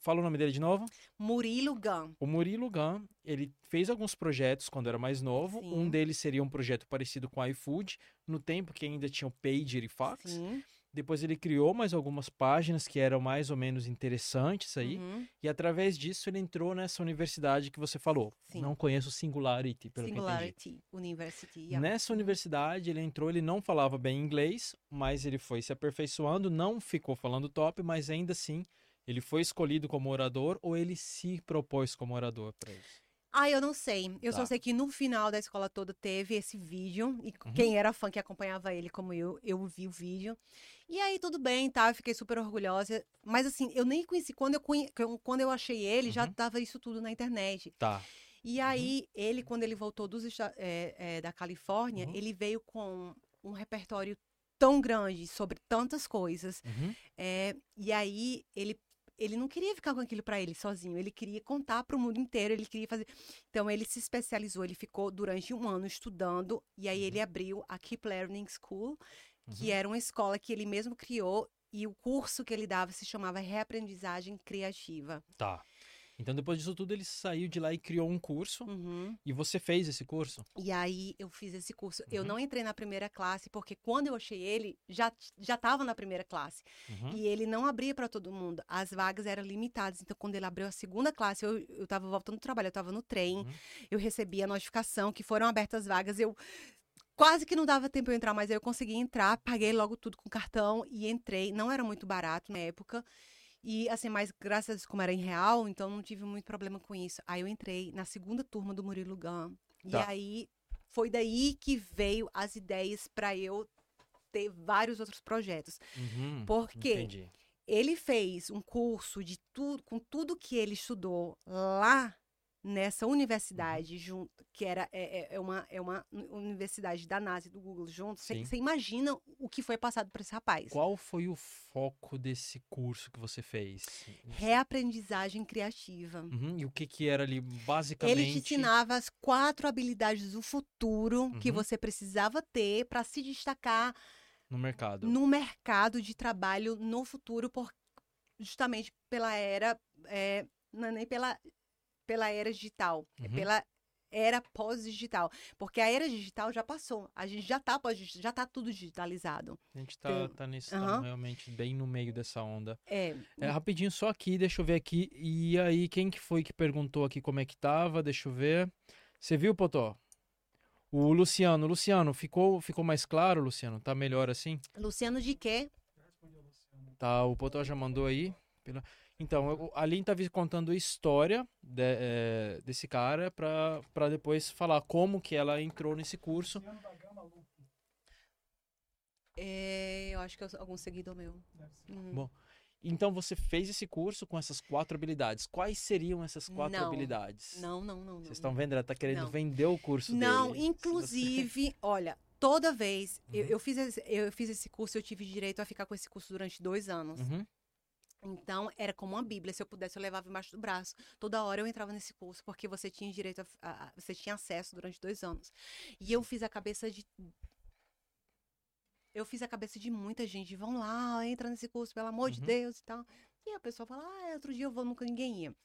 Fala o nome dele de novo? Murilo Gun. O Murilo Gun, ele fez alguns projetos quando era mais novo. Sim. Um deles seria um projeto parecido com o iFood, no tempo que ainda tinha o Pager e Fax. Sim. Depois ele criou mais algumas páginas que eram mais ou menos interessantes aí. Uhum. E através disso ele entrou nessa universidade que você falou. Sim. Não conheço Singularity, pelo. Singularity University. yeah. Nessa universidade ele entrou, ele não falava bem inglês, mas ele foi se aperfeiçoando, não ficou falando top, mas ainda assim ele foi escolhido como orador ou ele se propôs como orador para isso. Ah, eu não sei. Eu só Tá. sei que no final da escola toda teve esse vídeo. E Uhum. quem era fã que acompanhava ele, como eu, eu vi o vídeo. E aí, tudo bem, tá? Eu fiquei super orgulhosa. Mas assim, eu nem conheci. Quando eu, conhe... quando eu achei ele, já Uhum. tava isso tudo na internet. Tá. E aí, ele, quando ele voltou dos, é, é, da Califórnia, Uhum. ele veio com um repertório tão grande sobre tantas coisas. Uhum. É, e aí ele ele não queria ficar com aquilo para ele sozinho, ele queria contar para o mundo inteiro, ele queria fazer. Então ele se especializou, ele ficou durante um ano estudando e aí ele abriu a Keep Learning School, que Uhum. era uma escola que ele mesmo criou e o curso que ele dava se chamava Reaprendizagem Criativa. Tá. Então depois disso tudo ele saiu de lá e criou um curso. Uhum. E você fez esse curso? E aí eu fiz esse curso. Eu Uhum. não entrei na primeira classe porque quando eu achei ele já já estava na primeira classe. Uhum. E ele não abria para todo mundo. As vagas eram limitadas. Então, quando ele abriu a segunda classe, eu, eu tava voltando do trabalho, eu tava no trem, Uhum. eu recebi a notificação que foram abertas vagas. Eu quase que não dava tempo eu entrar, mas aí eu consegui entrar, paguei logo tudo com cartão e entrei. Não era muito barato na época. E assim, mas graças a Deus, como era em real, então não tive muito problema com isso. Aí eu entrei na segunda turma do Murilo Gun. E Tá. aí foi daí que veio as ideias para eu ter vários outros projetos. Uhum. Por quê? Entendi. Ele fez um curso de tudo, com tudo que ele estudou lá nessa universidade junto, que era é, é- é uma, é uma universidade da NASA e do Google junto, você imagina o que foi passado por esse rapaz. Qual foi o foco desse curso que você fez? Reaprendizagem criativa. Uhum, E o que que era ali, basicamente? Ele te ensinava as quatro habilidades do futuro que Uhum. você precisava ter para se destacar No mercado. no mercado de trabalho no futuro, por, justamente pela era, é, não é nem pela, pela era digital, é Uhum. pela era pós-digital. Porque a era digital já passou, a gente já tá, pós já tá tudo digitalizado. A gente tá, Tem- tá, nesse, tá Aham. realmente bem no meio dessa onda. É, É, rapidinho, só aqui, deixa eu ver aqui. E aí, quem que foi que perguntou aqui como é que tava? Deixa eu ver. Você viu, Potó? O Luciano. Luciano, ficou, ficou mais claro, Luciano? Tá melhor assim? Luciano de quê? Tá, o Potó já mandou aí. pela- Então, eu- a Aline tava contando a história de- é, desse cara pra depois falar como que ela entrou nesse curso. É, eu acho que é algum seguidor meu. Uhum. Bom, Então, você fez esse curso com essas quatro habilidades. Quais seriam essas quatro Não. habilidades? Não, não, não. Vocês estão vendo? Ela tá querendo Não. vender o curso Não, dele. Inclusive, olha, toda vez eu, Uhum. eu fiz esse, eu fiz esse curso, eu tive direito a ficar com esse curso durante dois anos. Uhum. Então, era como uma bíblia. Se eu pudesse, eu levava embaixo do braço. Toda hora eu entrava nesse curso, porque você tinha direito a, a- você tinha acesso durante dois anos. E eu fiz a cabeça de. Eu fiz a cabeça de muita gente. Vão lá, entra nesse curso, pelo amor de Uhum. Deus e tal. E a pessoa fala, ah, outro dia eu vou, nunca ninguém ia.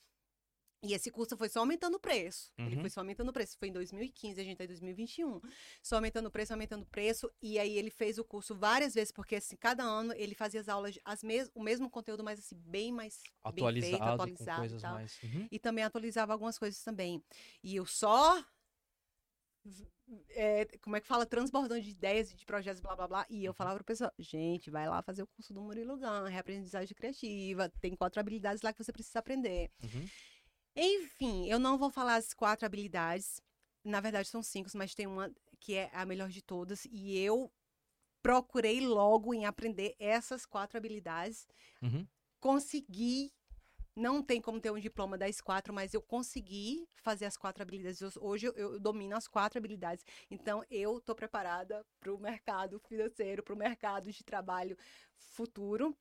E esse curso foi só aumentando o preço. Ele Uhum. foi só aumentando o preço. Foi em 2015, a gente tá em 2021. Só aumentando o preço, aumentando o preço. E aí ele fez o curso várias vezes, porque assim, cada ano ele fazia as aulas, as mes o mesmo conteúdo, mas assim, bem mais bem Atualizado, feito, com atualizado coisas e tal. mais. Uhum. E também atualizava algumas coisas também. E eu só. é, como é que fala? Transbordando de ideias e de projetos, blá blá blá. E eu falava pro pessoal, gente, vai lá fazer o curso do Murilo Gun, reaprendizagem criativa, tem quatro habilidades lá que você precisa aprender. Uhum. Enfim, eu não vou falar as quatro habilidades. Na verdade, são cinco, mas tem uma que é a melhor de todas. E eu procurei logo em aprender essas quatro habilidades. Uhum. Consegui. Não tem como ter um diploma das quatro, mas eu consegui fazer as quatro habilidades. Hoje eu, eu domino as quatro habilidades. Então, eu estou preparada para o mercado financeiro, para o mercado de trabalho futuro.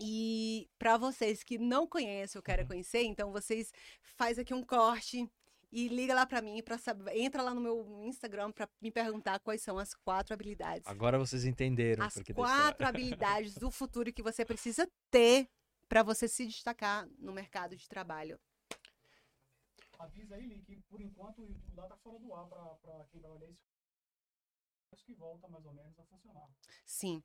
E para vocês que não conhecem ou querem Uhum. conhecer, então vocês faz aqui um corte e liga lá para mim para saber, entra lá no meu Instagram para me perguntar quais são as quatro habilidades. Agora vocês entenderam. As quatro habilidades do futuro que você precisa ter para você se destacar no mercado de trabalho. Avisa aí, Li, que por enquanto o YouTube lá tá fora do ar pra, pra quem vai olhar isso. Acho que volta mais ou menos a funcionar. Sim.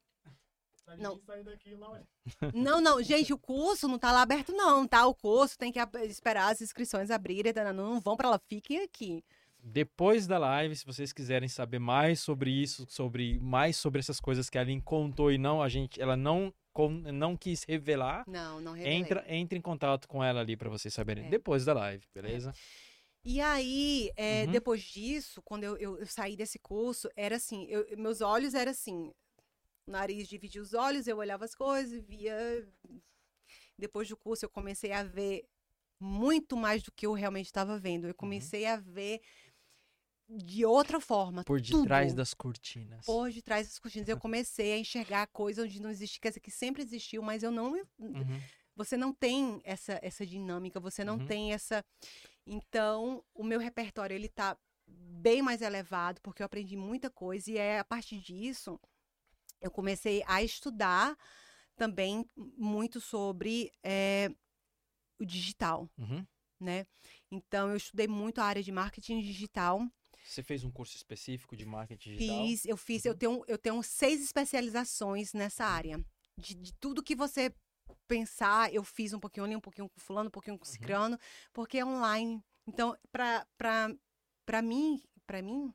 Não. ninguém sair daqui olha. Não, não, gente, o curso não tá lá aberto não, tá? O curso tem que esperar as inscrições abrirem, tá? não vão para lá, fiquem aqui. Depois da live, se vocês quiserem saber mais sobre isso, sobre mais sobre essas coisas que a Aline contou e não a gente, ela não con- não quis revelar, Não, não revelei. entra entre em contato com ela ali pra vocês saberem É. depois da live, beleza? E aí, é, Uhum. depois disso, quando eu, eu- eu saí desse curso, era assim, eu- meus olhos eram assim, o nariz dividia os olhos, eu olhava as coisas e via. Depois do curso, eu comecei a ver muito mais do que eu realmente estava vendo. Uhum. Eu comecei a ver de outra forma. Por detrás das cortinas. Por detrás das cortinas. Eu comecei a enxergar coisas onde não existe, quer dizer, que sempre existiu, mas eu não Uhum. você não tem essa, essa dinâmica, você não Uhum. tem essa. Então, o meu repertório ele tá bem mais elevado, porque eu aprendi muita coisa, e é a partir disso eu comecei a estudar também muito sobre eh, o digital, Uhum. né? Então, eu estudei muito a área de marketing digital. Você fez um curso específico de marketing digital? Fiz, eu fiz, Uhum. eu tenho, eu tenho seis especializações nessa área. De, de tudo que você pensar, eu fiz um pouquinho ali, um pouquinho com fulano, um pouquinho com Uhum. cicrano, porque é online. Então, pra mim, pra mim,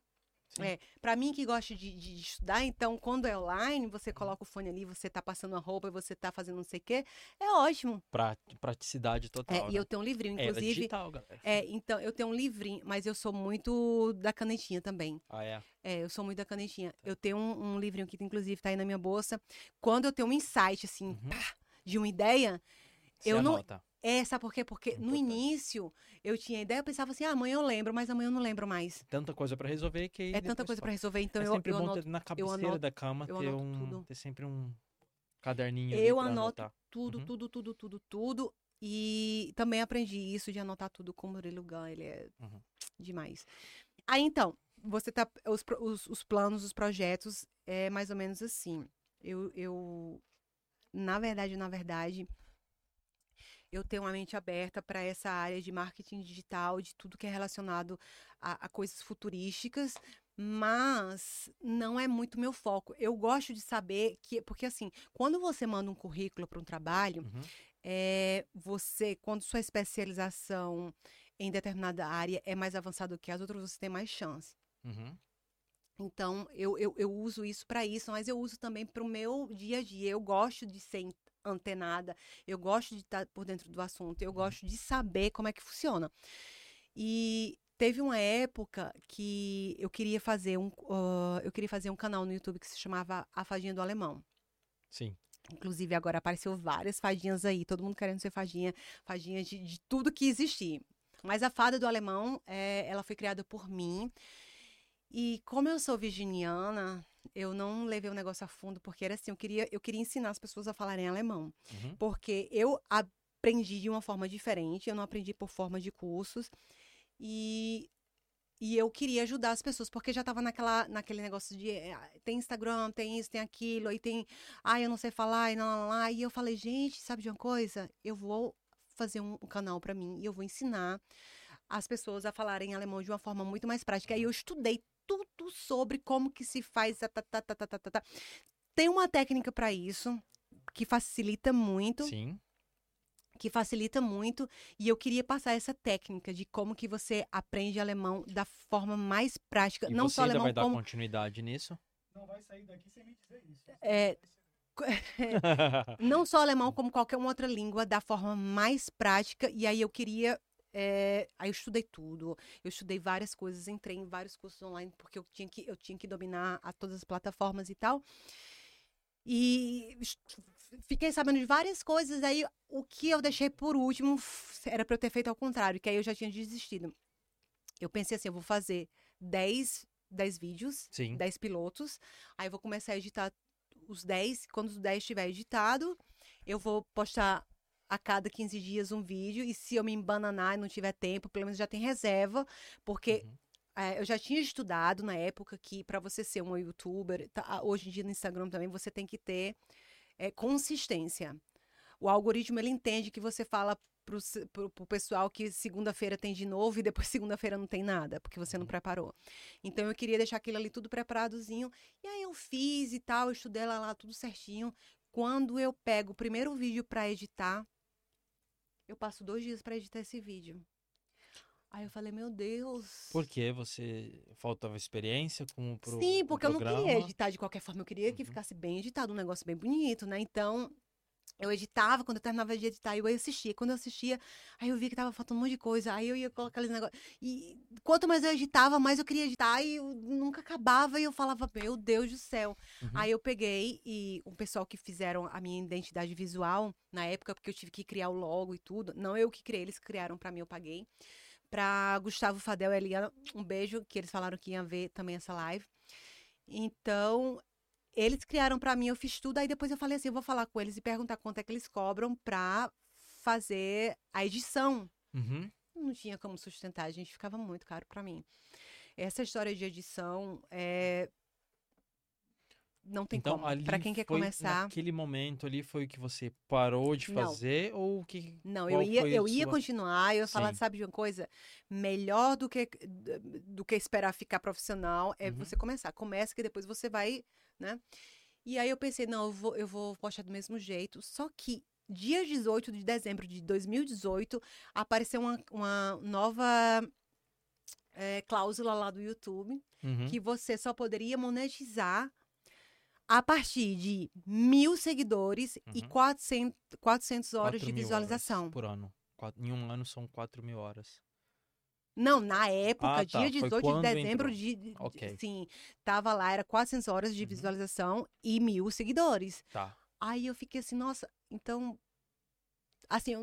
Sim. é, pra mim que gosta de, de estudar, então, quando é online, você Uhum. coloca o fone ali, você tá passando a roupa, você tá fazendo não sei o quê, é ótimo. Pra, praticidade É, total. e né? eu tenho um livrinho, É, ela é inclusive. digital, galera. É, então, eu tenho um livrinho, mas eu sou muito da canetinha também. Ah, é. É, eu sou muito da canetinha. Eu tenho um, um livrinho que, inclusive, tá aí na minha bolsa. Quando eu tenho um insight, assim, Uhum. pá, de uma ideia, Você Eu não- anota. É, sabe por quê? Porque no Importante. início eu tinha ideia, eu pensava assim, ah, amanhã eu lembro, mas amanhã eu não lembro mais. Tanta coisa pra resolver que aí É tanta coisa pra resolver, então é eu, sempre eu bom anoto ter na cabeceira anoto- da cama ter um tudo. ter sempre um caderninho Eu anoto tudo, Uhum. tudo, tudo, tudo, tudo. E também aprendi isso de anotar tudo com o Murilo Gun, ele é Uhum. demais. Aí então, você tá. Os, os, os planos, os projetos, é mais ou menos assim. Eu, eu na verdade, na verdade, eu tenho uma mente aberta para essa área de marketing digital, de tudo que é relacionado a, a coisas futurísticas, mas não é muito meu foco. Eu gosto de saber que, porque assim, quando você manda um currículo para um trabalho, Uhum. é, você, quando sua especialização em determinada área é mais avançada do que as outras, você tem mais chance. Uhum. Então, eu, eu, eu uso isso para isso, mas eu uso também para o meu dia a dia. Eu gosto de ser antenada, eu gosto de estar por dentro do assunto, eu gosto de saber como é que funciona. E teve uma época que eu queria fazer um, ah, eu queria fazer um canal no YouTube que se chamava A Fadinha do Alemão. Sim. Inclusive, agora apareceu várias fadinhas aí, todo mundo querendo ser fadinha, fadinha de, de tudo que existir. Mas a fada do alemão, é, ela foi criada por mim. E como eu sou virginiana, eu não levei o negócio a fundo, porque era assim, eu queria, eu queria ensinar as pessoas a falarem alemão. Uhum. Porque eu aprendi de uma forma diferente, eu não aprendi por forma de cursos. E, e eu queria ajudar as pessoas, porque já tava naquela, naquele negócio de eh, tem Instagram, tem isso, tem aquilo, aí tem, ah, eu não sei falar, e não, lá, lá. E eu falei, gente, sabe de uma coisa? Eu vou fazer um, um canal para mim e eu vou ensinar as pessoas a falarem alemão de uma forma muito mais prática. Aí eu estudei tudo sobre como que se faz. tá, tá, tá, tá, tá, tá, tá. Tem uma técnica para isso que facilita muito Sim. que facilita muito e eu queria passar essa técnica de como que você aprende alemão da forma mais prática, E não você só ainda alemão vai dar como continuidade nisso? Não vai sair daqui sem me dizer isso. É, não só alemão como qualquer outra língua da forma mais prática e aí eu queria é, aí eu estudei tudo, eu estudei várias coisas, entrei em vários cursos online porque eu tinha que eu tinha que dominar a todas as plataformas e tal. E fiquei sabendo de várias coisas. Aí o que eu deixei por último era para eu ter feito ao contrário, que aí eu já tinha desistido. Eu pensei assim, eu vou fazer 10, 10 vídeos, Sim. 10 pilotos. Aí eu vou começar a editar os 10. Quando os 10 estiver editado, eu vou postar a cada 15 dias um vídeo. E se eu me embananar e não tiver tempo, pelo menos já tem reserva. Porque Uhum. é, eu já tinha estudado na época que para você ser um youtuber, tá, hoje em dia no Instagram também, você tem que ter é, consistência. O algoritmo ele entende que você fala pro, pro, pro pessoal que segunda-feira tem de novo e depois segunda-feira não tem nada, porque você não Uhum. preparou. Então eu queria deixar aquilo ali tudo preparadozinho. E aí eu fiz e tal, eu estudei lá, lá tudo certinho. Quando eu pego o primeiro vídeo para editar, eu passo dois dias para editar esse vídeo. Aí eu falei, meu Deus. Por que você faltava experiência com o pro, Sim, porque eu não queria editar de qualquer forma, eu queria que Uhum. ficasse bem editado, um negócio bem bonito, né? Então, eu editava, quando eu terminava de editar, eu assistia. Quando eu assistia, aí eu via que tava faltando um monte de coisa, aí eu ia colocar aqueles negócios. E quanto mais eu editava, mais eu queria editar, e eu nunca acabava, e eu falava, meu Deus do céu. Uhum. Aí eu peguei e o pessoal que fizeram a minha identidade visual, na época, porque eu tive que criar o logo e tudo, não eu que criei, eles criaram pra mim, eu paguei. Pra Gustavo Fadel e Eliana, um beijo, que eles falaram que iam ver também essa live. Então, eles criaram pra mim, eu fiz tudo, aí depois eu falei assim, eu vou falar com eles e perguntar quanto é que eles cobram pra fazer a edição. Uhum. Não tinha como sustentar, gente, ficava muito caro pra mim. Essa história de edição é não tem Então, como. Pra quem quer foi, começar, Naquele momento ali foi o que você parou de Não. fazer ou o que. Não, qual eu ia, eu ia sua- continuar, eu ia falar, sabe de uma coisa? Melhor do que, do que esperar ficar profissional é Uhum. você começar. Começa que depois você vai, né? E aí eu pensei, não, eu vou, eu vou postar do mesmo jeito. Só que dia 18 de dezembro de 2018, apareceu uma, uma nova eh, cláusula lá do YouTube Uhum. que você só poderia monetizar a partir de mil seguidores e Uhum. 400, 400 horas 4 de visualização. por ano. Em um ano são 4 mil horas. Não, na época, Ah, tá. dia Foi 18 de dezembro, entrou. de, de- Ok. sim, tava lá, era 400 horas de Uhum. visualização e mil seguidores. Tá. Aí eu fiquei assim, nossa, então Assim,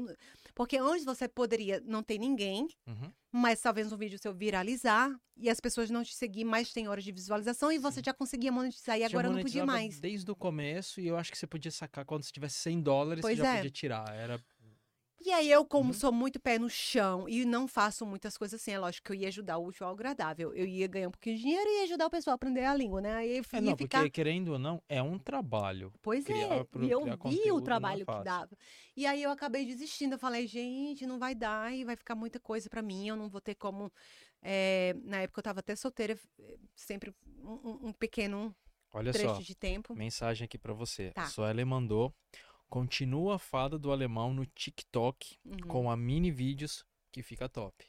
porque antes você poderia não ter ninguém, Uhum. mas talvez um vídeo seu viralizar e as pessoas não te seguir, mas tem horas de visualização e você já conseguia monetizar e agora não podia mais. Desde o começo, e eu acho que você podia sacar quando você tivesse 100 dólares, Pois você já é. podia tirar. Era E aí eu, como Uhum. sou muito pé no chão e não faço muitas coisas assim, é lógico que eu ia ajudar o útil ao agradável. Eu ia ganhar um pouquinho de dinheiro e ia ajudar o pessoal a aprender a língua, né? Aí eu É, não, ficar porque querendo ou não, é um trabalho. Pois é, pro- e eu vi o é trabalho que dava. E aí eu acabei desistindo. Eu falei, gente, não vai dar e vai ficar muita coisa pra mim. Eu não vou ter como. eh, na época eu tava até solteira, sempre um, um- pequeno Olha trecho só, de tempo. mensagem aqui pra você. Tá. A Suelen mandou. Continua a fada do alemão no TikTok Uhum. com a mini vídeos que fica top.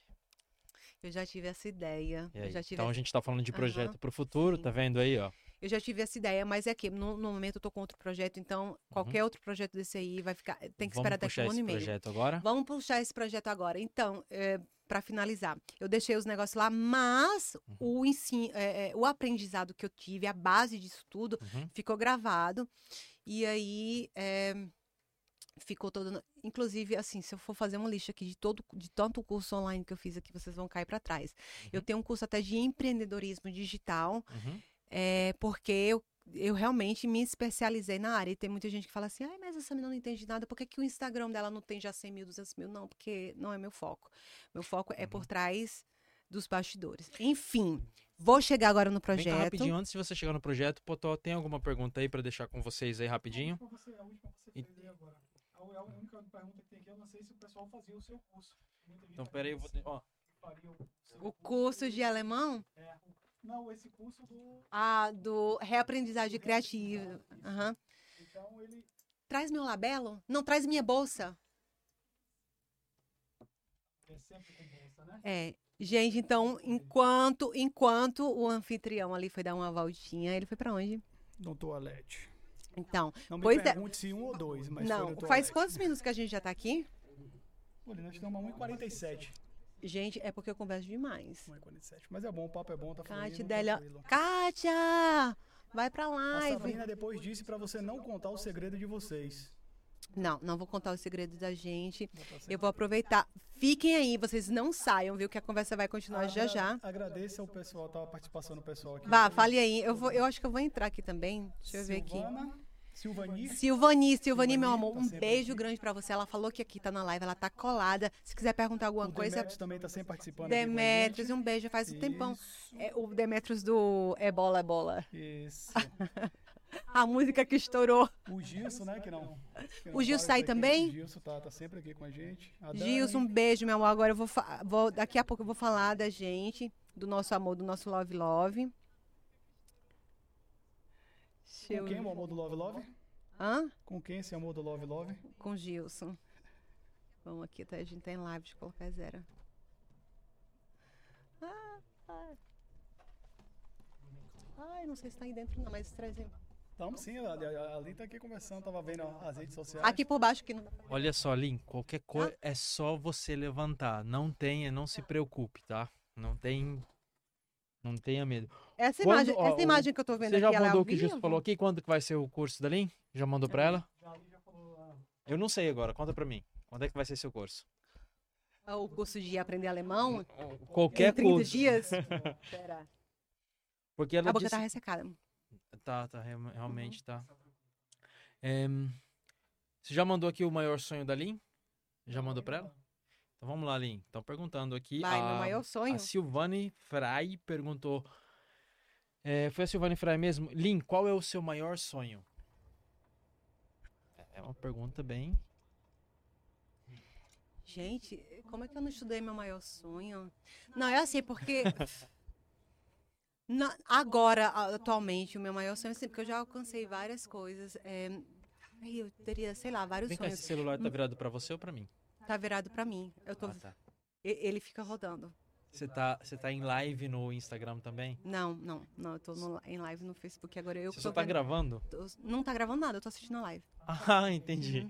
Eu já tive essa ideia. Tive Então a gente tá falando de projeto pro futuro, sim. tá vendo aí, ó? Eu já tive essa ideia, mas é que no, no momento eu tô com outro projeto, então qualquer outro projeto desse aí vai ficar. Tem que Uhum. Vamos esperar daqui a puxar um ano esse e meio. projeto agora? Vamos puxar esse projeto agora. Então, é, para finalizar, eu deixei os negócios lá, mas Uhum. o ensino, é, é, o aprendizado que eu tive, a base disso tudo, Uhum. ficou gravado. E aí é, ficou todo. Inclusive, assim, se eu for fazer uma lista aqui de todo, de tanto curso online que eu fiz aqui, vocês vão cair para trás. Eu tenho um curso até de empreendedorismo digital, Uhum. é, porque eu, eu realmente me especializei na área. E tem muita gente que fala assim, mas essa menina não entende nada, por que, que o Instagram dela não tem já 100 mil, 200 mil? Não, porque não é meu foco. Meu foco é Uhum. por trás dos bastidores. Enfim, vou chegar agora no Vem cá projeto. rapidinho, antes de você chegar no projeto, Potó, tem alguma pergunta aí pra deixar com vocês aí rapidinho? A última você, a última você E- fez aí agora. A, a única pergunta que tem aqui, eu não sei se o pessoal fazia o seu curso. Então, tá pera aí, eu vou... Ó, o, seu O curso de alemão? É, não, esse curso do. Ah, do reaprendizagem criativa. Aham. Então ele. Traz meu labelo? Não, traz minha bolsa. É sempre com bolsa, né? É. Gente, então, enquanto enquanto o anfitrião ali foi dar uma voltinha, ele foi pra onde? No toalete. Então, Não me Pois é. pergunte se um ou dois, mas não, faz quantos minutos que a gente já tá aqui? Olha, nós estamos a 1h47. Gente, é porque eu converso demais. 1h47. Mas é bom, o papo é bom, tá Délia. tranquilo. Kátia! Vai pra A live. Sabrina depois disse pra você não contar o segredo de vocês. Não, não vou contar os segredos da gente. Eu vou aproveitar. Fiquem aí, vocês não saiam, viu? Que a conversa vai continuar já Agra- já. Agradeço ao pessoal, tá a participação do pessoal aqui. Vá, fale aí. Eu, vou, eu acho que eu vou entrar aqui também. Deixa eu ver aqui. Silvana, Silvani. Silvani, Silvani, meu amor, tá um beijo aqui. grande pra você. Ela falou que aqui tá na live, ela tá colada. Se quiser perguntar alguma O coisa, Demetrios também tá sempre participando Demetrios, um beijo, faz um tempão. Isso, É o Demetrios do É Bola, é Bola. Isso. A música que estourou. O Gilson, né, que não. que não O Gilson tá aqui. também? O Gilson tá, tá sempre aqui com a gente. A Gilson, um beijo, meu amor. Agora eu vou, vou- Daqui a pouco eu vou falar da gente, do nosso amor, do nosso Love Love. Com quem o amor do Love Love? Hã? Com quem esse amor do Love Love? Com Gilson. Vamos aqui, tá? A gente tem live de colocar zero. Ah, ah. Ai, não sei se tá aí dentro não, mas traz aí. Estamos sim, a, a, a Ali tá aqui conversando, tava vendo as redes sociais. Aqui por baixo que não. Olha só, Lin, qualquer coisa é só você levantar. Não tenha, não se preocupe, tá? Não tem. Não tenha medo. Essa Quando- imagem, ó, essa imagem que eu tô vendo Você já aqui, ela é mandou ao o que o vivo? falou aqui? Quando que vai ser o curso da Lin? Já mandou pra ela? Já, a Ali já falou. Eu não sei agora, conta pra mim. Quando é que vai ser seu curso? Ah, O curso de aprender alemão? Qualquer em 30 curso. dias? Pera. Porque ela A boca disse... tá ressecada. Tá, tá, real- realmente tá. Em, Você já mandou aqui o maior sonho da Lin? Já mandou pra ela? Então vamos lá, Lin. Estão perguntando aqui. Vai, a, meu maior sonho. a Silvane Fry perguntou. é, foi a Silvane Fry mesmo? Lin, qual é o seu maior sonho? É uma pergunta bem. Gente, como é que eu não estudei meu maior sonho? Não, é assim, porque. na- agora, atualmente, o meu maior sonho é assim, porque eu já alcancei várias coisas. É, eu teria, sei lá, vários Vem cá, sonhos. esse celular tá virado pra você ou pra mim? Tá virado pra mim. Eu tô, Ah, tá. Ele fica rodando. Você tá, você tá em live no Instagram também? Não, não, não. Eu tô no- em live no Facebook agora. Eu Você só tá vendo- gravando? tô- não tá gravando nada, eu tô assistindo a live. Ah, entendi. Uhum.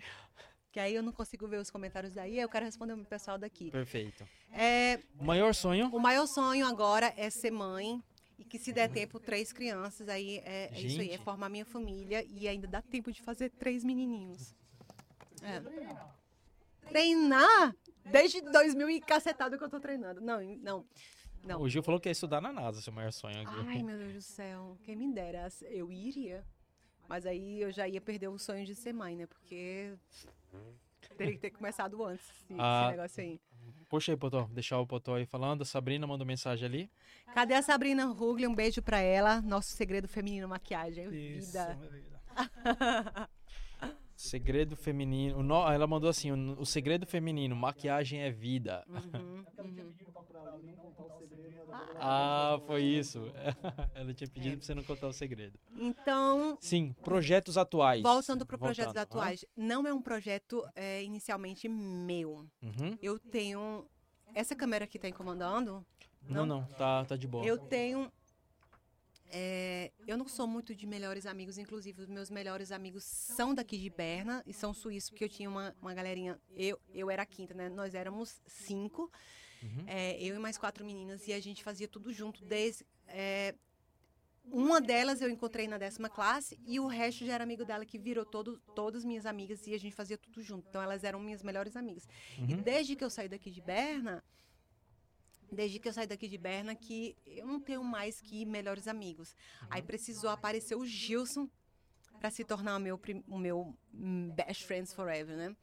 Que aí eu não consigo ver os comentários daí, aí eu quero responder o pessoal daqui. Perfeito. É, O maior sonho? O maior sonho agora é ser mãe e que se der tempo, três crianças. Aí é, é isso aí, é formar minha família e ainda dá tempo de fazer três menininhos. É. treinar desde 2000 e cacetado que eu tô treinando. Não, não. Não. O Gil falou que ia estudar na NASA, seu maior sonho aqui. Ai, meu Deus do céu. Quem me dera. Eu iria. Mas aí eu já ia perder o sonho de ser mãe, né? Porque teria que ter começado antes esse, Ah. esse negócio aí. Puxa aí, Potó. Deixar o Potó aí falando. A Sabrina mandou mensagem ali. Cadê a Sabrina Rugli? Um beijo pra ela. Nosso segredo feminino maquiagem. Isso, Vida. é. Segredo feminino. o no- Ela mandou assim: o, o segredo feminino, maquiagem é vida. Uhum, É uhum. Ah, foi isso. Ela tinha pedido pra você não contar o segredo. Então, Sim, projetos atuais. voltando para projetos Voltando. atuais, não é um projeto é, inicialmente meu. Ah, uhum. Eu tenho. Essa câmera aqui tá incomodando? Não, não, tá, tá de boa. Eu tenho. É, eu não sou muito de melhores amigos, inclusive os meus melhores amigos são daqui de Berna e são suíços, porque eu tinha uma, uma galerinha. Eu, eu era a quinta, né? Nós éramos cinco, Uhum. é, eu e mais quatro meninas, e a gente fazia tudo junto. Desde, é, uma delas eu encontrei na décima classe e o resto já era amigo dela, que virou todo, todas minhas amigas e a gente fazia tudo junto. Então elas eram minhas melhores amigas. E Uhum. desde que eu saí daqui de Berna, desde que eu saí daqui de Berna, que eu não tenho mais que melhores amigos. Aí precisou aparecer o Gilson para se tornar o meu, o meu hum, best friends forever, né?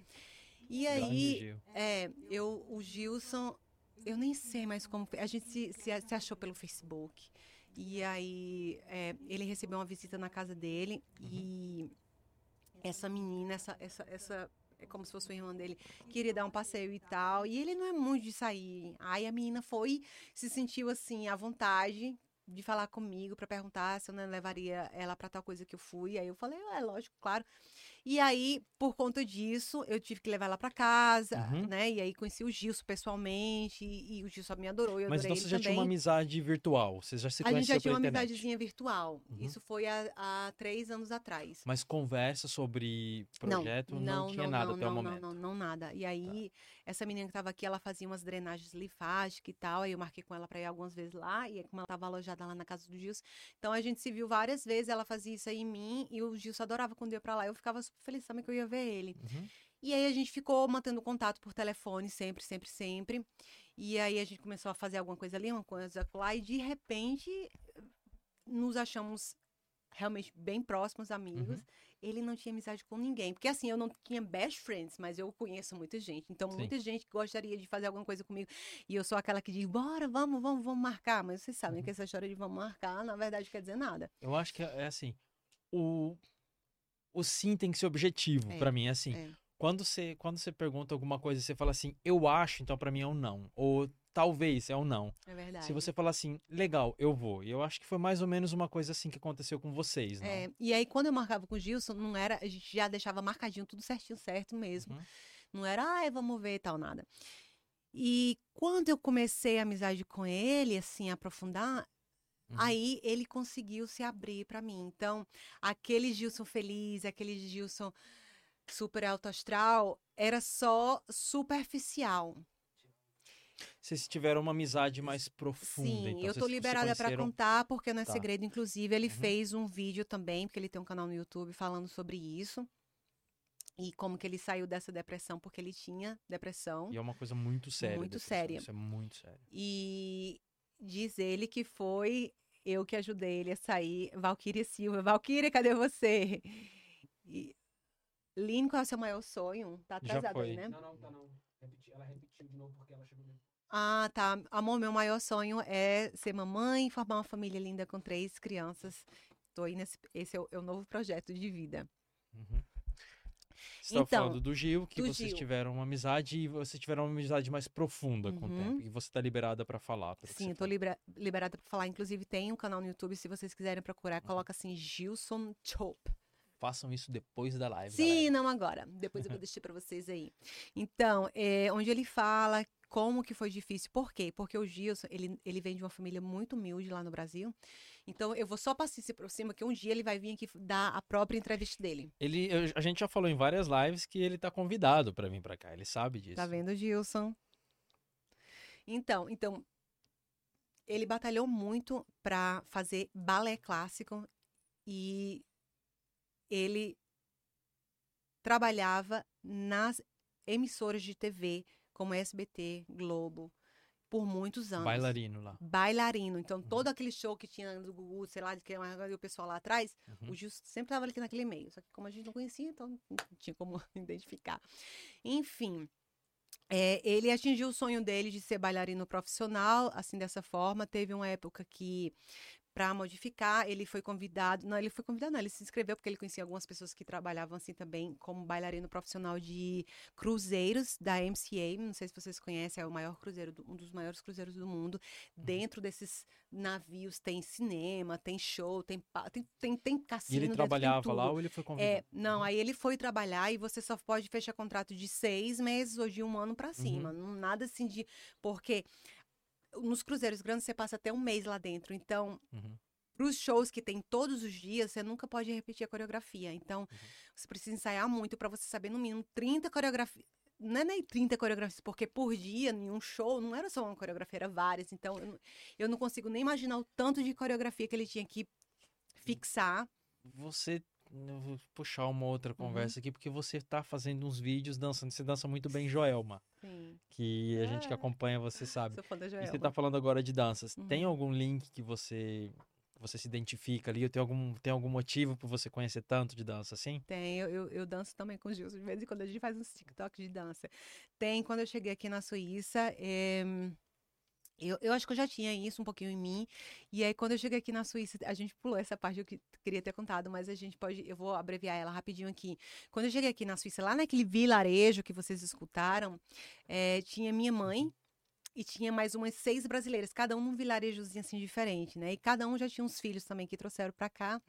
E aí, é, eu, o Gilson, eu nem sei mais como. A gente se, se, se achou pelo Facebook. E aí, é, ele recebeu uma visita na casa dele e essa menina, essa, essa, essa. É como se fosse a irmã dele, queria dar um passeio e tal. E ele não é muito de sair. Aí a menina foi, se sentiu assim, à vontade de falar comigo para perguntar se eu não levaria ela para tal coisa que eu fui. Aí eu falei, é lógico, claro. E aí, por conta disso, eu tive que levar ela para casa, Uhum. né? E aí conheci o Gilson pessoalmente e, e o Gilson me adorou, eu Mas então você já também. tinha uma amizade virtual. Você já se A gente já tinha uma internet. amidadezinha virtual. Uhum. Isso foi há, há três anos atrás. Mas conversa sobre projeto não, tinha nada não, até o não, momento. Tá. Não, não, não, nada. E aí, essa menina que estava aqui, ela fazia umas drenagens linfáticas e tal. Aí eu marquei com ela para ir algumas vezes lá. E aí, como ela estava alojada lá na casa do Gilson. Então a gente se viu várias vezes. Ela fazia isso aí em mim. E o Gilson adorava quando eu ia pra lá. Eu ficava super feliz também que eu ia ver ele. Uhum. E aí a gente ficou mantendo contato por telefone sempre, sempre, sempre. E aí a gente começou a fazer alguma coisa ali, uma coisa lá. E de repente nos achamos realmente bem próximos amigos. Uhum. Ele não tinha amizade com ninguém. Porque assim, eu não tinha best friends, mas eu conheço muita gente. Então, Sim. muita gente gostaria de fazer alguma coisa comigo. E eu sou aquela que diz, bora, vamos, vamos, vamos marcar. Mas vocês sabem Uhum. que essa história de vamos marcar, na verdade, quer dizer nada. Eu acho que é é assim. O, o sim tem que ser objetivo É, pra mim. É assim. é. Quando você, quando você pergunta alguma coisa você fala assim, eu acho, então pra mim é um não. Ou talvez é um não. É verdade. Se você falar assim, legal, eu vou. E eu acho que foi mais ou menos uma coisa assim que aconteceu com vocês, não? É, e aí, quando eu marcava com o Gilson, não era, a gente já deixava marcadinho tudo certinho, certo mesmo. Uhum. Não era, ai, vamos ver e tal, nada. E quando eu comecei a amizade com ele, assim, a aprofundar, Uhum. aí ele conseguiu se abrir pra mim. Então, aquele Gilson feliz, aquele Gilson super alto astral, era só superficial. Vocês tiveram uma amizade mais profunda. Sim, então eu tô liberada pra conheceram- contar, porque não é Tá. segredo. Inclusive, ele Uhum. fez um vídeo também, porque ele tem um canal no YouTube falando sobre isso. E como que ele saiu dessa depressão, porque ele tinha depressão. E é uma coisa muito séria. Muito séria. Isso é muito sério. E diz ele que foi eu que ajudei ele a sair. Valquíria Silva. Valquíria, cadê você? E... Lino, qual é o seu maior sonho? Tá Já atrasado aí, foi. né? Não, não, tá não. Repeti- ela repetiu de novo porque ela chegou. Ah, tá. Amor, meu maior sonho é ser mamãe e formar uma família linda com três crianças. Tô aí nesse. Esse é o, é o novo projeto de vida. Uhum. Você Então, falando do Gil, que do vocês Gil. tiveram uma amizade e vocês tiveram uma amizade mais profunda com o Uhum. tempo. E você tá liberada pra falar. Sim, eu tô libera- liberada pra falar. Inclusive, tem um canal no YouTube, se vocês quiserem Uhum. procurar, coloca assim, Gilson Chop. Façam isso depois da live. Sim, galera. não agora. Depois eu vou deixar pra vocês aí. Então, é, onde ele fala como que foi difícil. Por quê? Porque o Gilson, ele, ele vem de uma família muito humilde lá no Brasil. Então, eu vou só passar por cima, que um dia ele vai vir aqui dar a própria entrevista dele. Ele, eu- a gente já falou em várias lives que ele tá convidado pra vir pra cá. Ele sabe disso. Tá vendo, Gilson? Então, então, ele batalhou muito para fazer balé clássico e ele trabalhava nas emissoras de TV, como SBT, Globo, por muitos anos. Bailarino lá. Bailarino. Então, todo aquele show que tinha do Gugu, sei lá, de que o pessoal lá atrás, Uhum. o Gil sempre estava ali naquele meio. Só que como a gente não conhecia, então não tinha como identificar. Enfim. é, ele atingiu o sonho dele de ser bailarino profissional, assim, dessa forma. Teve uma época que, para modificar, ele foi convidado. Não, ele foi convidado, não, ele se inscreveu porque ele conhecia algumas pessoas que trabalhavam assim também, como bailarino profissional de cruzeiros da MCA. Não sei se vocês conhecem, é o maior cruzeiro, um dos maiores cruzeiros do mundo. Dentro desses navios tem cinema, tem show, tem, tem, tem, tem E cassino. ele dentro, trabalhava lá ou ele foi convidado? É, não, aí ele foi trabalhar e você só pode fechar contrato de seis meses ou de um ano pra cima. Não, nada assim de. Porque nos cruzeiros grandes você passa até um mês lá dentro. Então, Uhum. pros shows que tem todos os dias, você nunca pode repetir a coreografia. Então, você precisa ensaiar muito pra você saber no mínimo 30 coreografias. Não é nem 30 coreografias, porque por dia, em um show, não era só uma coreografia, era várias. Então, eu, não- eu não consigo nem imaginar o tanto de coreografia que ele tinha que fixar. Você. Eu vou puxar uma Uhum. outra conversa aqui, porque você tá fazendo uns vídeos dançando. Você dança muito bem, Joelma. Sim, Que a gente que É. acompanha, você sabe. sou fã da E Joelma. você tá falando agora de danças. Tem Uhum. algum link que você você se identifica ali? Ou tem algum, tem algum motivo por você conhecer tanto de dança assim? Tem, eu, eu, eu danço também com o Gilson. De vez em quando a gente faz uns TikTok de dança. Tem, quando eu cheguei aqui na Suíça, eh, eu, eu acho que eu já tinha isso um pouquinho em mim. E aí, quando eu cheguei aqui na Suíça, a gente pulou essa parte que eu queria ter contado, mas a gente pode, eu vou abreviar ela rapidinho aqui. Quando eu cheguei aqui na Suíça, lá naquele vilarejo que vocês escutaram, eh, tinha minha mãe. E tinha mais umas seis brasileiras, cada um num vilarejozinho assim diferente, né? E cada um já tinha uns filhos também que trouxeram pra cá.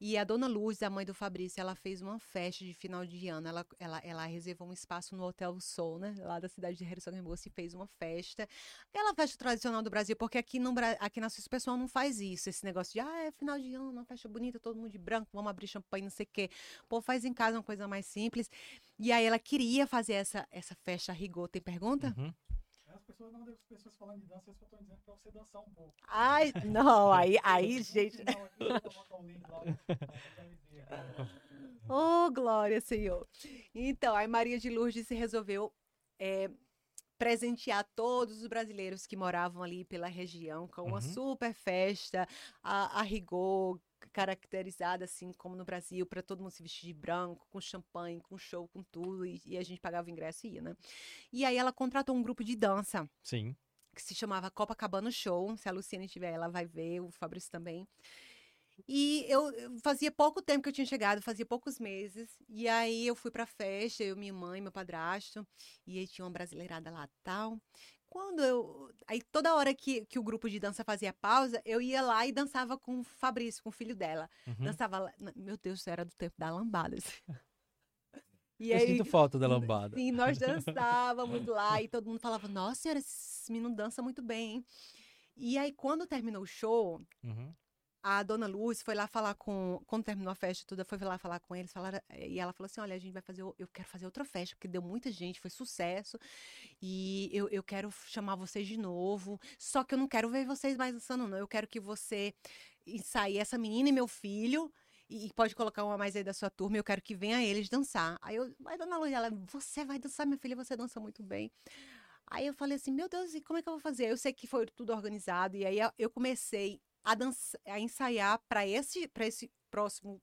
E a dona Lourdes, a mãe do Fabrício, ela fez uma festa de final de ano. Ela, ela, ela reservou um espaço no Hotel Sol, né? Lá da cidade de Herzogenbusch e fez uma festa. Aquela festa tradicional do Brasil, porque aqui, no, aqui na Suíça o pessoal não faz isso. Esse negócio de, ah, é final de ano, uma festa bonita, todo mundo de branco, vamos abrir champanhe, não sei o quê. Pô, faz em casa uma coisa mais simples. E aí ela queria fazer essa, essa festa a rigor. Tem pergunta? Uhum. As pessoas não, as pessoas falando de dança, eu só tô dizendo pra você dançar um pouco. Ai, não, aí, aí, gente. Oh, glória, Senhor. Então, aí Maria de Lourdes resolveu é, presentear todos os brasileiros que moravam ali pela região com uma Uhum. super festa, a, a rigor, caracterizada assim como no Brasil, para todo mundo se vestir de branco, com champanhe, com show, com tudo, e, e a gente pagava o ingresso e ia, né? E aí ela contratou um grupo de dança Sim. que se chamava Copacabana Show. Se a Luciane tiver, ela vai ver, o Fabrício também. E eu eu fazia pouco tempo que eu tinha chegado, fazia poucos meses. E aí eu fui pra festa, eu, minha mãe, meu padrasto, e aí tinha uma brasileirada lá tal. Quando eu. Aí toda hora que, que o grupo de dança fazia pausa, eu ia lá e dançava com o Fabrício, com o filho dela. Uhum. Dançava lá. Meu Deus, era do tempo da lambada. assim. E Eu sinto falta da lambada. Sim, nós dançávamos lá e todo mundo falava: Nossa senhora, esse menino dança muito bem. hein?" E aí, quando terminou o show, Uhum. A dona Luz foi lá falar com. Quando terminou a festa toda, foi lá falar com eles. Falaram, e ela falou assim: Olha, a gente vai fazer. Eu quero fazer outra festa, porque deu muita gente, foi sucesso. E eu, eu quero chamar vocês de novo. Só que eu não quero ver vocês mais dançando, não. Eu quero que você ensaie essa menina e meu filho. E e pode colocar uma mais aí da sua turma, eu quero que venha eles dançar. Aí eu, aí dona Luz, ela, você vai dançar, minha filha, você dança muito bem. Aí eu falei assim, meu Deus, e como é que eu vou fazer? Eu sei que foi tudo organizado, e aí eu comecei a dançar, a ensaiar para esse, esse próximo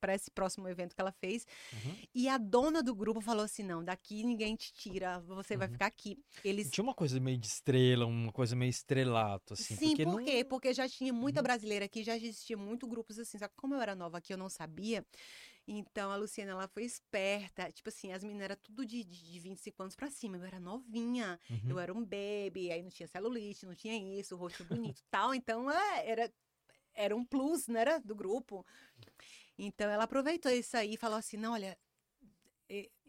para esse próximo evento que ela fez. Uhum. E a dona do grupo falou assim: "Não, daqui ninguém te tira, você vai Uhum. ficar aqui". Eles Tinha uma coisa meio de estrela, uma coisa meio estrelato, assim. Sim, porque por não- quê? Porque já tinha muita Uhum. brasileira aqui, já existia muito grupos assim. Só que como eu era nova aqui, eu não sabia. Então a Luciana, ela foi esperta. Tipo assim, as meninas eram tudo de, de, de 25 anos pra cima. Eu era novinha, Uhum. eu era um baby, aí não tinha celulite, não tinha isso, o rosto bonito e tal. Então é, era, era um plus, né? Era do grupo. Então ela aproveitou isso aí e falou assim: não, olha,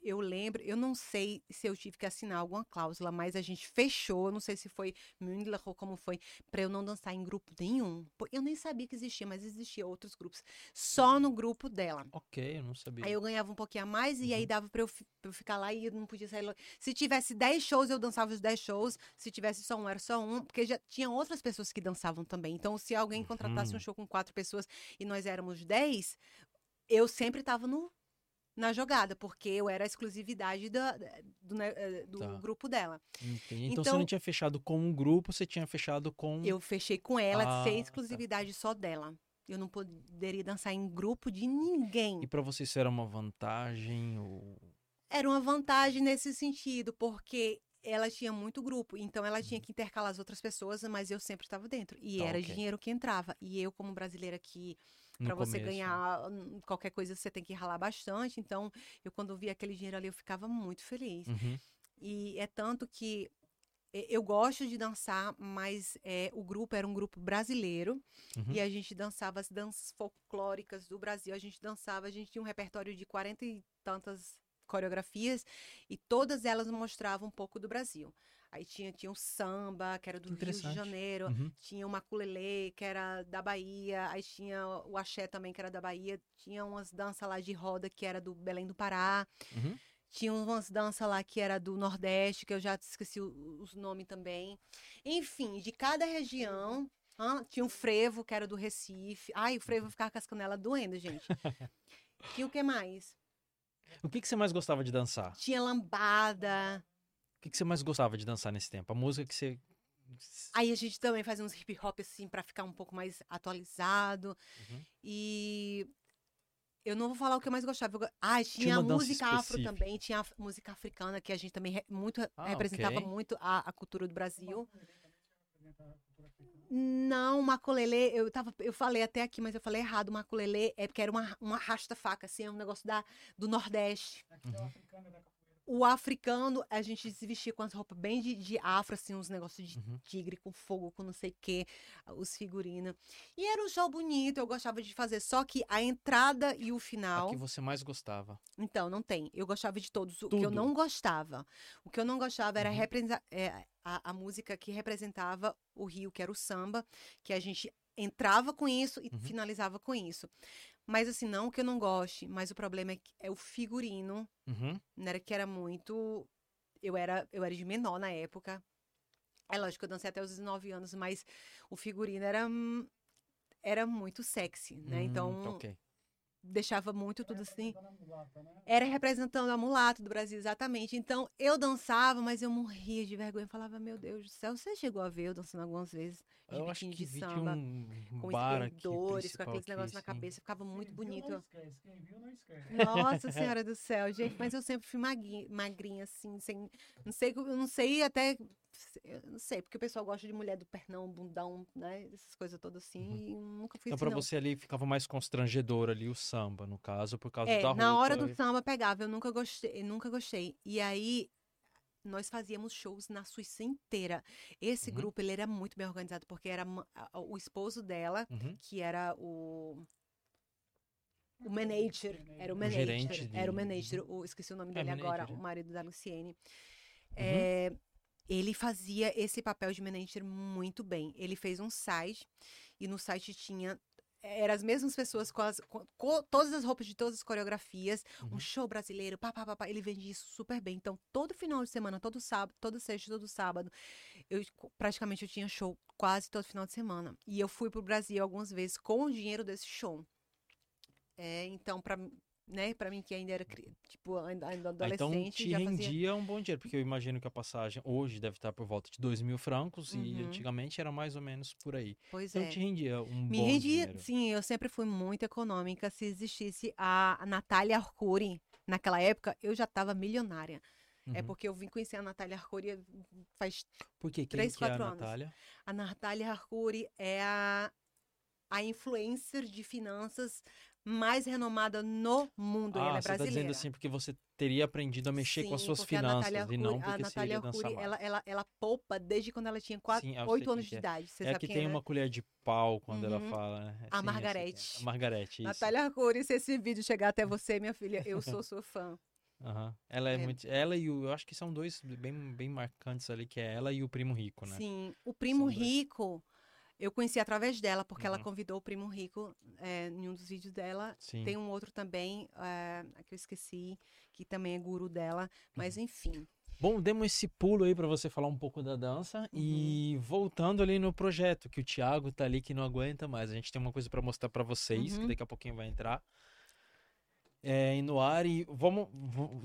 eu lembro, eu não sei se eu tive que assinar alguma cláusula, mas a gente fechou, eu não sei se foi Mündler ou como foi, pra eu não dançar em grupo nenhum. Eu nem sabia que existia, mas existia outros grupos. Só no grupo dela. Ok, eu não sabia. Aí eu ganhava um pouquinho a mais e aí Uhum. dava pra eu, eu ficar lá e eu não podia sair. Se tivesse 10 shows, eu dançava os 10 shows. Se tivesse só um, era só um. Porque já tinha outras pessoas que dançavam também. Então, se alguém contratasse Uhum. um show com quatro pessoas e nós éramos 10, eu sempre tava no, na jogada, porque eu era a exclusividade da- do, né, eh, do Tá. grupo dela. Entendi. Então, você Então- não tinha fechado com um grupo, você tinha fechado com. Eu fechei com ela Ah, sem tá. exclusividade só dela. Eu não poderia dançar em grupo de ninguém. E pra você isso era uma vantagem? Ou... Era uma vantagem nesse sentido, porque ela tinha muito grupo, então ela Uhum. tinha que intercalar as outras pessoas, mas eu sempre estava dentro. E Tá, era ok. dinheiro que entrava. E eu, como brasileira que No Pra você ganhar hum, qualquer coisa, você tem que ralar bastante. Então, eu quando via aquele dinheiro ali, eu ficava muito feliz. Uhum. E é tanto que eu gosto de dançar, mas é, o grupo era um grupo brasileiro Uhum. e a gente dançava as danças folclóricas do Brasil. A gente dançava, a gente tinha um repertório de 40 e tantas coreografias e todas elas mostravam um pouco do Brasil. Aí tinha, tinha o samba, que era do Rio de. Janeiro, Uhum. tinha o maculelê, que era da Bahia, aí tinha o axé também, que era da Bahia, tinha umas danças lá de roda, que era do Belém do Pará, Uhum. tinha umas danças lá que era do Nordeste, que eu já esqueci os nomes também. Enfim, de cada região, hã, tinha o frevo, que era do Recife. Ai, o frevo ficava com as canelas doendo, gente. Tinha o que mais? O que, que você mais gostava de dançar? Tinha lambada. O que, que você mais gostava de dançar nesse tempo? A música que você. Aí a gente também fazia uns hip hop assim pra ficar um pouco mais atualizado. Uhum. E eu não vou falar o que eu mais gostava. Eu Ah, tinha, dança música afro também, tinha música africana que a gente também re- muito Ah, representava ok. muito a, a cultura do Brasil. Não, maculelê, eu tava, eu falei até aqui, mas eu falei errado. Maculelê é porque era uma, uma rasta-faca, assim, é um negócio da, do Nordeste. Uhum. O africano, a gente se vestia com as roupas bem de, de afro, assim, uns negócios de Uhum. tigre com fogo, com não sei o quê, os figurinos. E era um show bonito, eu gostava de fazer. Só que a entrada e o final. que você mais gostava? Então, não tem. Eu gostava de todos. O que eu Tudo. não gostava. O que eu não gostava era Uhum. represa- é, a, a música que representava o Rio, que era o samba, que a gente entrava com isso e Uhum. finalizava com isso. Mas assim, não que eu não goste, mas o problema é, que é o figurino, Uhum. né? Que era muito. Eu era, eu era de menor na época. É lógico que eu dancei até os 19 anos, mas o figurino era. hum, Era muito sexy, né? Hum, Então, tá ok. Deixava muito tudo assim. Era representando a mulata do Brasil, exatamente. Então, eu dançava, mas eu morria de vergonha. Eu falava, meu Deus do céu, você chegou a ver eu dançando algumas vezes? de Eu acho biquíni que de samba, um com esplendores, com aqueles negócios na cabeça. Ficava muito bonito. Não esquece. Quem viu, não esquece. Nossa Senhora do Céu, gente, mas eu sempre fui magui- magrinha, assim, sem. Não sei, eu não sei até. Eu não sei, porque o pessoal gosta de mulher do pernão, bundão, né? Essas coisas todas assim. E eu nunca fui Então, assim, pra não. você ali ficava mais constrangedor ali o samba, no caso, por causa É, da roupa. na hora do e- samba pegava, eu nunca gostei, nunca gostei. E aí nós fazíamos shows na Suíça inteira. Esse Uhum. grupo ele era muito bem organizado porque era o esposo dela, Uhum. que era o o manager, era o O manager, gerente era o de- manager, o, esqueci o nome É, dele agora, manager, o é. marido da Luciene. Uhum. É, ele fazia esse papel de manager muito bem. Ele fez um site e no site tinha eram as mesmas pessoas com, as, com- com todas as roupas de todas as coreografias, Uhum. um show brasileiro, pá, pá, pá, pá, ele vendia isso super bem. Então, todo final de semana, todo sábado, todo sexta, todo sábado, eu praticamente eu tinha show quase todo final de semana. E eu fui pro Brasil algumas vezes com o dinheiro desse show. É, então, pra, né, pra mim que ainda era, tipo, ainda, Ah, adolescente, então te já fazia... rendia um bom dinheiro, porque eu imagino que a passagem hoje deve estar por volta de dois mil francos e Uhum. antigamente era mais ou menos por aí. Pois Então é. te rendia um Me bom rendia, dinheiro. sim, eu sempre fui muito econômica. Se existisse a, Natália Arcuri naquela época, eu já estava milionária. É Uhum. porque eu vim conhecer a Natália Arcuri faz. Por quê? Quem três, que é a anos. Natália? A Natália Arcuri é a, a influencer de finanças mais renomada no mundo. Ah, ela é você tá brasileira. dizendo assim porque você teria aprendido a mexer com as Sim, suas a finanças e não porque a você Natália Arcuri, mais. ela, ela, ela poupa desde quando ela tinha quatro, Sim, eu sei oito quem anos que de é. idade. Você É a que tem é, né? uma colher de pau quando ela Uhum. fala, né? A Sim, sei quem é. Margarete. A Margarete, isso. Natália Arcuri, se esse vídeo chegar até você, minha filha, eu sou sua fã. Aham. Ela é, É. muito. Ela e o. Eu acho que são dois bem, bem marcantes ali, que é ela e o primo rico, né? Sim, o Primo São dois. Eu conheci através dela, porque ela Uhum. convidou o Primo Rico é, em um dos vídeos dela. Sim. Tem um outro também, é, que eu esqueci, que também é guru dela. Mas Uhum. enfim, Bom, demos esse pulo aí pra você falar um pouco da dança e Uhum. voltando ali no projeto, que o Thiago tá ali que não aguenta mais. A gente tem uma coisa pra mostrar pra vocês, que Uhum. daqui a pouquinho vai entrar. é, no ar e vamos,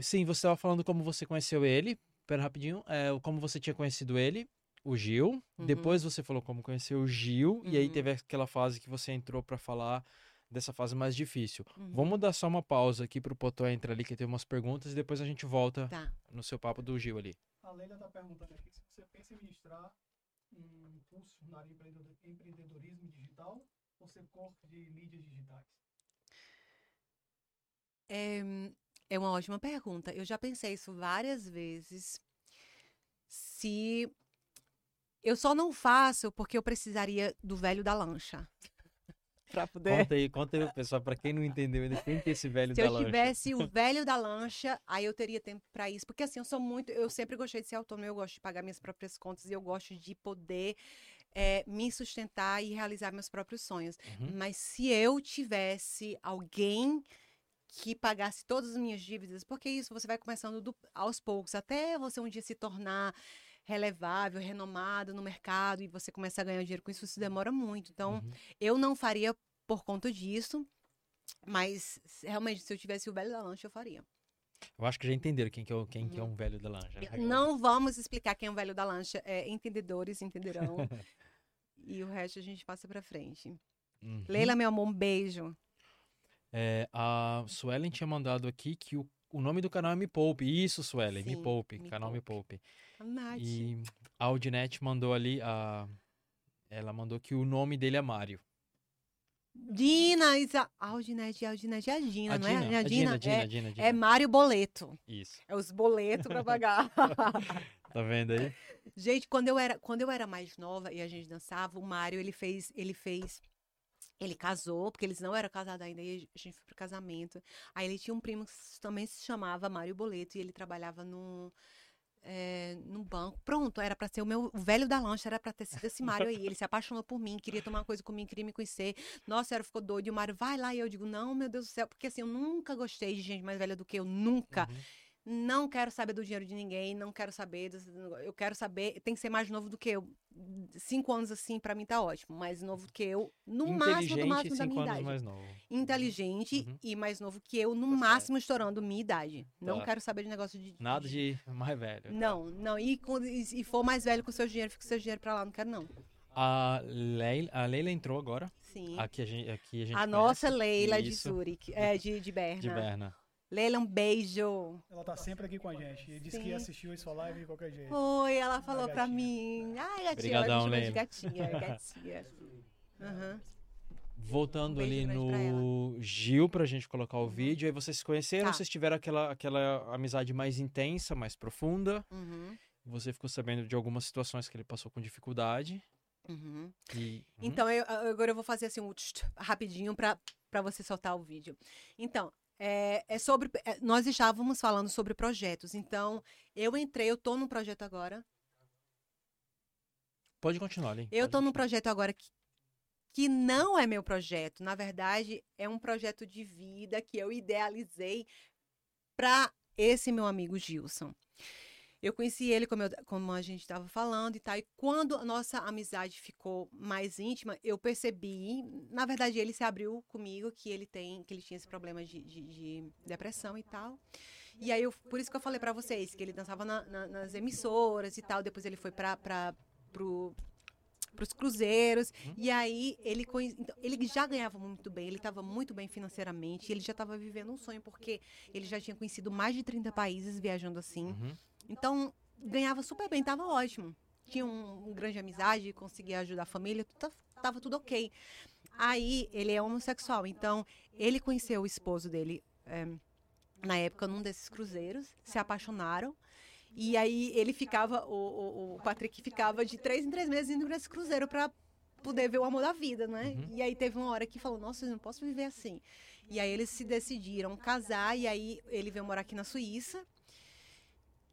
sim, você estava falando como você conheceu ele, pera rapidinho, é, como você tinha conhecido ele, o Gil, Uhum. depois você falou como conheceu o Gil e aí Uhum. teve aquela fase que você entrou pra falar dessa fase mais difícil. Uhum. Vamos dar só uma pausa aqui pro Potó entrar ali que tem umas perguntas e depois a gente volta Tá. no seu papo do Gil ali. A Leila está perguntando aqui se você pensa em ministrar um curso na área de empreendedor- empreendedorismo digital ou ser corpo de mídias digitais. É, é uma ótima pergunta. Eu já pensei isso várias vezes. Se eu só não faço porque eu precisaria do velho da lancha. Pra poder. Conta aí, conta aí, pessoal, pra quem não entendeu ainda, quem que é esse velho Se da eu lancha? tivesse o velho da lancha, aí eu teria tempo pra isso. Porque assim, eu sou muito. Eu sempre gostei de ser autônoma, eu gosto de pagar minhas próprias contas e eu gosto de poder eh, me sustentar e realizar meus próprios sonhos. Uhum. Mas se eu tivesse alguém que pagasse todas as minhas dívidas, porque isso você vai começando do- aos poucos, até você um dia se tornar relevável, renomado no mercado e você começar a ganhar dinheiro com isso, isso demora muito. Então, Uhum. eu não faria por conta disso, mas realmente, se eu tivesse o velho da lancha, eu faria. Eu acho que já entenderam quem que é, o- quem que é um velho da lancha. né? Não vamos explicar quem é o velho da lancha. É, entendedores entenderão. e o resto a gente passa pra frente. Uhum. Leila, meu amor, um beijo. É, a Suelen tinha mandado aqui que o, o nome do canal é Me Poupe. Isso, Suelen, Me Poupe, Me canal Me Poupe. A Nath. E a Audinete mandou ali, a, ela mandou que o nome dele é Mário. Dina, Isa... Aldinete, Aldinete é a Dina, a não é? É a Dina, é, Dina, Dina. é Mário Boleto. Isso. É os boletos pra pagar. Tá vendo aí? gente, quando eu era, quando eu era mais nova e a gente dançava, o Mário, ele fez, ele fez ele casou, porque eles não eram casados ainda, e a gente foi pro casamento. Aí ele tinha um primo que também se chamava Mário Boleto, e ele trabalhava no, é, num banco. Pronto, era pra ser o meu o velho da lancha, era pra ter sido esse Mário aí. Ele se apaixonou por mim, queria tomar uma coisa comigo, queria me conhecer. Nossa, era ficou doido. E o Mário, vai lá. E eu digo, não, meu Deus do céu. Porque assim, eu nunca gostei de gente mais velha do que eu, nunca. Uhum. Não quero saber do dinheiro de ninguém, não quero saber. eu quero saber. Tem que ser mais novo do que eu. Cinco anos assim, pra mim tá ótimo. Mais novo do que eu, no máximo Inteligente, máximo da minha idade. mais novo. Inteligente Uhum. e mais novo que eu, no Tá certo. máximo estourando minha idade. Não Tá. quero saber de negócio de. Nada de mais velho. Não, não. E, e, for mais velho com o seu dinheiro, fica o seu dinheiro pra lá. Não quero, não. A Leila, a Leila entrou agora. Sim. Aqui a gente, aqui a gente A nossa. Leila de Isso. Zurich. É, de, de Berna. De Berna. Leila, um beijo. Ela tá sempre aqui com a gente. E disse que assistiu a sua live de qualquer jeito. Oi, ela falou pra gatinha. mim. Ai, gatinha, Obrigadão, ela me gatinha, gatinha. Aham. Voltando Um ali grande pra no Gil pra gente colocar o vídeo. Aí vocês se conheceram, Tá. vocês tiveram aquela, aquela amizade mais intensa, mais profunda. Uhum, Você ficou sabendo de algumas situações que ele passou com dificuldade. uhum. E, Uhum. Então, eu- agora eu vou fazer assim um tch, tch, rapidinho pra pra você soltar o vídeo. Então, é, é sobre. é, nós estávamos falando sobre projetos. Então, eu entrei, eu tô num projeto agora. Pode continuar, ali. Eu tô num projeto agora que, que não é meu projeto. Na verdade, é um projeto de vida que eu idealizei para esse meu amigo Gilson. Eu conheci ele, como, eu- como a gente estava falando e tal, e quando a nossa amizade ficou mais íntima, eu percebi, na verdade, ele se abriu comigo que ele tem, que ele tinha esse problema de, de- de depressão e tal. E aí, eu, por isso que eu falei para vocês, que ele dançava na- na- nas emissoras e tal, depois ele foi para pro para os cruzeiros e aí ele então, ele já ganhava muito bem ele estava muito bem financeiramente ele já estava vivendo um sonho porque ele já tinha conhecido mais de 30 países viajando assim Uhum. Então ganhava super bem estava ótimo tinha um, um grande amizade conseguia ajudar a família tudo, tava tudo ok aí ele é homossexual então ele conheceu o esposo dele eh, na época num desses cruzeiros se apaixonaram e aí ele ficava, o, o, o Patrick ficava de três em três meses indo para esse cruzeiro para poder ver o amor da vida, né? Uhum. E aí teve uma hora que falou, nossa, eu não posso viver assim. E aí eles se decidiram casar e aí ele veio morar aqui na Suíça.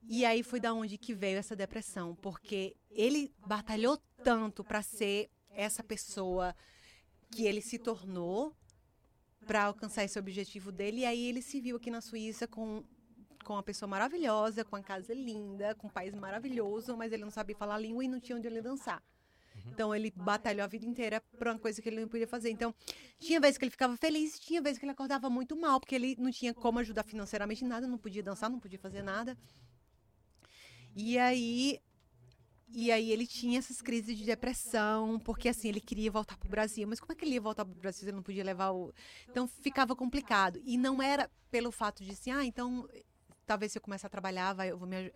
E aí foi da onde que veio essa depressão, porque ele batalhou tanto para ser essa pessoa que ele se tornou para alcançar esse objetivo dele. E aí ele se viu aqui na Suíça com com uma pessoa maravilhosa, com uma casa linda, com um país maravilhoso, mas ele não sabia falar a língua e não tinha onde ele dançar. Então ele batalhou a vida inteira por uma coisa que ele não podia fazer. Então, tinha vezes que ele ficava feliz, tinha vezes que ele acordava muito mal, porque ele não tinha como ajudar financeiramente nada, não podia dançar, não podia fazer nada. E aí e aí ele tinha essas crises de depressão, porque assim, ele queria voltar pro Brasil, mas como é que ele ia voltar pro Brasil se ele não podia levar o. Então ficava complicado. E não era pelo fato de assim, ah, então talvez se eu começar a trabalhar, vai, me,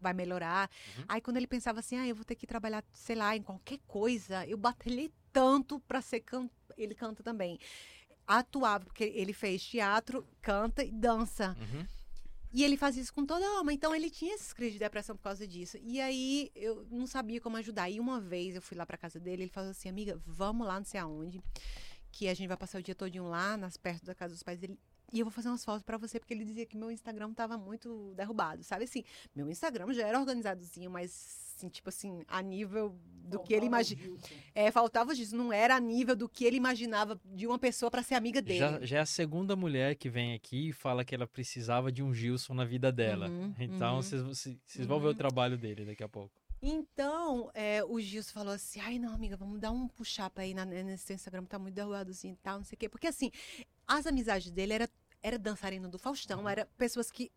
vai melhorar. Uhum. Aí quando ele pensava assim, ah, eu vou ter que trabalhar, sei lá, em qualquer coisa, eu batalhei tanto para ser can... ele canta também. Atuava, porque ele fez teatro, canta e dança. Uhum. E ele faz isso com toda a alma. Então ele tinha essas crises de depressão por causa disso. E aí eu não sabia como ajudar. E uma vez eu fui lá pra casa dele, ele falou assim: "Amiga, vamos lá, não sei aonde, que a gente vai passar o dia todinho lá, nas perto da casa dos pais dele. E eu vou fazer umas fotos pra você, porque ele dizia que meu Instagram tava muito derrubado, sabe assim? Meu Instagram já era organizadozinho, mas assim, tipo assim, a nível do que ele imagina. É, faltava disso, não era a nível do que ele imaginava de uma pessoa pra ser amiga dele. Já, já é a segunda mulher que vem aqui e fala que ela precisava de um Gilson na vida dela. Uhum, então, uhum. vocês vocês vão ver o trabalho dele daqui a pouco. Então, é, o Gilson falou assim: ai, não, amiga, vamos dar um push-up aí na- nesse Instagram, tá muito derrubadozinho e tal, não sei o quê. Porque, assim, as amizades dele era, era dançarino do Faustão, era pessoas que,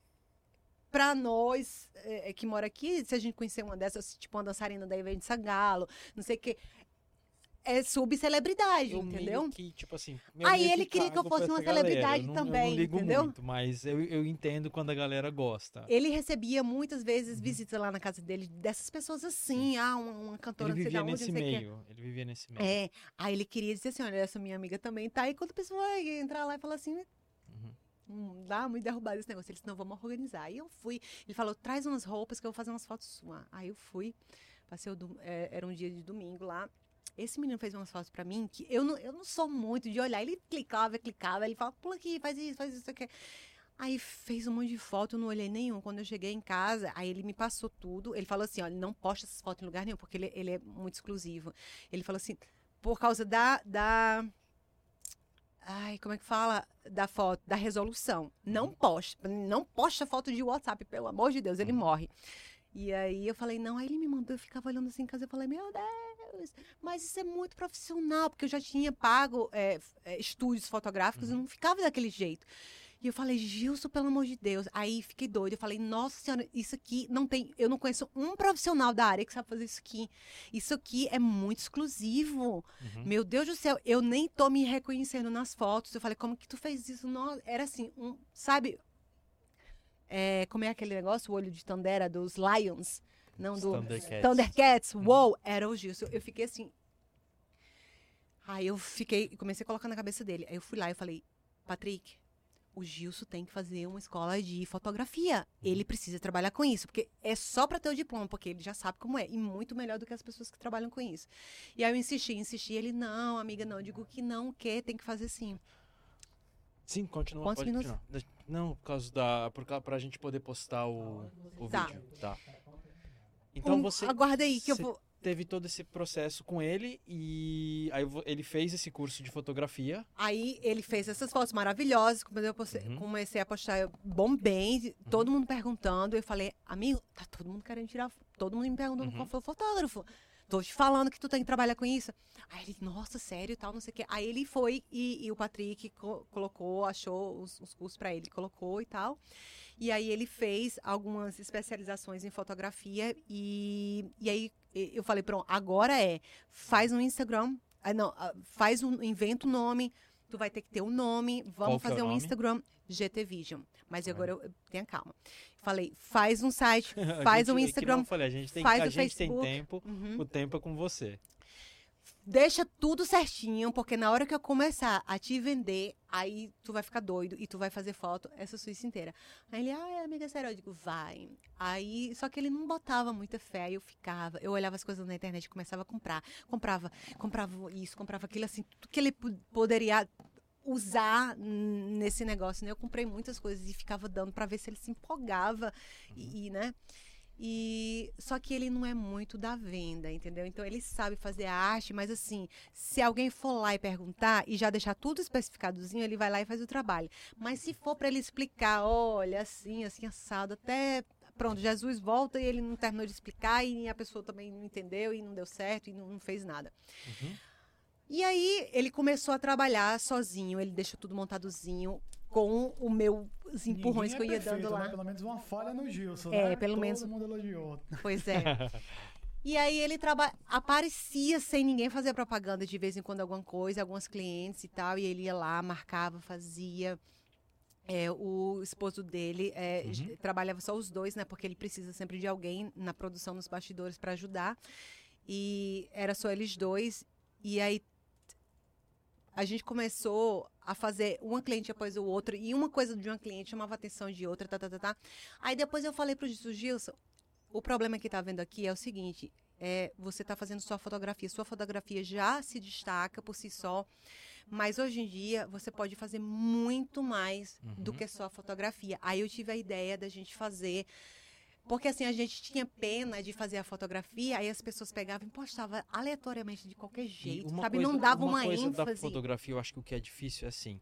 pra nós é, é, que mora aqui, se a gente conhecer uma dessas, tipo uma dançarina da Ivete Sagalo, não sei o quê, é subcelebridade, Eu entendeu? que, tipo assim, Aí ele queria que eu fosse uma galera. celebridade Eu não- Eu também, não ligo entendeu? muito, mas eu, eu entendo quando a galera gosta. Ele recebia muitas vezes visitas lá na casa dele dessas pessoas assim, ah, uma, uma cantora Ele vivia onde, nesse meio. Ele vivia nesse meio. É, aí ele queria dizer assim, olha, essa minha amiga também tá aí. Quando a pessoa vai entrar lá e falar assim, Uhum. hum, dá muito derrubado esse negócio. Ele disse, não, vamos organizar. Aí eu fui, ele falou, traz umas roupas que eu vou fazer umas fotos suas. Aí eu fui, passei o, é, era um dia de domingo lá. Esse menino fez umas fotos pra mim que eu não, eu não sou muito de olhar. Ele clicava, clicava, ele falava, pula aqui, faz isso, faz isso, aqui. Aí fez um monte de foto, eu não olhei nenhum. Quando eu cheguei em casa, aí ele me passou tudo. Ele falou assim: olha, não posta essas fotos em lugar nenhum, porque ele, ele é muito exclusivo. Ele falou assim: por causa da, da. Ai, como é que fala? Da foto, da resolução. Não posta. Não posta foto de WhatsApp, pelo amor de Deus, ele morre. E aí eu falei, não, aí ele me mandou, eu ficava olhando assim em casa, eu falei, meu Deus, mas isso é muito profissional, porque eu já tinha pago é, é, estúdios fotográficos e não ficava daquele jeito. E eu falei, Gilson, pelo amor de Deus. Aí fiquei doida. Eu falei, nossa senhora, isso aqui não tem. Eu não conheço um profissional da área que sabe fazer isso aqui. Isso aqui é muito exclusivo. Uhum. Meu Deus do céu, eu nem tô me reconhecendo nas fotos. Eu falei, como que tu fez isso? Não, era assim, um, sabe? É, como é aquele negócio, o olho de Tandera dos Lions? Não, do Thundercats. Thundercats. Uou, era o Gilson. Eu fiquei assim. Aí eu fiquei, comecei a colocar na cabeça dele. Aí eu fui lá e falei, Patrick, o Gilson tem que fazer uma escola de fotografia. Ele precisa trabalhar com isso, porque é só para ter o diploma, porque ele já sabe como é, e muito melhor do que as pessoas que trabalham com isso. E aí eu insisti, insisti, ele, não, amiga, não, eu digo que não, que tem que fazer sim. Sim, continua. Quantos minutos? continuar. Não, por causa da. Por, pra gente poder postar o, o Tá. vídeo. Tá. Então Um- você Aguarda aí que eu vou. teve todo esse processo com ele e aí ele fez esse curso de fotografia. Aí ele fez essas fotos maravilhosas, quando eu postei- Uhum. comecei a postar, eu bombei, todo mundo perguntando, eu falei, amigo, tá todo mundo querendo tirar, todo mundo me perguntando Uhum. qual foi o fotógrafo. Tô te falando que tu tem que trabalhar com isso. Aí ele, nossa, sério, e tal, não sei o quê. Aí ele foi e, e o Patrick co- colocou, achou os, os cursos pra ele, colocou e tal. E aí ele fez algumas especializações em fotografia e, e aí eu falei, pronto, agora é, faz um Instagram, ah, não, ah, faz um, inventa um nome, tu vai ter que ter um nome, vamos é fazer um nome? Instagram GT Vision. Mas Ah. agora eu- tenha calma. Falei, faz um site, faz gente- um é Instagram, eu falei, a gente tem, faz a o gente tem Facebook. tempo, uhum. o tempo é com você. deixa tudo certinho, porque na hora que eu começar a te vender, aí tu vai ficar doido e tu vai fazer foto essa Suíça inteira. Aí ele, ah, é, amiga, sério, eu digo, vai. Aí, só que ele não botava muita fé, eu ficava, eu olhava as coisas na internet começava a comprar. Comprava, comprava isso, comprava aquilo, assim, tudo que ele po- poderia usar nesse negócio, né? Eu comprei muitas coisas e ficava dando pra ver se ele se empolgava e, e, né? E só que ele não é muito da venda, entendeu? Então ele sabe fazer a arte, mas assim, se alguém for lá e perguntar e já deixar tudo especificadozinho, ele vai lá e faz o trabalho. Mas se for para ele explicar, olha, assim, assim assado, até pronto, Jesus volta e ele não terminou de explicar e a pessoa também não entendeu e não deu certo e não, não fez nada. Uhum. E aí ele começou a trabalhar sozinho, ele deixou tudo montadozinho com o meu os empurrões Ninguém que eu é ia dando perfeito, lá. né? Pelo menos uma falha no Gilson, É, né? pelo Todo menos- mundo elogiou. Pois é. E aí ele traba... aparecia sem ninguém fazer propaganda de vez em quando alguma coisa, alguns clientes e tal, e ele ia lá, marcava, fazia. É, o esposo dele é, Uhum. trabalhava só os dois, né? Porque ele precisa sempre de alguém na produção nos bastidores para ajudar. E era só eles dois. E aí a gente começou a fazer uma cliente após o outro, e uma coisa de uma cliente chamava a atenção de outra, tá, tá, tá, tá. Aí depois eu falei pro Gilson, Gilson, o problema que tá vendo aqui é o seguinte, é, você tá fazendo sua fotografia, sua fotografia já se destaca por si só, mas hoje em dia você pode fazer muito mais do Uhum. que só a fotografia. Aí eu tive a ideia da gente fazer porque assim, a gente tinha pena de fazer a fotografia, aí as pessoas pegavam e postavam aleatoriamente de qualquer jeito, uma sabe? coisa- não dava uma, coisa da ênfase. fotografia, eu acho que o que é difícil é assim.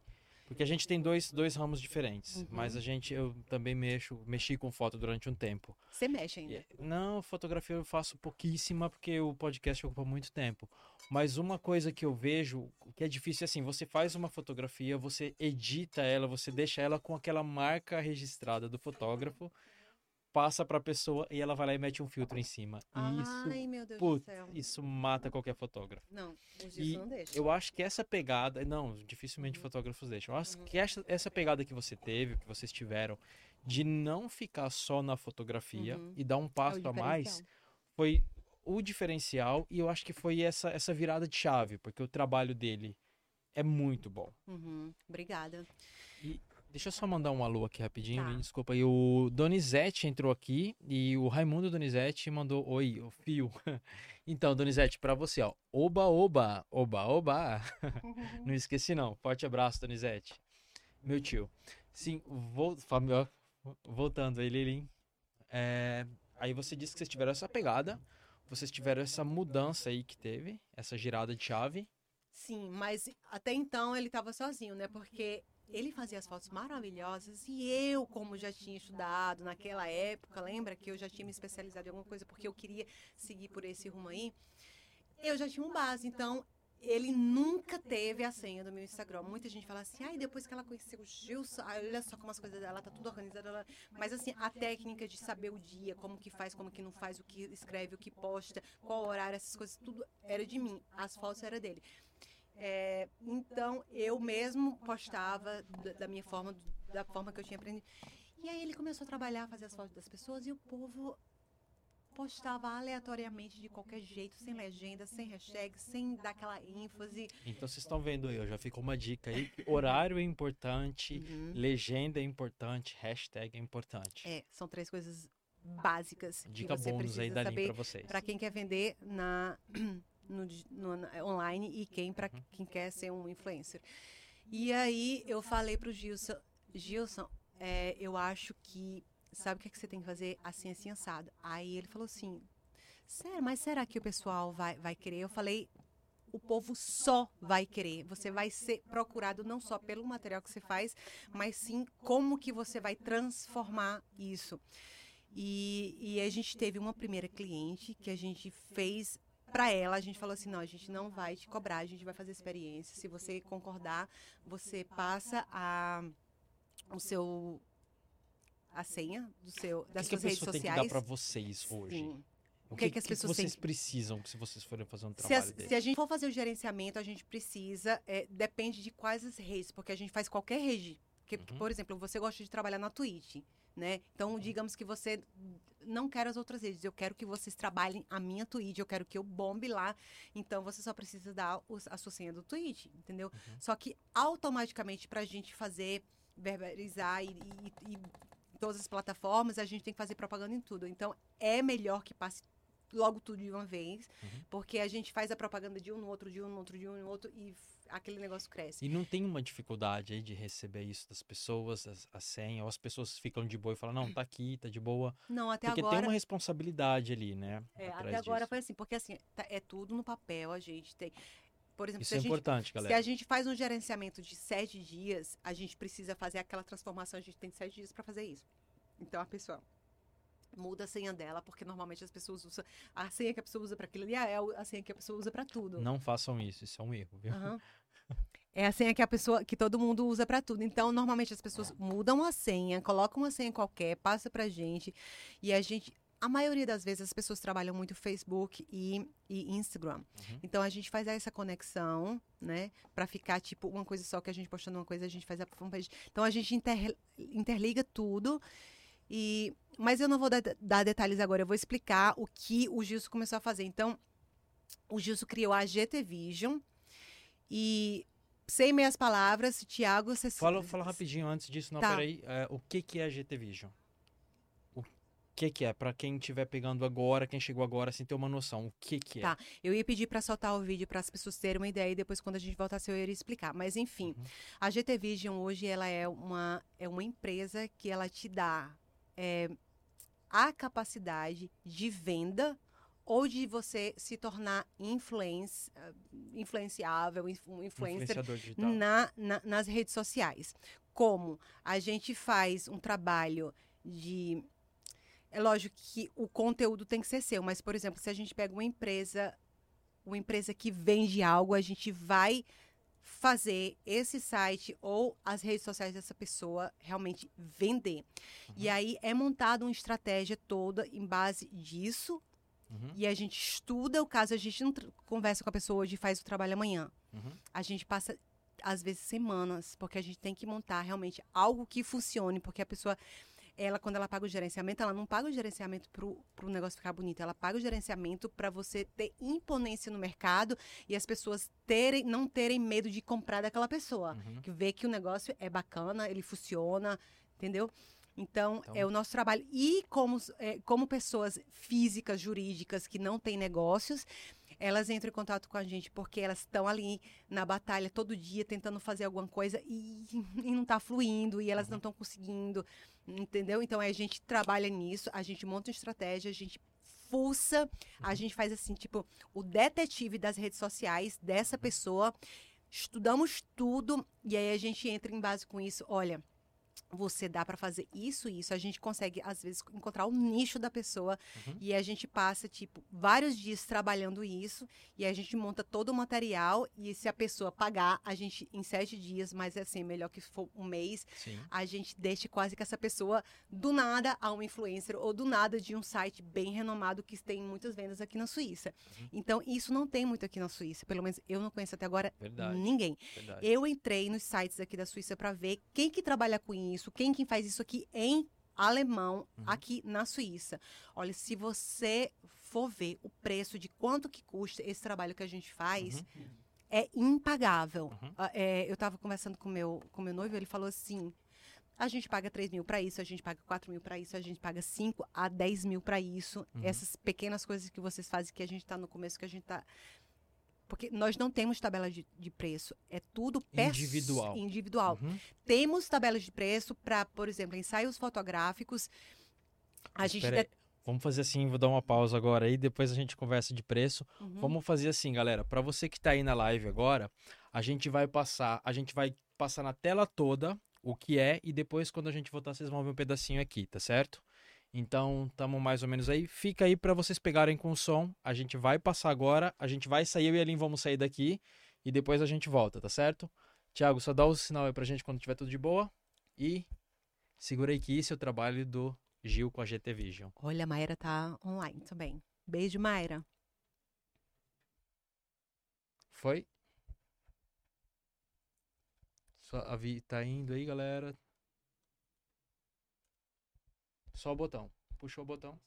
Porque a gente tem dois, dois ramos diferentes. Uhum. Mas a gente, eu também mexo, mexi com foto durante um tempo. Você mexe ainda. Não, fotografia eu faço pouquíssima porque o podcast ocupa muito tempo. Mas uma coisa que eu vejo que é difícil é assim, você faz uma fotografia, você edita ela, você deixa ela com aquela marca registrada do fotógrafo, passa pra pessoa e ela vai lá e mete um filtro em cima. E isso, Ai, meu Deus putz, do céu. isso mata qualquer fotógrafo. Não, o Gilson E não deixa. Eu acho que essa pegada, não, dificilmente fotógrafos deixam. Eu acho que essa, essa pegada que você teve, que vocês tiveram, de não ficar só na fotografia Uhum. e dar um passo a mais, foi o diferencial e eu acho que foi essa, essa virada de chave, porque o trabalho dele é muito bom. Uhum, Obrigada. Deixa eu só mandar um alô aqui rapidinho, Tá. desculpa aí. O Donizete entrou aqui e o Raimundo Donizete mandou oi, o fio. então, Donizete, pra você, ó. Oba, oba, oba, oba. não esqueci não. Forte abraço, Donizete. Meu tio. Sim, vou, voltando aí, Lilim. É, aí você disse que vocês tiveram essa pegada, vocês tiveram essa mudança aí que teve, essa girada de chave. Sim, mas até então ele estava sozinho, né? Porque ele fazia as fotos maravilhosas e eu, como já tinha estudado naquela época, lembra que eu já tinha me especializado em alguma coisa porque eu queria seguir por esse rumo aí, eu já tinha um base. Então, ele nunca teve a senha do meu Instagram. Muita gente fala assim, ai, depois que ela conheceu o Gilson, olha só como as coisas dela tá tudo organizado. ela-" Mas assim, a técnica de saber o dia, como que faz, como que não faz, o que escreve, o que posta, qual horário, essas coisas, tudo era de mim. As fotos era dele. É, então, eu mesmo postava da, da minha forma, da forma que eu tinha aprendido. E aí ele começou a trabalhar, fazer as fotos das pessoas e o povo postava aleatoriamente de qualquer jeito, sem legenda, sem hashtag, sem dar aquela ênfase. Então vocês estão vendo aí, ó, já ficou uma dica aí. Horário é importante, Uhum. legenda é importante, hashtag é importante. É, são três coisas básicas Dica que você bônus precisa aí da saber pra vocês. para quem quer vender na no, no- online e quem para quem quer ser um influencer. E aí eu falei pro Gilson, Gilson, é, eu acho que sabe o que, é que você tem que fazer assim assim assado. Aí ele falou assim, sério, mas será que o pessoal vai vai querer? Eu falei o povo só vai querer. Você vai ser procurado não só pelo material que você faz, mas sim como que você vai transformar isso. E, e a gente teve uma primeira cliente que a gente fez para ela, a gente falou assim, não, a gente não vai te cobrar, a gente vai fazer experiência. Se você concordar, você passa a o seu a senha do seu O das que, que a suas redes pessoa tem que sociais. dar pra vocês hoje? Sim. O que que as pessoas vocês têm- precisam se vocês forem fazer um Se, trabalho as- desse? se a gente for fazer o gerenciamento, a gente precisa, é, depende de quais as redes, porque a gente faz qualquer rede. Porque, Uhum. Por exemplo, você gosta de trabalhar na Twitch, né? Então, digamos que você não quer as outras redes, eu quero que vocês trabalhem a minha Twitch, eu quero que eu bombe lá. Então, você só precisa dar os- a sua senha do Twitch, entendeu? Uhum. Só que automaticamente, pra gente fazer, verbalizar e, e- e todas as plataformas, a gente tem que fazer propaganda em tudo. Então, é melhor que passe logo tudo de uma vez, Uhum. porque a gente faz a propaganda de um no outro, de um no outro, de um no outro, e aquele negócio cresce. E não tem uma dificuldade aí de receber isso das pessoas, as- a senha, ou as pessoas ficam de boa e falam, não, tá aqui, tá de boa. Não, até Porque agora. tem uma responsabilidade ali, né? é, até agora disso. foi assim, porque assim, tá- é tudo no papel, a gente tem. Por exemplo, Isso se é a, gente, se a gente faz um gerenciamento de sete dias, a gente precisa fazer aquela transformação, a gente tem sete dias para fazer isso. Então a pessoa muda a senha dela, porque normalmente as pessoas usam a senha que a pessoa usa para aquilo ali é o- a senha que a pessoa usa para tudo. Não façam isso, isso é um erro, viu? Aham. É a senha que a pessoa, que todo mundo usa para tudo. Então, normalmente as pessoas mudam a senha, colocam uma senha qualquer, passa pra gente e a gente a maioria das vezes as pessoas trabalham muito Facebook e, e Instagram. Uhum. Então a gente faz essa conexão, né, Pra ficar tipo uma coisa só que a gente postando uma coisa, a gente faz a. Então a gente inter- interliga tudo. E mas eu não vou dar, dar detalhes agora, eu vou explicar o que o Gilson começou a fazer. Então, o Gilson criou a GT Vision e sem meias palavras, Tiago, você Fala, fala rapidinho antes disso, não, Tá. peraí. é, o que que é a GT Vision? O que que é? Pra quem estiver pegando agora, quem chegou agora, assim, ter uma noção. O que que é? Tá. Eu ia pedir para soltar o vídeo para as pessoas terem uma ideia e depois quando a gente voltasse eu iria explicar. Mas enfim, Uhum. a GT Vision hoje ela é uma é uma empresa que ela te dá é, a capacidade de venda ou de você se tornar influence, ah, influenciável, inf- influencer na, na- nas redes sociais. Como a gente faz um trabalho de. É lógico que o conteúdo tem que ser seu, mas, por exemplo, se a gente pega uma empresa, uma empresa que vende algo, a gente vai fazer esse site ou as redes sociais dessa pessoa realmente vender. E aí é montada uma estratégia toda em base disso Uhum, e a gente estuda o caso, a gente não conversa com a pessoa hoje e faz o trabalho amanhã. uhum. A gente passa, às vezes, semanas, porque a gente tem que montar realmente algo que funcione, porque a pessoa, ela, quando ela paga o gerenciamento, ela não paga o gerenciamento pro, pro negócio ficar bonito, ela paga o gerenciamento para você ter imponência no mercado e as pessoas terem, não terem medo de comprar daquela pessoa. Uhum. Que vê que o negócio é bacana, ele funciona, entendeu? Então, Então- é o nosso trabalho. E como, é, como pessoas físicas, jurídicas, que não têm negócios, elas entram em contato com a gente porque elas estão ali na batalha todo dia tentando fazer alguma coisa e, e não está fluindo e elas não estão conseguindo, entendeu? Então a gente trabalha nisso, a gente monta uma estratégia, a gente fuça, a gente faz assim, tipo, o detetive das redes sociais dessa pessoa, estudamos tudo e aí a gente entra em base com isso, olha, você dá para fazer isso e isso, a gente consegue às vezes encontrar o nicho da pessoa Uhum. e a gente passa tipo vários dias trabalhando isso e a gente monta todo o material e se a pessoa pagar, a gente em sete dias, mas assim, melhor que for um mês, Sim. a gente deixa quase que essa pessoa do nada a um influencer ou do nada de um site bem renomado que tem muitas vendas aqui na Suíça. Uhum. Então, isso não tem muito aqui na Suíça, pelo menos eu não conheço até agora Verdade. ninguém. Verdade. Eu entrei nos sites aqui da Suíça para ver quem que trabalha com isso, quem que faz isso aqui em alemão Uhum. aqui na Suíça. Olha, se você for ver o preço de quanto que custa esse trabalho que a gente faz, Uhum. é impagável. Uhum. Ah, é, eu estava conversando com meu, com meu noivo, ele falou assim: a gente paga 3 mil para isso, a gente paga 4 mil para isso, a gente paga 5 a 10 mil para isso. Uhum. Essas pequenas coisas que vocês fazem que a gente está no começo, que a gente está. Porque nós não temos tabela de, de preço, é tudo Individual. individual. Uhum. Temos tabelas de preço para, por exemplo, ensaios fotográficos. A Mas gente. de- Vamos fazer assim, vou dar uma pausa agora aí, depois a gente conversa de preço. Uhum. Vamos fazer assim, galera. Para você que tá aí na live agora, a gente vai passar, a gente vai passar na tela toda o que é e depois quando a gente voltar vocês vão ver um pedacinho aqui, tá certo? Então, tamo mais ou menos aí. Fica aí para vocês pegarem com o som. A gente vai passar agora, a gente vai sair eu e a Aline vamos sair daqui e depois a gente volta, tá certo? Tiago, só dá o sinal aí pra gente quando tiver tudo de boa e segura aí que isso é o trabalho do Gil com a GT Vision. Olha, a Mayra tá online também. Beijo, Mayra. Foi? Só a Vi tá indo aí, galera. Só o botão. Puxou o botão.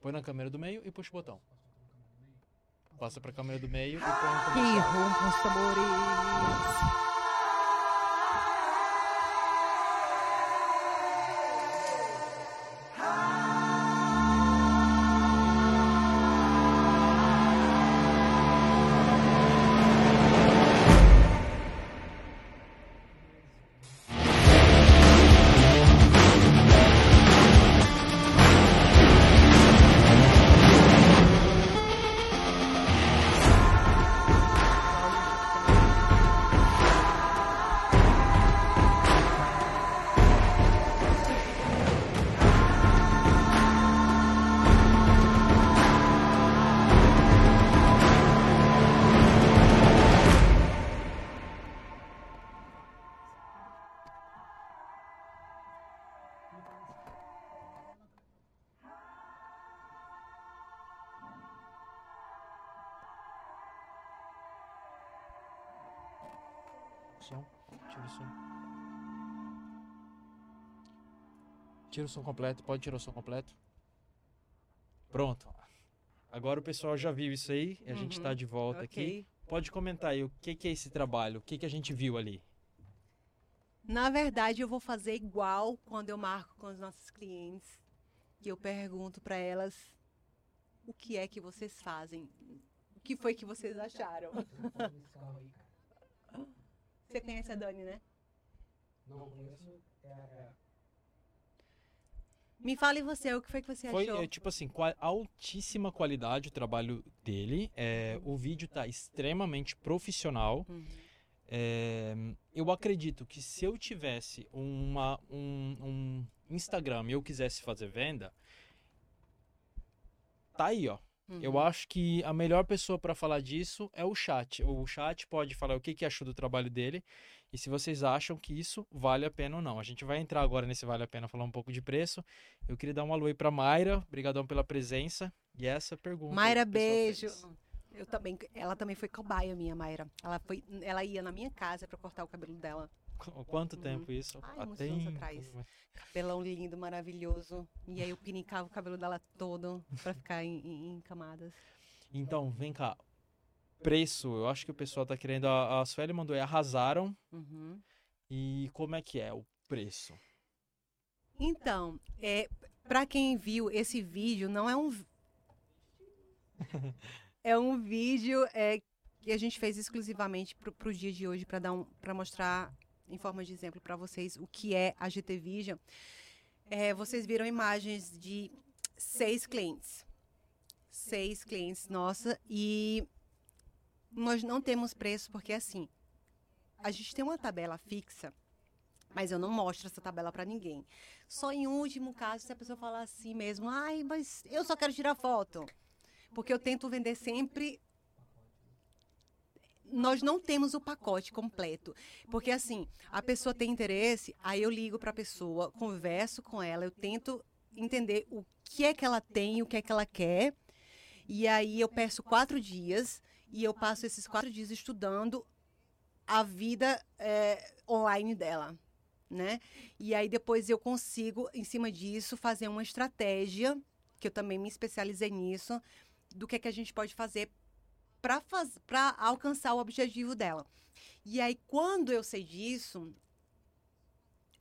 Põe na câmera do meio e puxa o botão. Passa pra câmera do meio e põe no Que comercial. rompam os tambores. Tira o som completo. Pode tirar o som completo. Pronto. Agora o pessoal já viu isso aí. E a gente Uhum. tá de volta aqui. Ok. Pode comentar aí o que, que é esse trabalho. O que, que a gente viu ali. Na verdade, eu vou fazer igual quando eu marco com os nossos clientes. Que eu pergunto para elas o que é que vocês fazem. O que foi que vocês acharam? Você conhece a Dani, né? Não conheço. É, é, Me fale você, o que foi que você Foi, achou? é, tipo assim, qua- altíssima qualidade o trabalho dele. É, o vídeo tá extremamente profissional. Uhum. É, eu acredito que se eu tivesse uma, um, um Instagram e eu quisesse fazer venda, tá aí, ó. Uhum. Eu acho que a melhor pessoa para falar disso é o chat. O chat pode falar o que, que achou do trabalho dele e se vocês acham que isso vale a pena ou não. A gente vai entrar agora nesse vale a pena falar um pouco de preço. Eu queria dar um alô aí para Mayra, obrigadão pela presença e essa pergunta. Mayra, beijo. fez. Eu também, ela também foi cobaia minha, Mayra. Ela foi, ela ia na minha casa para cortar o cabelo dela. Qu- Quanto Uhum. tempo isso? Ai, uns anos atrás. Cabelão lindo, maravilhoso. E aí eu pinicava o cabelo dela todo para ficar em, em- em camadas. Então, vem cá. Preço, eu acho que o pessoal tá querendo. A, a Sueli mandou aí, arrasaram. Uhum. E como é que é o preço? Então, é, para quem viu esse vídeo, não é um é um vídeo é, que a gente fez exclusivamente para o dia de hoje para dar um para mostrar em forma de exemplo para vocês o que é a GT Vision. É, vocês viram imagens de seis clientes, seis clientes nossa e nós não temos preço porque assim a gente tem uma tabela fixa mas eu não mostro essa tabela para ninguém. Só em último caso, se a pessoa falar assim mesmo, ai, mas eu só quero tirar foto. Porque eu tento vender sempre. Nós não temos o pacote completo. Porque assim, a pessoa tem interesse, aí eu ligo para a pessoa, converso com ela, eu tento entender o que é que ela tem, o que é que ela quer. E aí eu peço quatro dias e eu passo esses quatro dias estudando a vida eh, online dela né? E aí depois eu consigo, em cima disso, fazer uma estratégia, que eu também me especializei nisso, do que, é que a gente pode fazer para faz... alcançar o objetivo dela. E aí quando eu sei disso,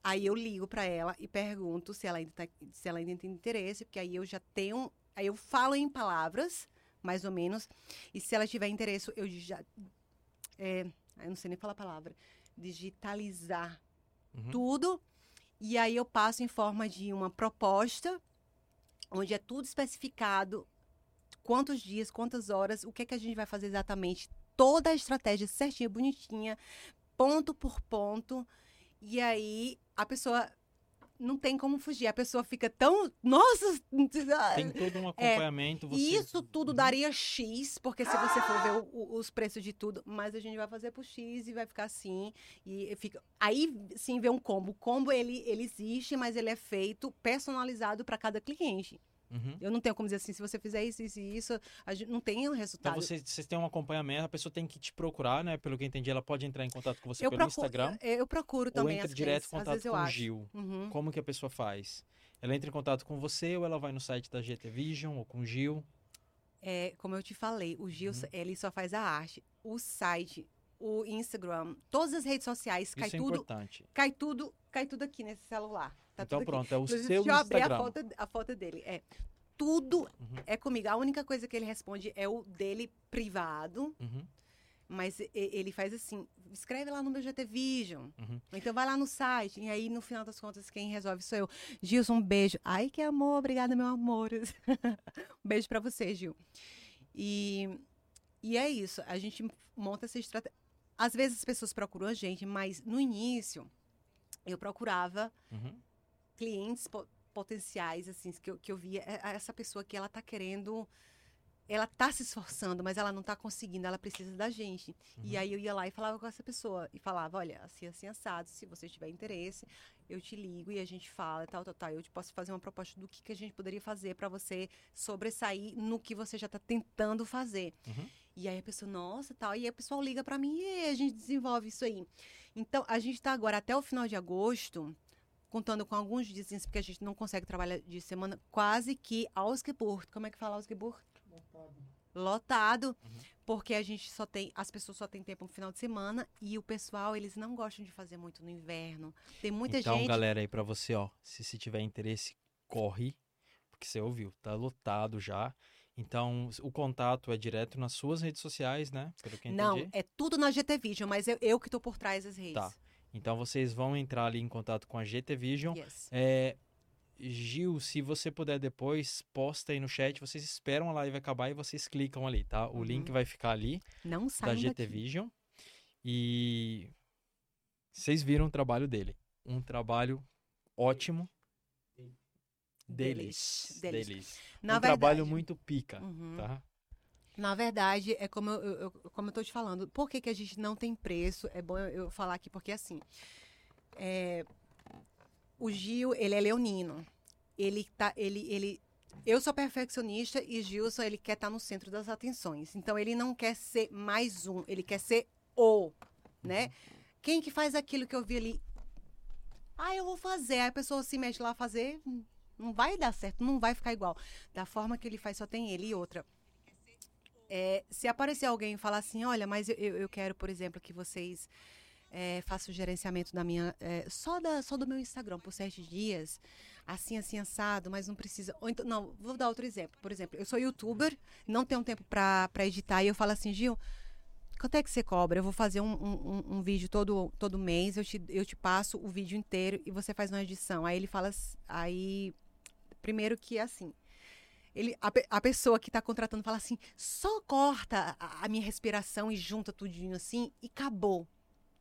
aí eu ligo para ela e pergunto se ela ainda tá... se ela ainda tem interesse, porque aí eu já tenho, aí eu falo em palavras, mais ou menos, e se ela tiver interesse, eu já é, eu não sei nem falar a palavra, digitalizar Uhum. tudo. E aí eu passo em forma de uma proposta, onde é tudo especificado, quantos dias, quantas horas, o que é que a gente vai fazer exatamente, toda a estratégia certinha, bonitinha, ponto por ponto. E aí a pessoa não tem como fugir. A pessoa fica tão, nossa, Tem todo um acompanhamento. você... É, e isso tudo Uhum. daria X, porque se você for ver o- o- os preços de tudo, mas a gente vai fazer por X e vai ficar assim. E fica. Aí sim vê um combo. O combo ele, ele existe, mas ele é feito personalizado para cada cliente. Uhum. Eu não tenho como dizer assim, se você fizer isso, isso e isso, a gente não tem um Então resultado. vocês, vocês têm um acompanhamento, a pessoa tem que te procurar, né? Pelo que eu entendi, ela pode entrar em contato com você eu, pelo procuro, Instagram. eu, eu procuro Ou também entra as direto em contato com o. Gil. Uhum. Como que a pessoa faz? Ela entra em contato com você ou ela vai no site da GT Vision ou com o Gil? É, como eu te falei, o Gil, Uhum. ele só faz a arte. O site, o Instagram, todas as redes sociais, cai Isso é tudo, importante. cai tudo, cai tudo aqui nesse celular. Tá então pronto, é o Inclusive, seu deixa eu abrir a Instagram. foto, a foto dele. É. Tudo Uhum. é comigo. A única coisa que ele responde é o dele privado, Uhum, mas ele faz assim: escreve lá no meu GT Vision. uhum. Então vai lá no site. E aí, no final das contas, quem resolve sou eu. Gilson, um beijo. Ai, que amor. Obrigada, meu amor. um beijo pra você, Gil. E, e é isso. A gente monta essa estratégia. Às vezes as pessoas procuram a gente, mas no início eu procurava Uhum. Clientes po- potenciais, assim, que eu, que eu via. é- Essa pessoa que ela tá querendo. Ela tá se esforçando, mas ela não tá conseguindo, ela precisa da gente. E Uhum. aí eu ia lá e falava com essa pessoa. E falava, olha, assim, assim, assado, se você tiver interesse, eu te ligo e a gente fala, tal, tal, tal. Eu te posso fazer uma proposta do que, que a gente poderia fazer para você sobressair no que você já tá tentando fazer. Uhum. E aí a pessoa, nossa, tal. E aí o pessoal liga para mim e a gente desenvolve isso aí. Então, a gente está agora até o final de agosto, contando com alguns dias, porque a gente não consegue trabalhar de semana, quase que ausgebucht. Como é que fala ausgebucht? Lotado, Uhum. porque a gente só tem, as pessoas só têm tempo no final de semana e o pessoal, eles não gostam de fazer muito no inverno. Tem muita então, gente. galera, aí pra você, ó, se, se tiver interesse, corre, porque você ouviu, tá lotado já. Então, o contato é direto nas suas redes sociais, né? Pelo que eu Não, entendi. é tudo na GT Vision, mas eu, eu que tô por trás das redes. Tá. Então, vocês vão entrar ali em contato com a GT Vision. Yes. É, Gil, se você puder depois, posta aí no chat. Vocês esperam a live acabar e vocês clicam ali, tá? O Uhum. link vai ficar ali Não da sai GT daqui. Vision. E vocês viram o trabalho dele. Um trabalho ótimo. Deles. Deles. Deles. Deles. Um trabalho verdade- muito pica, Uhum. tá? Na verdade, é como eu, eu- como eu tô te falando, por que, que a gente não tem preço? É bom eu, falar aqui, porque assim, é, o Gil, ele é leonino. Ele tá, ele, ele, eu sou perfeccionista e Gilson, ele quer estar no centro das atenções. Então, ele não quer ser mais um, ele quer ser o, né? Quem que faz aquilo que eu vi ali? Ah, eu vou fazer. Aí a pessoa se mete lá fazer, não vai dar certo, não vai ficar igual. Da forma que ele faz, só tem ele e outra. É, se aparecer alguém e falar assim, olha, mas eu, eu quero, por exemplo, que vocês é, façam o gerenciamento da minha. é, só, da, só do meu Instagram por sete dias, assim, assim, assado, mas não precisa. Ou então, não, vou dar outro exemplo. Por exemplo, eu sou youtuber, não tenho tempo pra editar, e eu falo assim, Gil. Quanto é que você cobra? Eu vou fazer um, um, um- vídeo todo, todo mês, eu te, eu te passo o vídeo inteiro e você faz uma edição. Aí ele fala. Aí. Primeiro que é assim. Ele, a, a pessoa que está contratando fala assim: só corta a, a minha respiração e junta tudinho assim e acabou.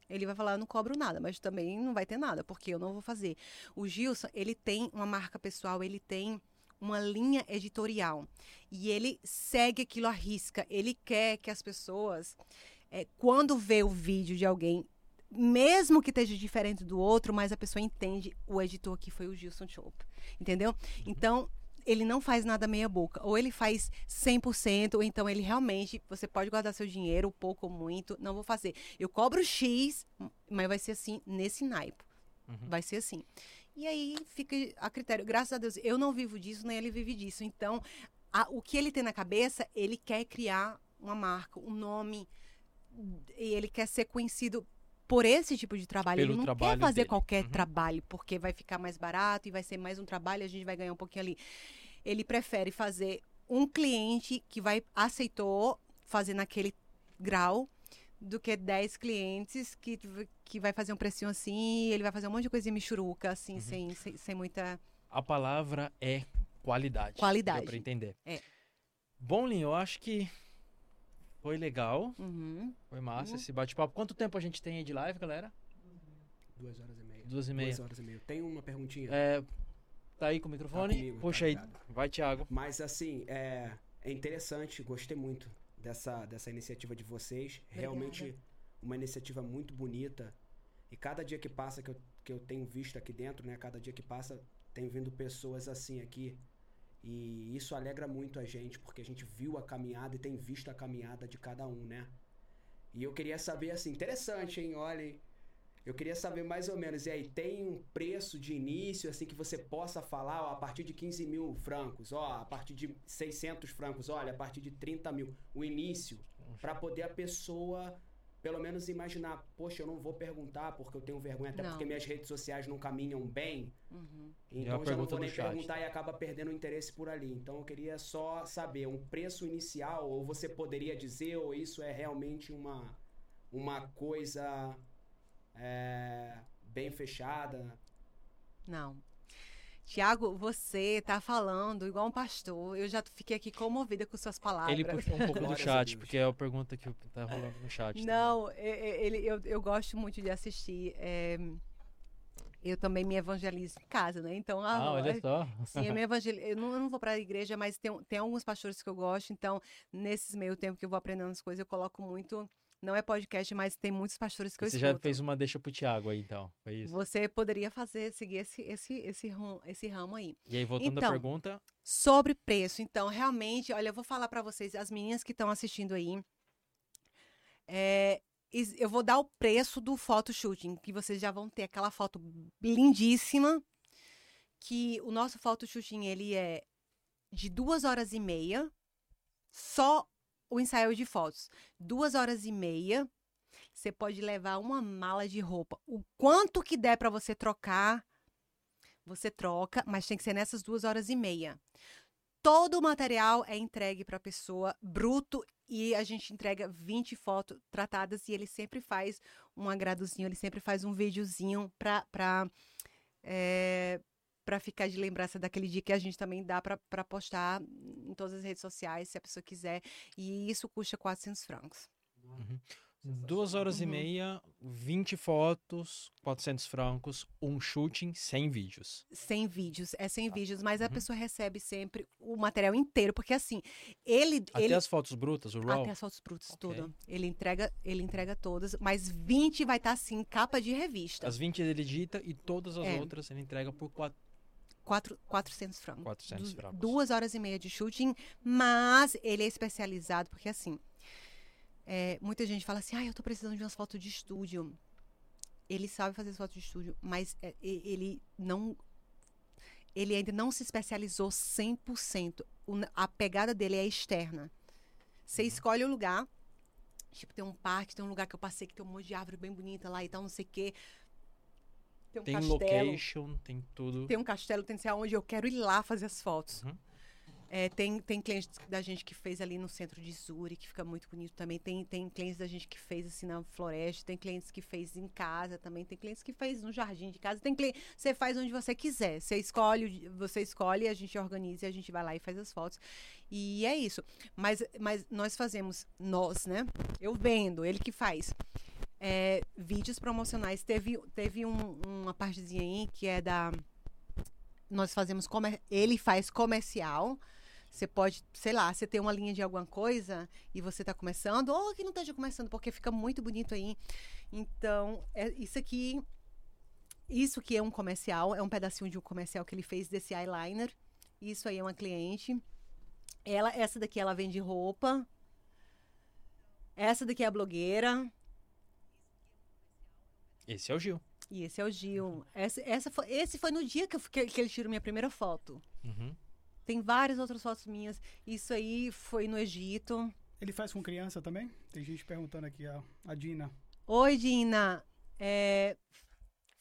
Ele vai falar: eu não cobro nada, mas também não vai ter nada, porque eu não vou fazer. O Gilson, ele tem uma marca pessoal, ele tem uma linha editorial. E ele segue aquilo à risca. Ele quer que as pessoas, eh, quando vê o vídeo de alguém, mesmo que esteja diferente do outro, mas a pessoa entende o editor que foi o Gilson Chope. Entendeu? Então, ele não faz nada meia boca. Ou ele faz 100%, ou então ele realmente, você pode guardar seu dinheiro, pouco ou muito, não vou fazer. Eu cobro X, mas vai ser assim, nesse naipe. Uhum. Vai ser assim. E aí fica a critério. Graças a Deus, eu não vivo disso, nem ele vive disso. Então, a- o que ele tem na cabeça, ele quer criar uma marca, um nome, e ele quer ser conhecido por esse tipo de trabalho. Pelo ele não trabalho quer fazer dele. qualquer Uhum. trabalho, porque vai ficar mais barato e vai ser mais um trabalho, e a gente vai ganhar um pouquinho ali. Ele prefere fazer um cliente que vai aceitou fazer naquele grau do que 10 clientes que, que vai fazer um precinho assim, ele vai fazer um monte de coisinha michuruca, assim, Uhum. sem, sem, sem muita. A palavra é qualidade. Qualidade. Deu pra entender. É. Bom, Lin, eu acho que foi legal. Uhum. Foi massa Uhum. esse bate-papo. Quanto tempo a gente tem aí de live, galera? Duas horas e meia. Duas e meia. Duas horas e meia. Tem uma perguntinha. É, tá aí com o microfone? comigo, Puxa tá aí. ligado. Vai, Thiago. Mas assim, é, é interessante, gostei muito dessa, dessa iniciativa de vocês. Realmente uma iniciativa muito bonita. E cada dia que passa que eu, que eu tenho visto aqui dentro, né? Cada dia que passa, tem vindo pessoas assim aqui. E isso alegra muito a gente, porque a gente viu a caminhada e tem visto a caminhada de cada um, né? E eu queria saber, assim, interessante, hein? Olha, eu queria saber mais ou menos, e aí, tem um preço de início, assim, que você possa falar, ó, a partir de 15 mil francos, ó, a partir de 600 francos, olha, a partir de 30 mil, o início, para poder a pessoa, pelo menos, imaginar, poxa, eu não vou perguntar porque eu tenho vergonha, até Não. porque minhas redes sociais não caminham bem, Uhum. É então eu já não vou nem chat. perguntar e acaba perdendo o interesse por ali. Então eu queria só saber um preço inicial, ou você poderia dizer, ou isso é realmente uma, uma coisa é, bem fechada. Não. Tiago, você tá falando igual um pastor. Eu já fiquei aqui comovida com suas palavras. Ele puxou um pouco do chat, porque é a pergunta que tá rolando no chat. Não, ele, eu, eu gosto muito de assistir. é, eu também me evangelizo em casa, né? Então, Ah, ah, olha só. Sim, eu me evangelizo. Eu não, eu não vou para a igreja, mas tem, tem alguns pastores que eu gosto. Então, nesses meio tempo que eu vou aprendendo as coisas, eu coloco muito. Não é podcast, mas tem muitos pastores que eu Você escuto. já fez uma deixa pro Thiago aí, então. Foi isso. Você poderia fazer, seguir esse, esse, esse, rum- esse ramo aí. E aí, voltando à Então, pergunta, Sobre preço, então, realmente, olha, eu vou falar para vocês, as meninas que estão assistindo aí, é, eu vou dar o preço do photo shooting, que vocês já vão ter aquela foto lindíssima, que o nosso photo shooting, ele é de duas horas e meia, só o ensaio de fotos. Duas horas e meia, você pode levar uma mala de roupa. O quanto que der para você trocar, você troca, mas tem que ser nessas duas horas e meia. Todo o material é entregue para a pessoa bruto e a gente entrega 20 fotos tratadas e ele sempre faz um agradozinho, ele sempre faz um videozinho para para para ficar de lembrança daquele dia que a gente também dá para postar em todas as redes sociais, se a pessoa quiser. E isso custa 400 francos. Duas horas e Uhum. meia, 20 fotos, 400 francos, um shooting sem vídeos. Sem vídeos, é sem vídeos, mas a Uhum. pessoa recebe sempre o material inteiro, porque assim, ele. Até ele as fotos brutas, o RAW. Até as fotos brutas, Ok. tudo. Ele entrega, ele entrega todas, mas 20 vai estar assim, capa de revista. As 20 ele edita e todas as É. outras ele entrega por quatro- Quatro, 400 francos. 400 Du- francos. Duas horas e meia de shooting, mas ele é especializado, porque assim, é, muita gente fala assim, ah, eu tô precisando de umas fotos de estúdio. Ele sabe fazer fotos de estúdio, mas é, ele não... Ele ainda não se especializou 100%. O n- a pegada dele é externa. Você Uhum. escolhe o lugar, tipo, tem um parque, tem um lugar que eu passei que tem um monte de árvore bem bonita lá e tal, não sei o quê. Tem um Tem castelo. location, tem tudo. Tem um castelo, tem sei aonde, eu quero ir lá fazer as fotos. Uhum. É, tem, tem clientes da gente que fez ali no centro de Zuri, que fica muito bonito também. Tem, tem clientes da gente que fez assim na floresta, tem clientes que fez em casa também, tem clientes que fez no jardim de casa. Tem cliente, você faz onde você quiser. Você escolhe, você escolhe, a gente organiza e a gente vai lá e faz as fotos. E é isso. Mas, mas nós fazemos, nós, né? Eu vendo, ele que faz. É, vídeos promocionais. Teve, teve um- uma partezinha aí que é da. Nós fazemos. Ele faz comercial. Você pode, sei lá, você tem uma linha de alguma coisa e você está começando, ou que não esteja começando, porque fica muito bonito aí. Então, é, isso aqui. Isso que é um comercial, é um pedacinho de um comercial que ele fez desse eyeliner. Isso aí é uma cliente. Ela, essa daqui ela vende roupa. Essa daqui é a blogueira. Esse é o Gil. E esse é o Gil. Essa, essa foi, esse foi no dia que, eu, que, que ele tirou minha primeira foto. Uhum. Tem várias outras fotos minhas. Isso aí foi no Egito. Ele faz com criança também? Tem gente perguntando aqui, a, a Dina. Oi, Dina. É,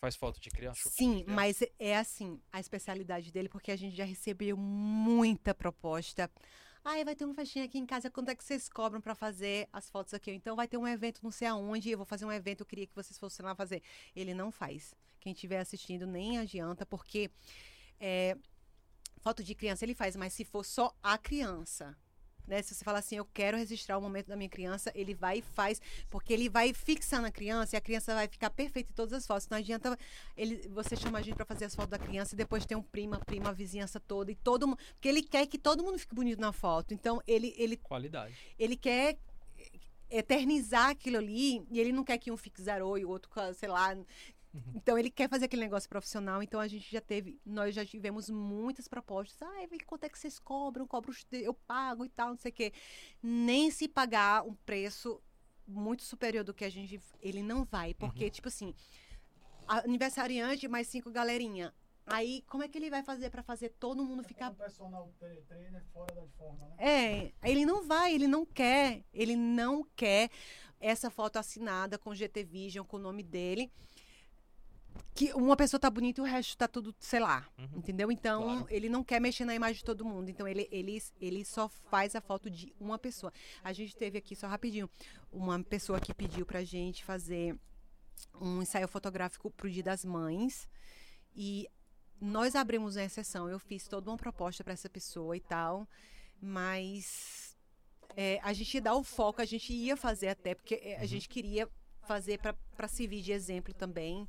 Faz foto de criança. shooting de sim, criança. mas é assim, a especialidade dele, porque a gente já recebeu muita proposta. Ai, vai ter uma festinha aqui em casa, quanto é que vocês cobram pra fazer as fotos aqui? Então vai ter um evento não sei aonde, eu vou fazer um evento, eu queria que vocês fossem lá fazer. Ele não faz. Quem estiver assistindo nem adianta, porque é, foto de criança ele faz, mas se for só a criança, né? Se você fala assim, eu quero registrar o momento da minha criança, ele vai e faz, porque ele vai fixar na criança e a criança vai ficar perfeita em todas as fotos. Não adianta ele, você chamar a gente pra fazer as fotos da criança e depois tem um prima, prima, a vizinhança toda e todo mundo, porque ele quer que todo mundo fique bonito na foto. Então ele ele Qualidade. ele quer eternizar aquilo ali e ele não quer que um fique zero e o outro, sei lá. Então ele quer fazer aquele negócio profissional. Então a gente já teve, nós já tivemos muitas propostas. Ah, quanto é que vocês cobram? Cobro, os- eu pago e tal, não sei o quê. Nem se pagar um preço muito superior do que a gente, ele não vai, porque tipo assim, aniversariante mais cinco galerinha. Aí como é que ele vai fazer pra fazer todo mundo ficar um personal tra- trainer fora da forma, né? é, ele não vai, ele não quer, ele não quer essa foto assinada com GT Vision, com o nome dele. Que uma pessoa tá bonita e o resto tá tudo, sei lá, Uhum. entendeu? Então, Claro. ele não quer mexer na imagem de todo mundo. Então, ele, ele, ele só faz a foto de uma pessoa. A gente teve aqui, só rapidinho, uma pessoa que pediu pra gente fazer um ensaio fotográfico pro Dia das Mães. E nós abrimos uma exceção. Eu fiz toda uma proposta para essa pessoa e tal, mas é, a gente ia dar o foco, a gente ia fazer até, porque é, a gente queria fazer para servir de exemplo também.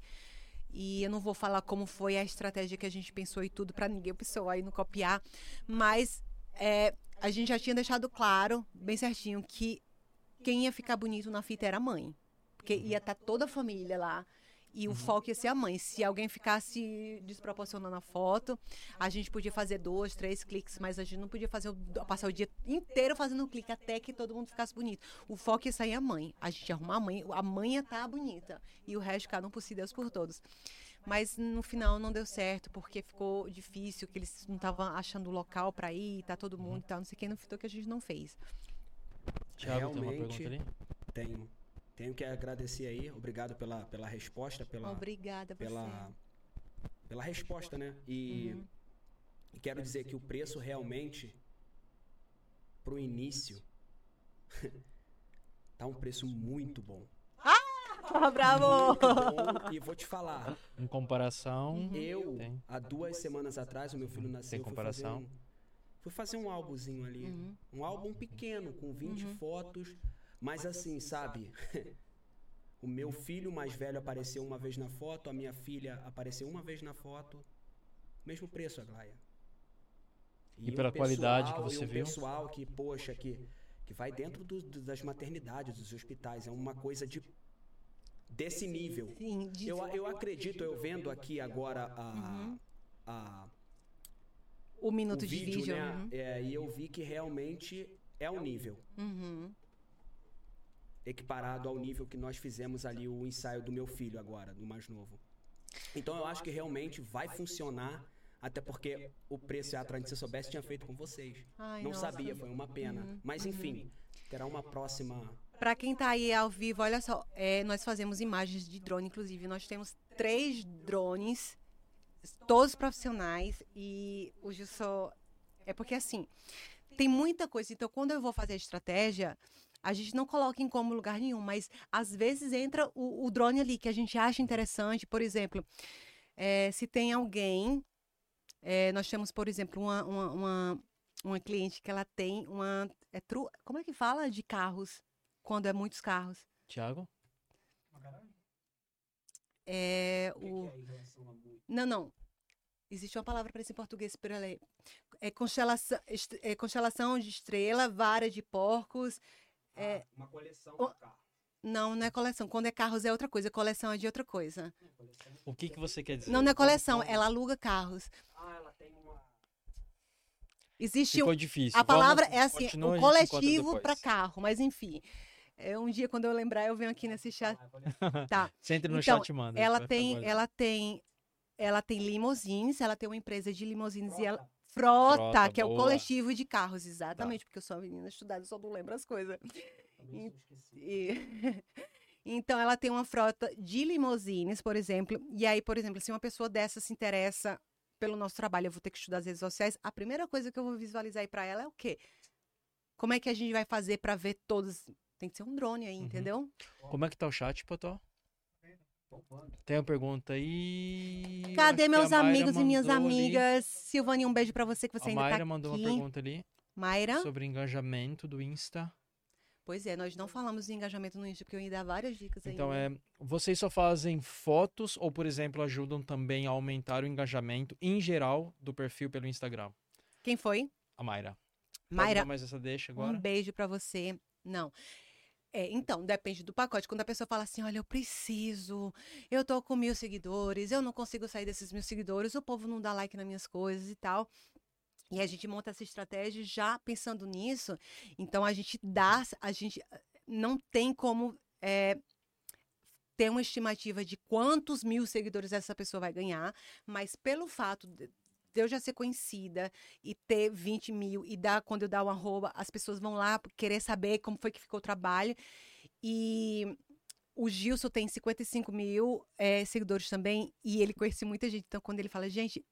E eu não vou falar como foi a estratégia que a gente pensou e tudo para ninguém o pessoal aí não copiar, mas é, a gente já tinha deixado claro, bem certinho, que quem ia ficar bonito na fita era a mãe. Porque ia estar toda a família lá. E o Uhum. foco ia ser a mãe. Se alguém ficasse desproporcionando a foto, a gente podia fazer dois, três cliques, mas a gente não podia fazer o- passar o dia inteiro fazendo um clique até que todo mundo ficasse bonito. O foco ia sair a mãe. A gente ia arrumar a mãe, a mãe ia estar bonita. E o resto, cada um por si, Deus por todos. Mas no final não deu certo, porque ficou difícil, que eles não estavam achando o local pra ir, tá todo mundo e tal, não sei o que, no final que a gente não fez. Thiago, tem uma Realmente- pergunta ali? Tenho. Tenho que agradecer aí. Obrigado pela, pela resposta, pela, Obrigada a você. pela, pela resposta, né? E, Uhum. e quero dizer que o preço realmente, pro início, tá um preço muito bom. Ah, bravo! Bom. E vou te falar, Em comparação. Uhum. eu, Tem. há duas semanas atrás, o meu filho nasceu, Tem fui comparação? fazer um, fui fazer um álbumzinho ali. Uhum. Um álbum pequeno, com 20 fotos. Mas assim, sabe? o meu filho mais velho apareceu uma vez na foto, a minha filha apareceu uma vez na foto. Mesmo preço, Aglaia. E um pela qualidade que você e um viu? pessoal que, poxa, que, que vai dentro do- do- das maternidades, dos hospitais. É uma coisa de desse nível. Sim, de- Eu, eu acredito, eu vendo aqui agora a, Uhum. a, o o minuto de vídeo, vídeo. né? uhum. É, e eu vi que realmente é o nível. Uhum. Equiparado ao nível que nós fizemos ali o ensaio do meu filho agora, do mais novo. Então eu acho que realmente vai funcionar, até porque o preço e a Atlântica, se eu soubesse, tinha feito com vocês. Ai, Não nossa. sabia, foi uma pena. Uhum, Mas enfim, terá uma próxima. Pra quem tá aí ao vivo, olha só, é, nós fazemos imagens de drone, inclusive. Nós temos três drones, todos profissionais, e o Gilson. É porque assim, tem muita coisa. Então, quando eu vou fazer a estratégia, a gente não coloca em como lugar nenhum, mas às vezes entra o, o drone ali que a gente acha interessante. Por exemplo, é, se tem alguém. é, nós temos, por exemplo, uma, uma, uma, uma cliente que ela tem uma. É tru, como é que fala de carros? Quando é muitos carros. Thiago? É o. Não, não. Existe uma palavra para isso em português por ela. É constelação, é constelação de estrela, vara de porcos. É- uma coleção O- Não, não é coleção. Quando é carros é outra coisa. Coleção é de outra coisa. O que, que você quer dizer? Não, não é coleção. Ela aluga carros. Ah, ela tem uma. Existe Ficou um- difícil. A palavra Vamos- é assim, conta coletivo para carro, mas enfim. É, um dia, quando eu lembrar, eu venho aqui nesse chat. Tá. Você entra no Então, chat e manda. Ela tem, ela tem, ela tem limousines, ela tem uma empresa de limousines e ela frota, Frota, que é o boa. Tá. coletivo de carros, exatamente, porque eu sou uma menina estudada, eu só não lembro as coisas. E- então ela tem uma frota de limousines, por exemplo, e aí, por exemplo, se uma pessoa dessa se interessa pelo nosso trabalho, eu vou ter que estudar as redes sociais, a primeira coisa que eu vou visualizar aí para ela é o quê? Como é que a gente vai fazer para ver todos? Tem que ser um drone aí, Uhum. entendeu? Como é que tá o chat, Potó? Tem uma pergunta aí. Cadê meus Mayra amigos e minhas mandou ali. amigas? Silvane, um beijo pra você que você A ainda Mayra tá mandou aqui. uma pergunta ali Mayra? sobre engajamento do Insta. Pois é, nós não falamos de engajamento no Insta, porque eu ia dar várias dicas Então ainda. é, vocês só fazem fotos ou, por exemplo, ajudam também a aumentar o engajamento em geral do perfil pelo Instagram? Quem foi? A Mayra. Mayra, mais essa deixa agora? um beijo pra você. Não. É, então, depende do pacote. Quando a pessoa fala assim, olha, eu preciso, eu tô com mil seguidores, eu não consigo sair desses mil seguidores, o povo não dá like nas minhas coisas e tal. E a gente monta essa estratégia já pensando nisso. Então, a gente dá, a gente não tem como é, ter uma estimativa de quantos mil seguidores essa pessoa vai ganhar, mas pelo fato de eu já ser conhecida e ter 20 mil e dar, quando eu dar um arroba, as pessoas vão lá querer saber como foi que ficou o trabalho. E o Gilson tem 55 mil eh, seguidores também, e ele conhece muita gente. Então, quando ele fala, gente,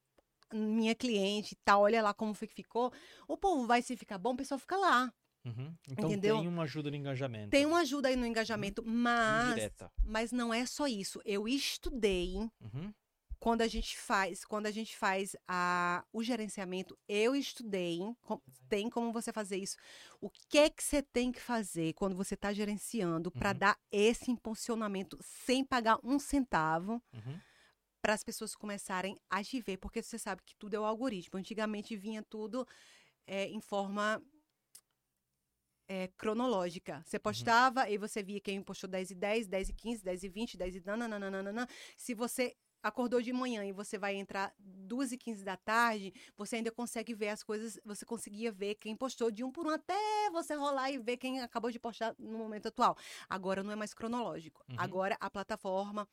minha cliente, tá, olha lá como foi que ficou, o povo vai se ficar bom, o pessoal fica lá. Uhum. Então Entendeu? tem uma ajuda no engajamento. Tem uma ajuda aí no engajamento, mas, Indireta. mas não é só isso. Eu estudei Uhum. Quando a gente faz, quando a gente faz a, o gerenciamento, eu estudei, tem como você fazer isso. O que é que você tem que fazer quando você está gerenciando para Uhum. dar esse impulsionamento sem pagar um centavo Uhum. para as pessoas começarem a te ver, porque você sabe que tudo é o algoritmo. Antigamente vinha tudo é, em forma é, cronológica. Você postava e você via quem postou 10 e 10, 10 e 15, 10 e 20, 10 e nananana. Se você acordou de manhã e você vai entrar 2 e 15 da tarde, você ainda consegue ver as coisas, você conseguia ver quem postou de um por um até você rolar e ver quem acabou de postar no momento atual. Agora não é mais cronológico. Uhum. Agora a plataforma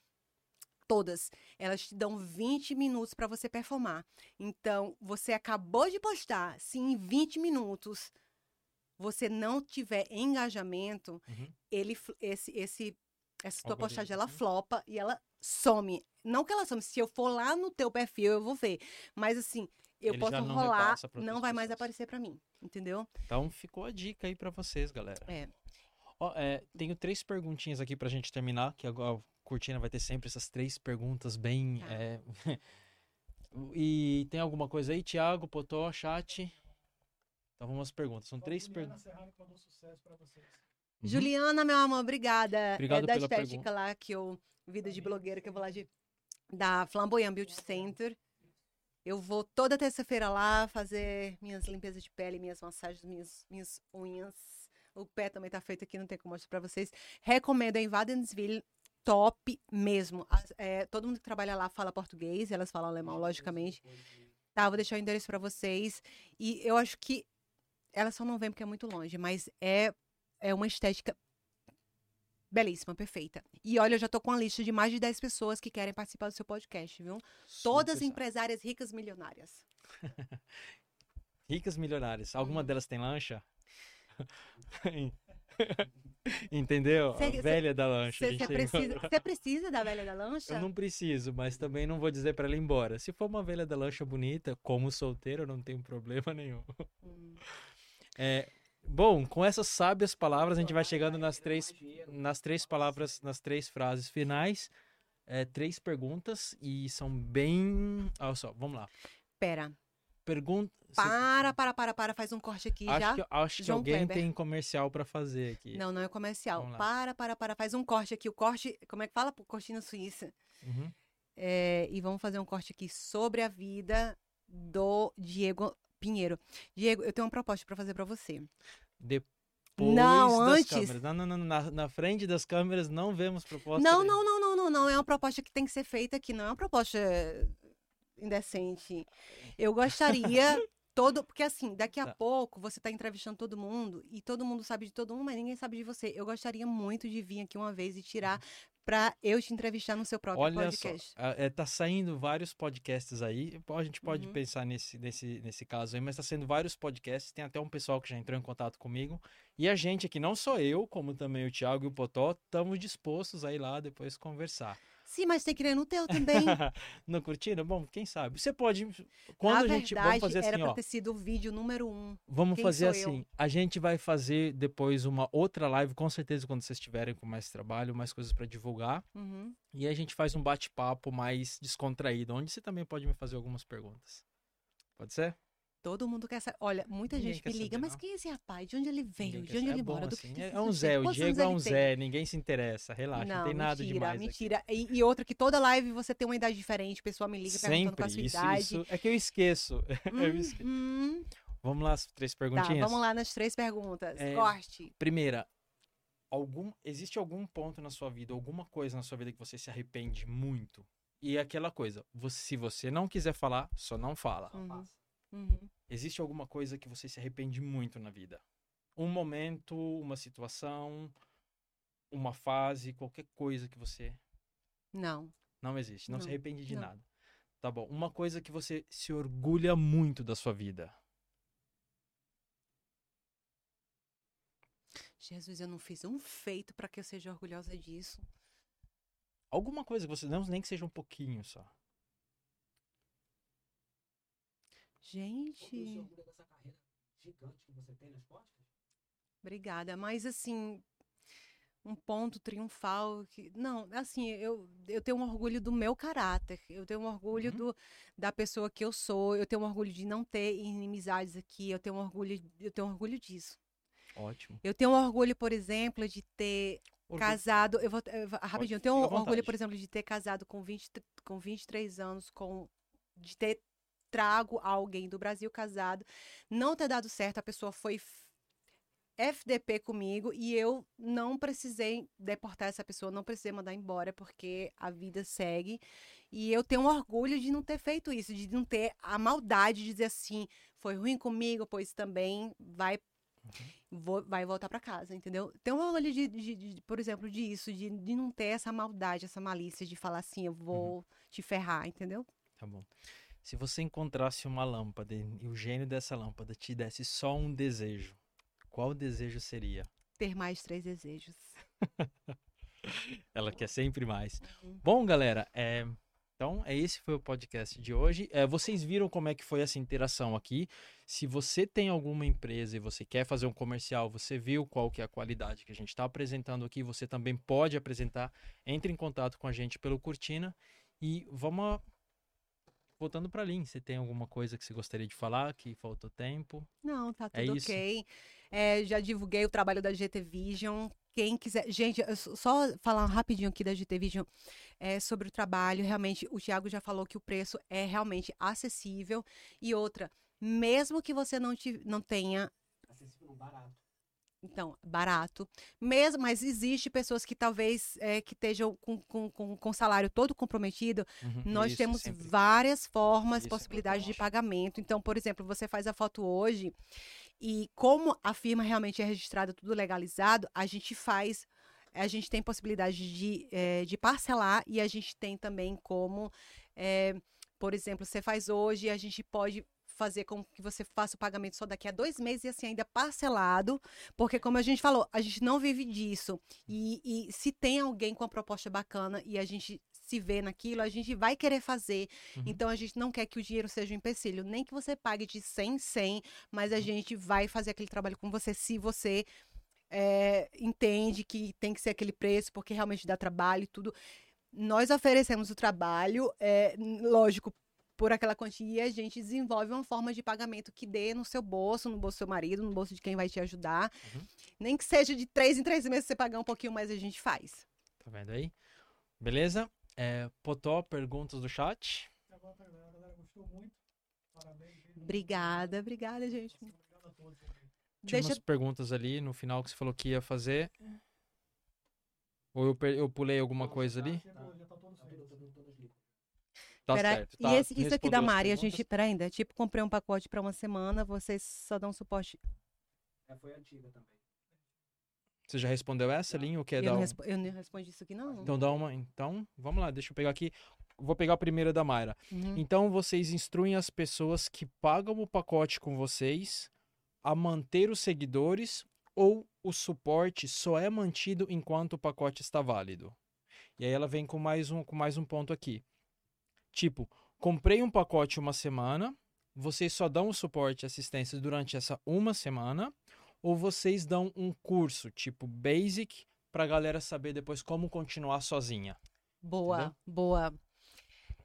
todas, elas te dão 20 minutos para você performar. Então, você acabou de postar, se em 20 minutos você não tiver engajamento, Uhum. ele esse esse essa tua postagem ela né? flopa e ela some. Não que ela some, se eu for lá no teu perfil eu vou ver, mas assim, eu Ele posso não rolar, não vai mais aparecer para mim, entendeu? Então ficou a dica aí pra vocês, galera. É. Ó, é, tenho três perguntinhas aqui pra gente terminar, que agora a Cortina vai ter sempre essas três perguntas bem. Tá. é, e tem alguma coisa aí, Thiago, Potó, chat? Então vamos às perguntas. São três Juliana perguntas. Uhum. Juliana, meu amor, obrigada. Obrigado é da estética pergunta. lá que eu vida de blogueira que eu vou lá de da Flamboyant Beauty Center. Eu vou toda terça-feira lá fazer minhas limpezas de pele, minhas massagens, minhas, minhas unhas. O pé também tá feito aqui, não tem como mostrar pra vocês. Recomendo em Wadensville, top mesmo. As- é, todo mundo que trabalha lá fala português, elas falam alemão, logicamente. Tá, vou deixar o endereço pra vocês. E eu acho que elas só não vêm porque é muito longe, mas é, é uma estética belíssima, perfeita. E olha, eu já tô com uma lista de mais de 10 pessoas que querem participar do seu podcast, viu? Todas Super empresárias ricas milionárias. Ricas milionárias. Alguma delas tem lancha? Entendeu? Cê- a cê- velha da lancha. a Você precisa, cê precisa da velha da lancha? Eu não preciso, mas também não vou dizer pra ela ir embora. Se for uma velha da lancha bonita, como solteiro, eu não tenho problema nenhum. Hum. É, bom, com essas sábias palavras, a gente vai chegando nas três, nas três palavras, nas três frases finais. É, três perguntas e são bem. Olha só, vamos lá. Pera. Pergunta. Para, para, para, para. Faz um corte aqui acho já. que, acho que João alguém Kleber. tem comercial pra fazer aqui. Não, não é comercial. Vamos lá. Para, para, para. Faz um corte aqui. O corte, como é que fala? Cortina suíça. Uhum. É, e vamos fazer um corte aqui sobre a vida do Diego Pinheiro. Diego, eu tenho uma proposta pra fazer pra você. Depois Não, das antes. câmeras. Não, não, não, na, na frente das câmeras não vemos proposta. Não, não, não, não, não, não. É uma proposta que tem que ser feita aqui, não é uma proposta indecente. Eu gostaria todo, porque assim, daqui a Tá. pouco você tá entrevistando todo mundo e todo mundo sabe de todo mundo, mas ninguém sabe de você. Eu gostaria muito de vir aqui uma vez e tirar pra eu te entrevistar no seu próprio Olha podcast. só, é, tá saindo vários podcasts aí. A gente pode Uhum. pensar nesse, nesse, nesse caso aí, mas tá saindo vários podcasts. Tem até um pessoal que já entrou em contato comigo. E a gente aqui, não só eu, como também o Thiago e o Potó, estamos dispostos a ir lá depois conversar. Sim, mas tem que ir no teu também. Não curtindo? Bom, quem sabe? Você pode. Quando Na a gente. verdade, Vamos fazer era assim, pra ó. ter sido o vídeo número um. Vamos Quem fazer sou eu? assim. A gente vai fazer depois uma outra live, com certeza, quando vocês estiverem com mais trabalho, mais coisas para divulgar. Uhum. E a gente faz um bate-papo mais descontraído, onde você também pode me fazer algumas perguntas. Pode ser? Todo mundo quer saber. Olha, muita Ninguém gente me liga, saber, mas não. quem é esse rapaz? De onde ele veio? De onde saber. ele é bom mora? Do assim, é, é um Zé, o Diego é um? Zé, ninguém se interessa, relaxa, não, tem nada mentira, demais mentira. E, e outra que toda live você tem uma idade diferente, o pessoal me liga perguntando qual a sua Sempre, isso, idade. isso. É que eu esqueço. eu esqueço. Uhum. Vamos lá, as três Tá, perguntinhas? vamos lá nas três perguntas. É, Corte. Primeira, algum, existe algum ponto na sua vida, alguma coisa na sua vida que você se arrepende muito? E é aquela coisa, você- se você não quiser falar, só não fala. Uhum. Uhum. Existe alguma coisa que você se arrepende muito na vida? Um momento, uma situação, uma fase, qualquer coisa que você Não. não existe, não, se Não, arrepende de não. nada. Tá bom. Uma coisa que você se orgulha muito da sua vida. Jesus, eu não fiz um feito pra que eu seja orgulhosa disso. Alguma coisa que você não nem que seja um pouquinho só. Gente, orgulho dessa carreira gigante que você tem no esporte? obrigada. Mas assim, um ponto triunfal que não, assim, eu, eu tenho um orgulho do meu caráter. Eu tenho um orgulho Uhum. do, da pessoa que eu sou. Eu tenho um orgulho de não ter inimizades aqui. Eu tenho um orgulho, eu tenho um orgulho disso. Ótimo. Eu tenho um orgulho, por exemplo, de ter Orgulho- casado. Eu vou, eu vou- rapidinho, eu tenho um orgulho, por exemplo, de ter casado com, 20, tr- com 23 anos, com de ter trago alguém do Brasil casado, não ter dado certo, a pessoa foi. FDP comigo e eu não precisei deportar essa pessoa, não precisei mandar embora, porque a vida segue. E eu tenho orgulho de não ter feito isso, de não ter a maldade de dizer assim, foi ruim comigo, pois também vai vou- vai voltar pra casa, entendeu? Tenho orgulho de, de- de- por exemplo, disso, de, de não ter essa maldade, essa malícia de falar assim, eu vou te ferrar, entendeu? Tá bom. Se você encontrasse uma lâmpada e o gênio dessa lâmpada te desse só um desejo, qual desejo seria? Ter mais três desejos. Ela quer sempre mais. Uhum. Bom, galera, é, então é esse foi o podcast de hoje. É, vocês viram como é que foi essa interação aqui. Se você tem alguma empresa e você quer fazer um comercial, você viu qual que é a qualidade que a gente está apresentando aqui, você também pode apresentar. Entre em contato com a gente pelo Cortina e vamos voltando para Lin. Você tem alguma coisa que você gostaria de falar que faltou tempo? Não, tá É tudo isso. ok. É, já divulguei o trabalho da GT Vision. Quem quiser. Gente, só- só falar rapidinho aqui da GT Vision é, sobre o trabalho. Realmente, o Thiago já falou que o preço é realmente acessível. E outra, mesmo que você não, te, não tenha Acessível, não, barato. Então, barato. Mesmo, mas existe pessoas que talvez é, que estejam com, com, com, com o salário todo comprometido. Uhum, Nós isso, temos sempre. várias formas, Isso é possibilidades de pagamento. Então, por exemplo, você faz a foto hoje e como a firma realmente é registrada, tudo legalizado, a gente faz. A gente tem possibilidade de, eh, de parcelar e a gente tem também como, eh, por exemplo, você faz hoje a gente pode fazer com que você faça o pagamento só daqui a dois meses e assim ainda parcelado, porque como a gente falou, a gente não vive disso. E, e se tem alguém com uma proposta bacana e a gente se vê naquilo, a gente vai querer fazer. Uhum. Então a gente não quer que o dinheiro seja um empecilho, nem que você pague de 100 em 100, mas Uhum. a gente vai fazer aquele trabalho com você se você é, entende que tem que ser aquele preço, porque realmente dá trabalho e tudo. Nós oferecemos o trabalho, é, lógico, por aquela quantia, e a gente desenvolve uma forma de pagamento que dê no seu bolso, no bolso do seu marido, no bolso de quem vai te ajudar. Uhum. Nem que seja de três em três meses você pagar um pouquinho mais, a gente faz. Tá vendo aí? Beleza? É, Potó, perguntas do chat? A galera gostou muito. Parabéns. gente. Obrigada, obrigada, gente. Obrigado a todos. Tinha Deixa umas perguntas ali no final que você falou que ia fazer. Ou eu, eu pulei alguma coisa ali? Tá todo Tá. Tá Pera- certo. e tá, esse- isso aqui da Mari, a gente, pera ainda, tipo, comprei um pacote pra uma semana, vocês só dão suporte. É, foi antiga também. Você já respondeu essa, Linho? Ou quer Eu dar não, um... eu não respondi isso aqui, não. Então dá uma. Então, vamos lá, deixa eu pegar aqui. Vou pegar a primeira da Mayra. Uhum. Então vocês instruem as pessoas que pagam o pacote com vocês a manter os seguidores ou o suporte só é mantido enquanto o pacote está válido? E aí ela vem com mais um, com mais um ponto aqui. Tipo, comprei um pacote uma semana, vocês só dão o suporte e assistência durante essa uma semana, ou vocês dão um curso tipo basic pra galera saber depois como continuar sozinha? Boa, Entendeu? boa.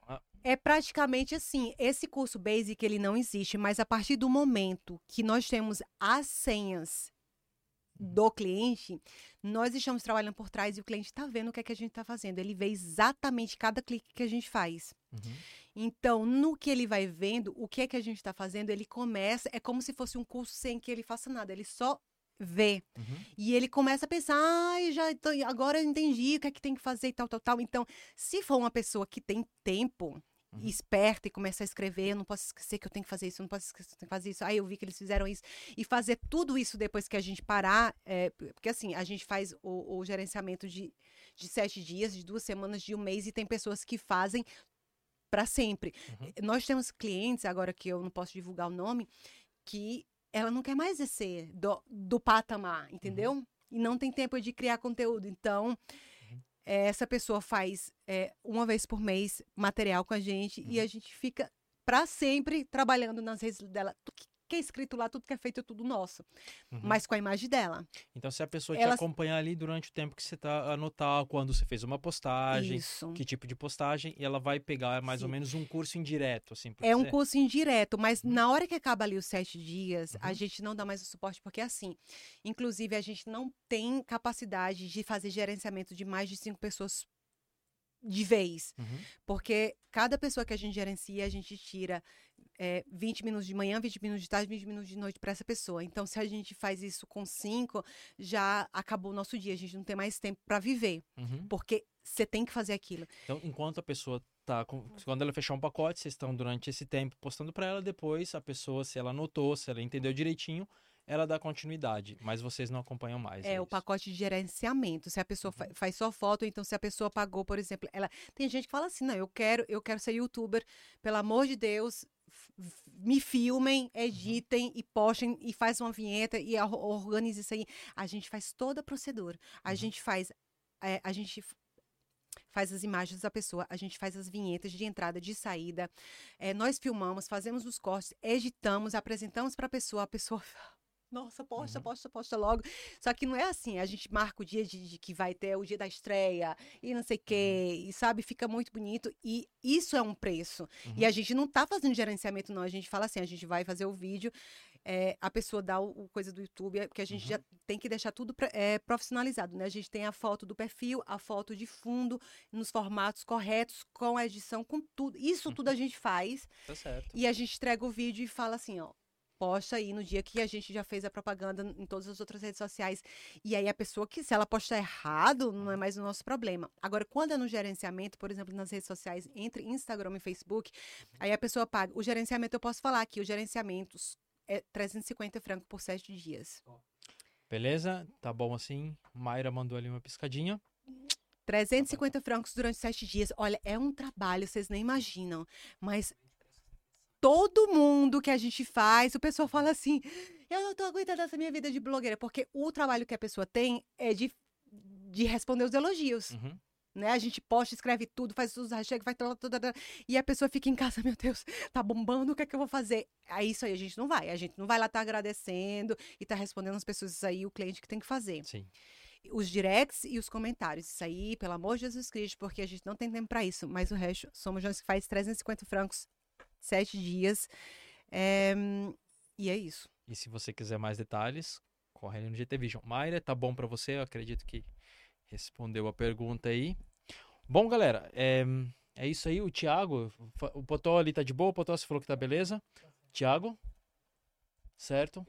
Ah. É praticamente assim, esse curso basic ele não existe, mas a partir do momento que nós temos as senhas. Do cliente, nós estamos trabalhando por trás e o cliente está vendo o que é que a gente está fazendo. Ele vê exatamente cada clique que a gente faz. Uhum. Então, no que ele vai vendo, o que é que a gente está fazendo, ele começa, é como se fosse um curso sem que ele faça nada, ele só vê. Uhum. E ele começa a pensar, ai, já tô- agora eu entendi o que é que tem que fazer e tal, tal, tal. Então, se for uma pessoa que tem tempo, Uhum. esperta e começa a escrever, eu não posso esquecer que eu tenho que fazer isso, eu não posso esquecer que eu tenho que fazer isso. Aí eu vi que eles fizeram isso. E fazer tudo isso depois que a gente parar, é, porque assim, a gente faz o, o gerenciamento de, de sete dias, de duas semanas, de um mês, e tem pessoas que fazem para sempre. Uhum. Nós temos clientes, agora que eu não posso divulgar o nome, que ela não quer mais descer do, do patamar, entendeu? E não tem tempo de criar conteúdo. Então, eh, essa pessoa faz eh, uma vez por mês material com a gente e a gente fica para sempre trabalhando nas redes dela. Que é escrito lá, tudo que é feito, é tudo nosso. Uhum. Mas com a imagem dela. Então, se a pessoa te Elas- acompanhar ali durante o tempo que você tá anotar quando você fez uma postagem, Isso. que tipo de postagem, e ela vai pegar mais ou Sim. menos um curso indireto, assim, É um dizer. curso indireto, mas na hora que acaba ali os sete dias, a Uhum. gente não dá mais o suporte, porque assim, inclusive a gente não tem capacidade de fazer gerenciamento de mais de cinco pessoas de vez. Uhum. Porque cada pessoa que a gente gerencia, a gente tira é, 20 minutos de manhã, 20 minutos de tarde, 20 minutos de noite para essa pessoa. Então, se a gente faz isso com cinco, já acabou o nosso dia. A gente não tem mais tempo para viver, Uhum. porque você tem que fazer aquilo. Então, enquanto a pessoa tá. com- Quando ela fechar um pacote, vocês estão durante esse tempo postando pra ela, depois a pessoa, se ela anotou, se ela entendeu direitinho, ela dá continuidade. Mas vocês não acompanham mais. É, o isso. pacote de gerenciamento. Se a pessoa fa- faz só foto, então se a pessoa pagou, por exemplo, ela tem gente que fala assim: "Não, eu quero, eu quero ser youtuber, pelo amor de Deus, me filmem, editem e postem e faz uma vinheta e or- organize isso aí". A gente faz toda a procedura. A Uhum. gente faz é, a gente faz as imagens da pessoa, a gente faz as vinhetas de entrada, de saída. É, nós filmamos, fazemos os cortes, editamos, apresentamos para a pessoa, a pessoa nossa, posta, Uhum. posta, posta logo. Só que não é assim, a gente marca o dia de, de que vai ter o dia da estreia e não sei o quê, e sabe, fica muito bonito. E isso é um preço. Uhum. E a gente não tá fazendo gerenciamento, não. A gente fala assim, a gente vai fazer o vídeo, é, a pessoa dá o, o coisa do YouTube, é, porque a gente Uhum. já tem que deixar tudo pre- é, profissionalizado, né? A gente tem a foto do perfil, a foto de fundo, nos formatos corretos, com a edição, com tudo. Isso Uhum. tudo a gente faz. Tá certo. E a gente entrega o vídeo e fala assim, ó. Posta aí no dia que a gente já fez a propaganda em todas as outras redes sociais. E aí a pessoa que, se ela postar errado, não é mais o nosso problema. Agora, quando é no gerenciamento, por exemplo, nas redes sociais, entre Instagram e Facebook, aí a pessoa paga. O gerenciamento, eu posso falar aqui, o gerenciamento é 350 francos por sete dias. Beleza? Tá bom assim. Mayra mandou ali uma piscadinha. 350 francos durante sete dias. Olha, é um trabalho, vocês nem imaginam. Mas todo mundo que a gente faz, o pessoal fala assim: eu não tô aguentando essa minha vida de blogueira, porque o trabalho que a pessoa tem é de, de responder os elogios. Uhum. Né? A gente posta, escreve tudo, faz os hashtags, faz tudo, e a pessoa fica em casa, meu Deus, tá bombando, o que é que eu vou fazer? Aí isso aí a gente não vai, a gente não vai lá estar agradecendo e tá respondendo as pessoas, isso aí o cliente que tem que fazer Sim. os directs e os comentários. Isso aí, pelo amor de Jesus Cristo, porque a gente não tem tempo para isso. Mas o resto, somos nós que faz 350 francos, sete dias. É, e é isso. E se você quiser mais detalhes, corre ali no GT Vision. Mayra, tá bom pra você? Eu acredito que respondeu a pergunta aí. Bom, galera, é, é isso aí. O Thiago, o Potó ali tá de boa. O Potó, você falou que tá beleza. Thiago, certo?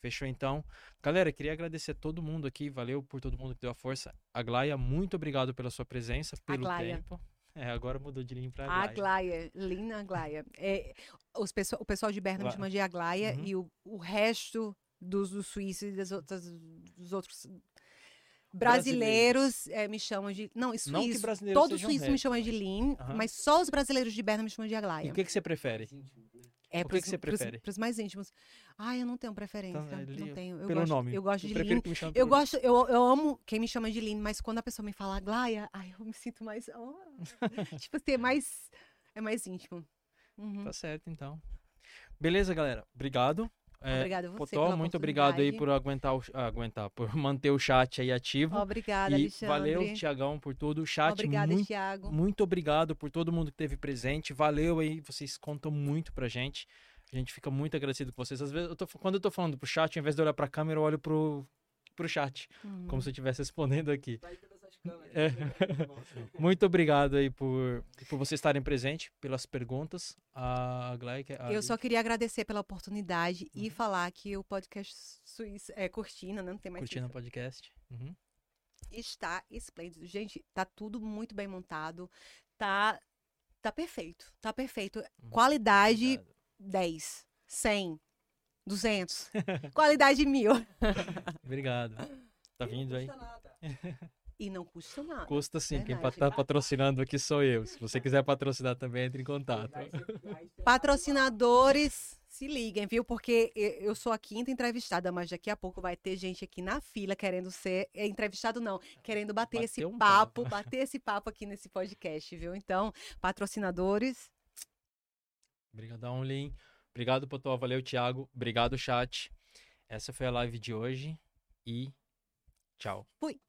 Fechou então. Galera, queria agradecer a todo mundo aqui. Valeu por todo mundo que deu a força. Aglaia, muito obrigado pela sua presença, pelo Aglaia. tempo. É, agora mudou de linha pra Aglaia. Aglaia, Lina Aglaia. É, os pessoal, o pessoal de Berna me chama de Aglaia Uhum. e o, o resto dos, dos suíços e das outras, dos outros brasileiros eh, me chamam de. Não, Não que suíço. brasileiros Todos os suíços me chamam de Lin, Aham. mas só os brasileiros de Berna me chamam de E Aglaia. o que, que você prefere? É, O que pros- que você prefere? Pros mais íntimos. Ai, eu não tenho preferência. Ele- não tenho. Eu Pelo gosto, nome. Eu gosto de prefiro Lin. Eu gosto, eu, eu amo quem me chama de Lin, mas quando a pessoa me fala Aglaia, ai, eu me sinto mais. oh. tipo assim, é mais. É mais íntimo. Uhum. Tá certo, então. Beleza, galera. Obrigado. É, Obrigada a você. Potó, muito obrigado aí por aguentar, o, ah, aguentar, por manter o chat aí ativo. Obrigada, e Alexandre. valeu, Tiagão, por tudo. O chat, Obrigada, muito, Thiago. muito obrigado por todo mundo que esteve presente. Valeu aí, vocês contam muito pra gente. A gente fica muito agradecido com vocês. Às vezes, eu tô- quando eu tô falando pro chat, ao invés de olhar pra câmera, eu olho pro, pro chat, Uhum. como se eu estivesse respondendo aqui. É. Muito obrigado aí por, por vocês estarem presentes, pelas perguntas. A Glai, que- a- Eu só queria agradecer pela oportunidade Uhum. e falar que o podcast Suíça, é Cortina, né? não tem mais curtindo o Suíça, podcast. Uhum. está esplêndido. Gente, tá tudo muito bem montado. Tá tá perfeito. Tá perfeito. Uhum. Qualidade Obrigado. 10, 100, 200. Qualidade mil. Obrigado. Tá vindo aí? E não custa nada. Custa sim. Quem Verdade. tá patrocinando aqui sou eu. Se você quiser patrocinar também, entre em contato. Patrocinadores, se liguem, viu? Porque eu sou a quinta entrevistada, mas daqui a pouco vai ter gente aqui na fila querendo ser é, entrevistado, não, querendo bater, Bater esse um papo, papo. bater esse papo aqui nesse podcast, viu? Então, patrocinadores, Obrigadão, Lin. Obrigado, Potó. Valeu, Thiago. Obrigado, chat. Essa foi a live de hoje. E tchau. fui.